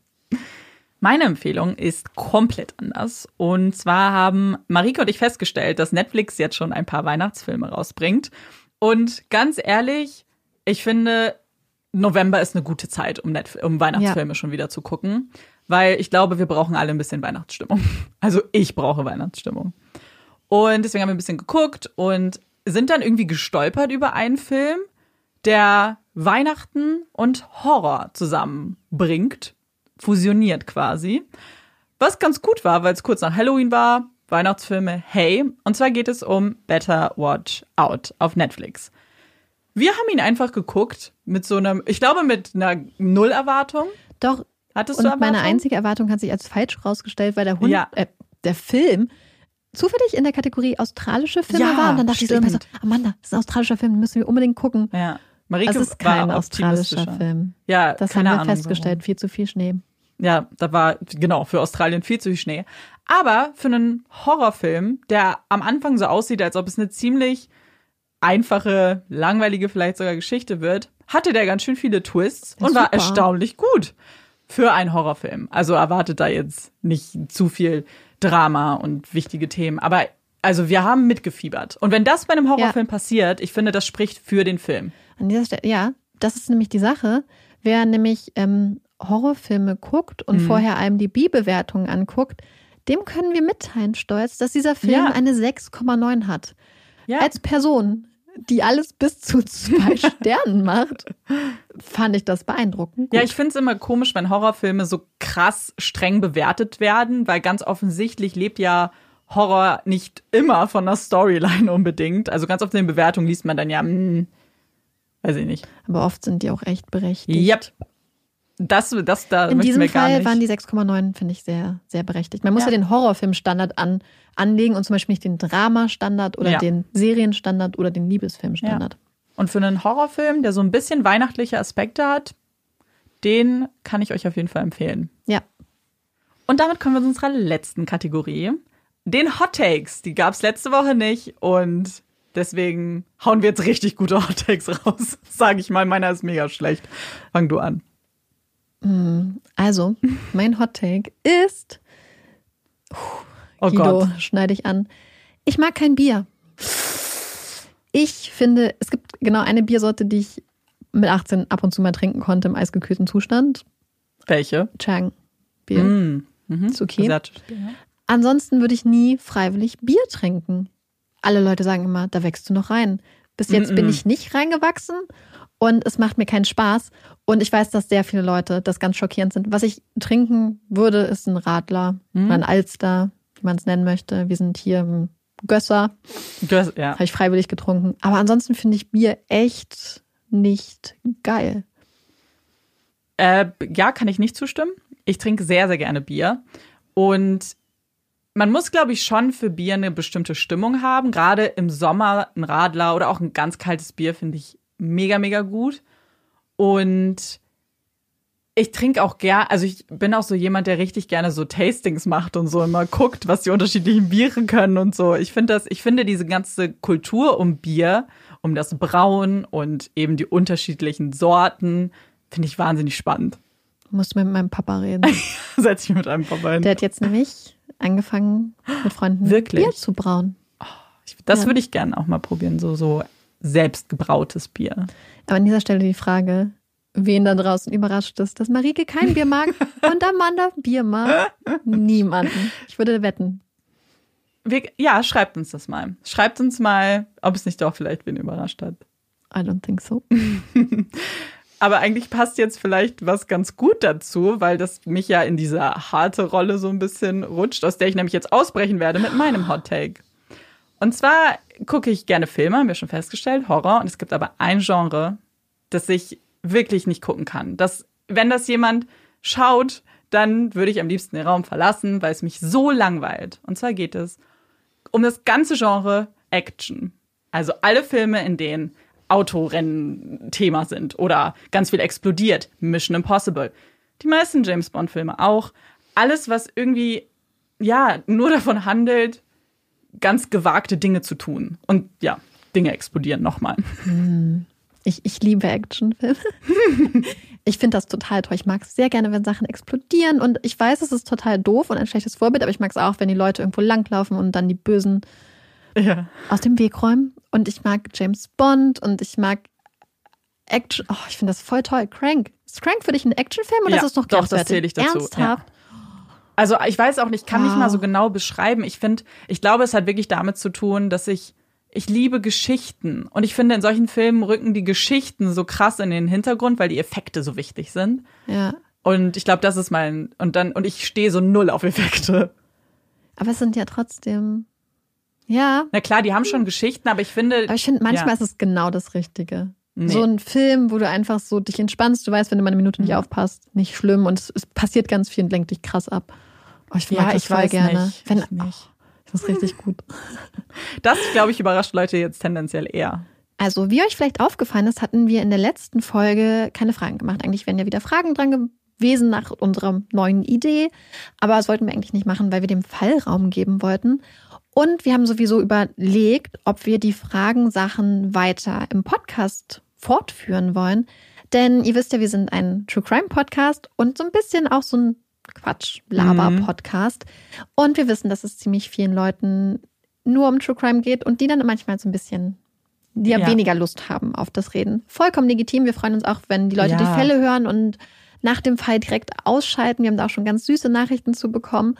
Meine Empfehlung ist komplett anders. Und zwar haben Marike und ich festgestellt, dass Netflix jetzt schon ein paar Weihnachtsfilme rausbringt. Und ganz ehrlich, ich finde, November ist eine gute Zeit, um, Netf um Weihnachtsfilme schon wieder zu gucken. Weil ich glaube, wir brauchen alle ein bisschen Weihnachtsstimmung. Also ich brauche Weihnachtsstimmung. Und deswegen haben wir ein bisschen geguckt und sind dann irgendwie gestolpert über einen Film, der Weihnachten und Horror zusammenbringt, fusioniert quasi. Was ganz gut war, weil es kurz nach Halloween war, Weihnachtsfilme, hey. Und zwar geht es um Better Watch Out auf Netflix. Wir haben ihn einfach geguckt mit so einem, ich glaube mit einer Nullerwartung. Doch. Hattest und du Erwartung? meine einzige Erwartung hat sich als falsch rausgestellt, weil der Hund, Ja. äh, der Film zufällig in der Kategorie australische Filme Ja, war. Und dann dachte ich so, stimmt. Amanda, das ist ein australischer Film, den müssen wir unbedingt gucken. Ja. Marike Das ist kein war australischer. Film. Ja, Das haben wir Ahnung, festgestellt, viel zu viel Schnee. Ja, da war genau für Australien viel zu viel Schnee. Aber für einen Horrorfilm, der am Anfang so aussieht, als ob es eine ziemlich einfache, langweilige vielleicht sogar Geschichte wird, hatte der ganz schön viele Twists und war Super. erstaunlich gut für einen Horrorfilm. Also erwartet da jetzt nicht zu viel Drama und wichtige Themen. Aber also wir haben mitgefiebert. Und wenn das bei einem Horrorfilm passiert, ich finde, das spricht für den Film. An dieser Stelle, ja, das ist nämlich die Sache. Wer nämlich ähm, Horrorfilme guckt und Mhm. vorher einem die B-Bewertungen anguckt, dem können wir mitteilen, stolz, dass dieser Film Ja. eine 6,9 hat. Ja. Als Person, die alles bis zu zwei Sternen macht, fand ich das beeindruckend. Gut. Ja, ich finde es immer komisch, wenn Horrorfilme so krass streng bewertet werden, weil ganz offensichtlich lebt ja Horror nicht immer von der Storyline unbedingt. Also ganz oft in den Bewertungen liest man dann ja, hm, weiß ich nicht. Aber oft sind die auch echt berechtigt. Yep. Das, das da In diesem Fall nicht. waren die 6,9, finde ich, sehr, sehr berechtigt. Man muss ja, Ja. den Horrorfilmstandard an, anlegen und zum Beispiel nicht den Dramastandard oder Ja. den Serienstandard oder den Liebesfilmstandard. Und für einen Horrorfilm, der so ein bisschen weihnachtliche Aspekte hat, den kann ich euch auf jeden Fall empfehlen. Ja. Und damit kommen wir zu unserer letzten Kategorie. Den Hot Takes. Die gab es letzte Woche nicht und deswegen hauen wir jetzt richtig gute Hot Takes raus. Sage ich mal, meiner ist mega schlecht. Fang du an. Also, mein Hot Take ist, Oh Guido, Gott. schneide ich an. Ich mag kein Bier. Ich finde, es gibt genau eine Biersorte, die ich mit 18 ab und zu mal trinken konnte im eisgekühlten Zustand. Welche? Chang. Bier. Mm. Mhm. Ist okay. Bier, ja. Ansonsten würde ich nie freiwillig Bier trinken. Alle Leute sagen immer, da wächst du noch rein. Bis jetzt bin Mm-mm. ich nicht reingewachsen und es macht mir keinen Spaß. Und ich weiß, dass sehr viele Leute das ganz schockierend sind. Was ich trinken würde, ist ein Radler Mhm. ein Alster, wie man es nennen möchte. Wir sind hier im Gösser, hast, ja. habe ich freiwillig getrunken. Aber ansonsten finde ich Bier echt nicht geil. Äh, ja, kann ich nicht zustimmen. Ich trinke sehr, sehr gerne Bier. Und man muss, glaube ich, schon für Bier eine bestimmte Stimmung haben. Gerade im Sommer ein Radler oder auch ein ganz kaltes Bier finde ich mega, mega gut. Und ich trinke auch gern, also ich bin auch so jemand, der richtig gerne so Tastings macht und so immer guckt, was die unterschiedlichen Biere können und so. Ich finde das, ich finde diese ganze Kultur um Bier, um das Brauen und eben die unterschiedlichen Sorten, finde ich wahnsinnig spannend. Ich muss mit meinem Papa reden. Setz ich mit einem vorbei. Der hat jetzt nämlich angefangen, mit Freunden Wirklich? Bier zu brauen. Ich- Das Ja. würde ich gerne auch mal probieren, so, so selbstgebrautes Bier. Aber an dieser Stelle die Frage, wen da draußen überrascht ist, dass Marike kein Bier mag und Amanda Bier mag. Niemanden. Ich würde wetten. Wir, ja, schreibt uns das mal. Schreibt uns mal, ob es nicht doch vielleicht wen überrascht hat. I don't think so. Aber eigentlich passt jetzt vielleicht was ganz gut dazu, weil das mich ja in diese harte Rolle so ein bisschen rutscht, aus der ich nämlich jetzt ausbrechen werde mit meinem Hot Take. Und zwar gucke ich gerne Filme, haben wir schon festgestellt, Horror. Und es gibt aber ein Genre, das ich wirklich nicht gucken kann. Das, wenn das jemand schaut, dann würde ich am liebsten den Raum verlassen, weil es mich so langweilt. Und zwar geht es um das ganze Genre Action. Also alle Filme, in denen Autorennen Thema sind oder ganz viel explodiert. Mission Impossible. Die meisten James Bond Filme auch. Alles, was irgendwie, ja, nur davon handelt, ganz gewagte Dinge zu tun. Und ja, Dinge explodieren nochmal. Ich, ich liebe Actionfilme. ich finde das total toll. Ich mag es sehr gerne, wenn Sachen explodieren. Und ich weiß, es ist total doof und ein schlechtes Vorbild, aber ich mag es auch, wenn die Leute irgendwo langlaufen und dann die Bösen Ja. aus dem Weg räumen. Und ich mag James Bond und ich mag Action. Oh, ich finde das voll toll. Crank. Ist Crank für dich ein Actionfilm oder Ja, ist es noch doch, das zähle ich dazu, Ernsthaft? Also ich weiß auch nicht, ich kann nicht Wow. mal so genau beschreiben. Ich finde, ich glaube, es hat wirklich damit zu tun, dass ich ich liebe Geschichten und ich finde in solchen Filmen rücken die Geschichten so krass in den Hintergrund, weil die Effekte so wichtig sind. Ja. Und ich glaube, das ist mein und dann und ich stehe so null auf Effekte. Aber es sind ja trotzdem. Ja. Na klar, die haben schon Geschichten, aber ich finde Aber ich finde, manchmal ja. ist es genau das Richtige. Nee. So ein Film, wo du einfach so dich entspannst, du weißt, wenn du mal eine Minute nicht Mhm. aufpasst, nicht schlimm und es, es passiert ganz viel und lenkt dich krass ab. Oh, ich mag ja, ich voll weiß gerne. nicht. Wenn, ich nicht. das ist richtig gut. Das glaube ich überrascht Leute jetzt tendenziell eher. Also, wie euch vielleicht aufgefallen ist, hatten wir in der letzten Folge keine Fragen gemacht. Eigentlich wären ja wieder Fragen dran gewesen nach unserer neuen Idee. Aber das wollten wir eigentlich nicht machen, weil wir dem Fall Raum geben wollten. Und wir haben sowieso überlegt, ob wir die Fragensachen weiter im Podcast fortführen wollen. Denn ihr wisst ja, wir sind ein True Crime Podcast und so ein bisschen auch so ein Quatsch-Laber-Podcast. Und wir wissen, dass es ziemlich vielen Leuten nur um True Crime geht und die dann manchmal so ein bisschen die ja, Ja. weniger Lust haben auf das Reden. Vollkommen legitim. Wir freuen uns auch, wenn die Leute Ja. die Fälle hören und nach dem Fall direkt ausschalten. Wir haben da auch schon ganz süße Nachrichten zu bekommen.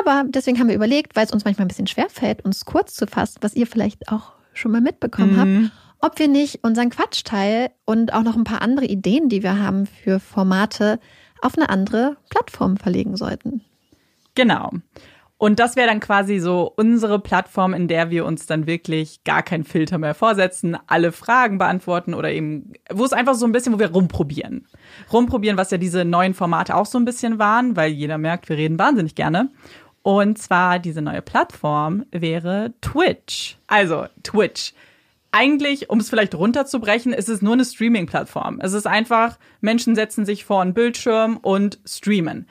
Aber deswegen haben wir überlegt, weil es uns manchmal ein bisschen schwer fällt, uns kurz zu fassen, was ihr vielleicht auch schon mal mitbekommen habt, ob wir nicht unseren Quatschteil und auch noch ein paar andere Ideen, die wir haben für Formate, auf eine andere Plattform verlegen sollten. Genau. Und das wäre dann quasi so unsere Plattform, in der wir uns dann wirklich gar keinen Filter mehr vorsetzen, alle Fragen beantworten oder eben, wo es einfach so ein bisschen, wo wir rumprobieren. Rumprobieren, was ja diese neuen Formate auch so ein bisschen waren, weil jeder merkt, wir reden wahnsinnig gerne. Und zwar diese neue Plattform wäre Twitch. Also Twitch. Eigentlich, um es vielleicht runterzubrechen, ist es nur eine Streaming-Plattform. Es ist einfach, Menschen setzen sich vor einen Bildschirm und streamen.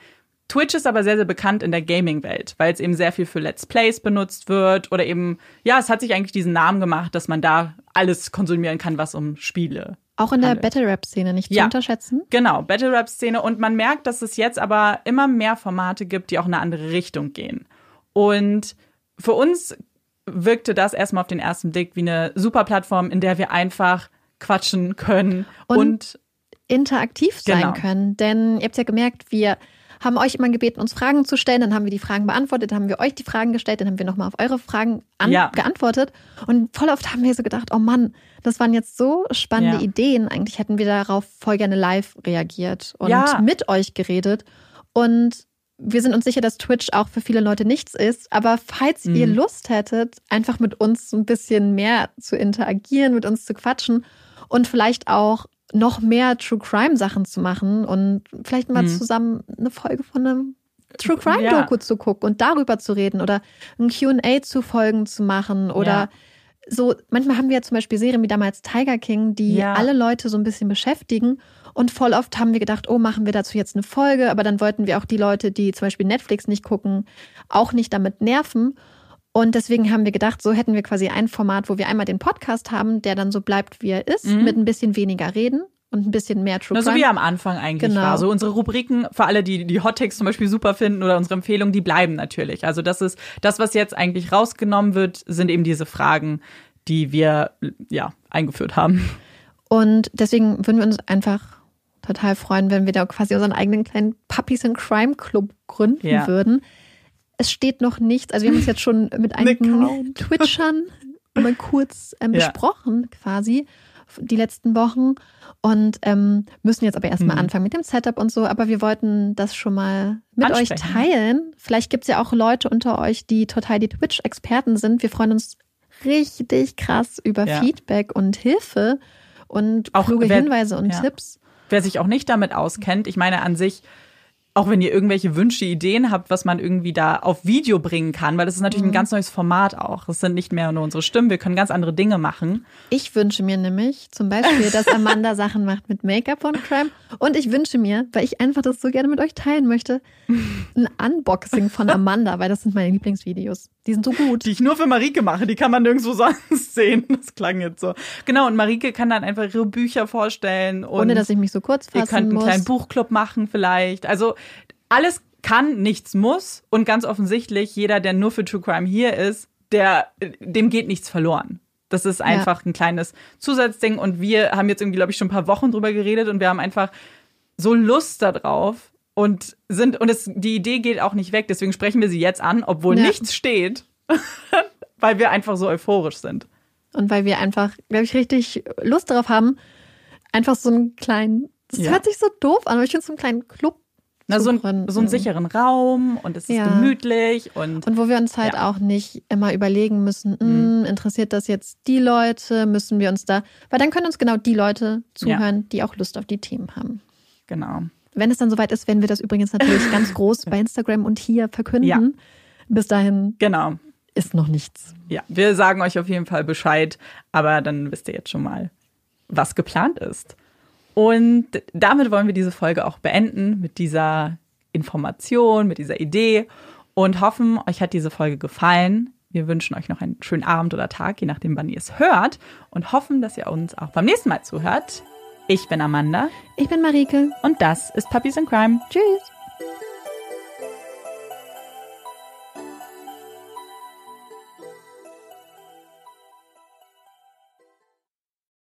Twitch ist aber sehr, sehr bekannt in der Gaming-Welt, weil es eben sehr viel für Let's Plays benutzt wird oder eben, ja, es hat sich eigentlich diesen Namen gemacht, dass man da alles konsumieren kann, was um Spiele. Auch in der handelt. Battle-Rap-Szene nicht zu Ja. unterschätzen. Genau, Battle-Rap-Szene und man merkt, dass es jetzt aber immer mehr Formate gibt, die auch in eine andere Richtung gehen. Und für uns wirkte das erstmal auf den ersten Blick wie eine super Plattform, in der wir einfach quatschen können Und- und interaktiv sein Genau. können. Denn ihr habt ja gemerkt, wir haben euch immer gebeten, uns Fragen zu stellen. Dann haben wir die Fragen beantwortet, dann haben wir euch die Fragen gestellt, dann haben wir nochmal auf eure Fragen Ja. geantwortet. Und voll oft haben wir so gedacht, oh Mann, das waren jetzt so spannende Ja. Ideen. Eigentlich hätten wir darauf voll gerne live reagiert und Ja. mit euch geredet. Und wir sind uns sicher, dass Twitch auch für viele Leute nichts ist. Aber falls ihr Mhm. Lust hättet, einfach mit uns so ein bisschen mehr zu interagieren, mit uns zu quatschen und vielleicht auch noch mehr True Crime Sachen zu machen und vielleicht mal Mhm. zusammen eine Folge von einem True Crime Ja. Doku zu gucken und darüber zu reden oder ein Q&A zu Folgen zu machen oder Ja. so, manchmal haben wir ja zum Beispiel Serien wie damals Tiger King, die Ja. alle Leute so ein bisschen beschäftigen. Und voll oft haben wir gedacht, oh, machen wir dazu jetzt eine Folge, aber dann wollten wir auch die Leute, die zum Beispiel Netflix nicht gucken, auch nicht damit nerven. Und deswegen haben wir gedacht, so hätten wir quasi ein Format, wo wir einmal den Podcast haben, der dann so bleibt, wie er ist, Mhm. mit ein bisschen weniger Reden und ein bisschen mehr True Crime. so wie am Anfang eigentlich Genau. war. So unsere Rubriken, für alle, die die Hot Takes zum Beispiel super finden oder unsere Empfehlungen, die bleiben natürlich. Also das ist, das, was jetzt eigentlich rausgenommen wird, sind eben diese Fragen, die wir, ja, eingeführt haben. Und deswegen würden wir uns einfach total freuen, wenn wir da quasi unseren eigenen kleinen Puppies in Crime Club gründen Ja. würden. Es steht noch nichts. Also wir haben uns jetzt schon mit einigen. Twitchern mal kurz ähm, Ja. besprochen, quasi die letzten Wochen. Und ähm, müssen jetzt aber erstmal Mhm. anfangen mit dem Setup und so. Aber wir wollten das schon mal mit euch Ansprechen. teilen. Vielleicht gibt es ja auch Leute unter euch, die total die Twitch-Experten sind. Wir freuen uns richtig krass über Ja. Feedback und Hilfe und Auch kluge wer- Hinweise und ja. Tipps. Wer sich auch nicht damit auskennt, ich meine an sich, auch wenn ihr irgendwelche Wünsche, Ideen habt, was man irgendwie da auf Video bringen kann, weil das ist natürlich ein ganz neues Format auch. Das sind nicht mehr nur unsere Stimmen, wir können ganz andere Dinge machen. Ich wünsche mir nämlich zum Beispiel, dass Amanda Sachen macht mit Make-up und Crime. Und ich wünsche mir, weil ich einfach das so gerne mit euch teilen möchte, ein Unboxing von Amanda, weil das sind meine Lieblingsvideos. Die sind so gut. Die ich nur für Marike mache, die kann man nirgendwo sonst sehen. Das klang jetzt so. Genau, und Marike kann dann einfach ihre Bücher vorstellen. Und Ohne dass ich mich so kurz Ihr fassen könnt einen muss. kleinen Buchclub machen vielleicht. Also alles kann, nichts muss. Und ganz offensichtlich, jeder, der nur für True Crime hier ist, der, dem geht nichts verloren. Das ist einfach ein kleines Zusatzding. Und wir haben jetzt irgendwie, glaube ich, schon ein paar Wochen drüber geredet und wir haben einfach so Lust darauf und sind, und es, die Idee geht auch nicht weg. Deswegen sprechen wir sie jetzt an, obwohl Ja. nichts steht, weil wir einfach so euphorisch sind. Und weil wir einfach, glaube ich, richtig Lust darauf haben, einfach so einen kleinen, das Ja. hört sich so doof an, aber ich finde so einen kleinen Club Na, so, ein, so einen sicheren Raum und es ist Ja. gemütlich und Und wo wir uns halt Ja. auch nicht immer überlegen müssen, Mhm. "Hm, interessiert das jetzt die Leute, müssen wir uns da, weil dann können uns genau die Leute zuhören, die auch Lust auf die Themen haben. genau. Wenn es dann soweit ist, werden wir das übrigens natürlich ganz groß bei Instagram und hier verkünden. Ja. Bis dahin Genau. ist noch nichts. Ja, wir sagen euch auf jeden Fall Bescheid, aber dann wisst ihr jetzt schon mal, was geplant ist. Und damit wollen wir diese Folge auch beenden, mit dieser Information, mit dieser Idee und hoffen, euch hat diese Folge gefallen. Wir wünschen euch noch einen schönen Abend oder Tag, je nachdem, wann ihr es hört und hoffen, dass ihr uns auch beim nächsten Mal zuhört. Ich bin Amanda Ich bin Marike. und das ist Puppies in Crime. Tschüss.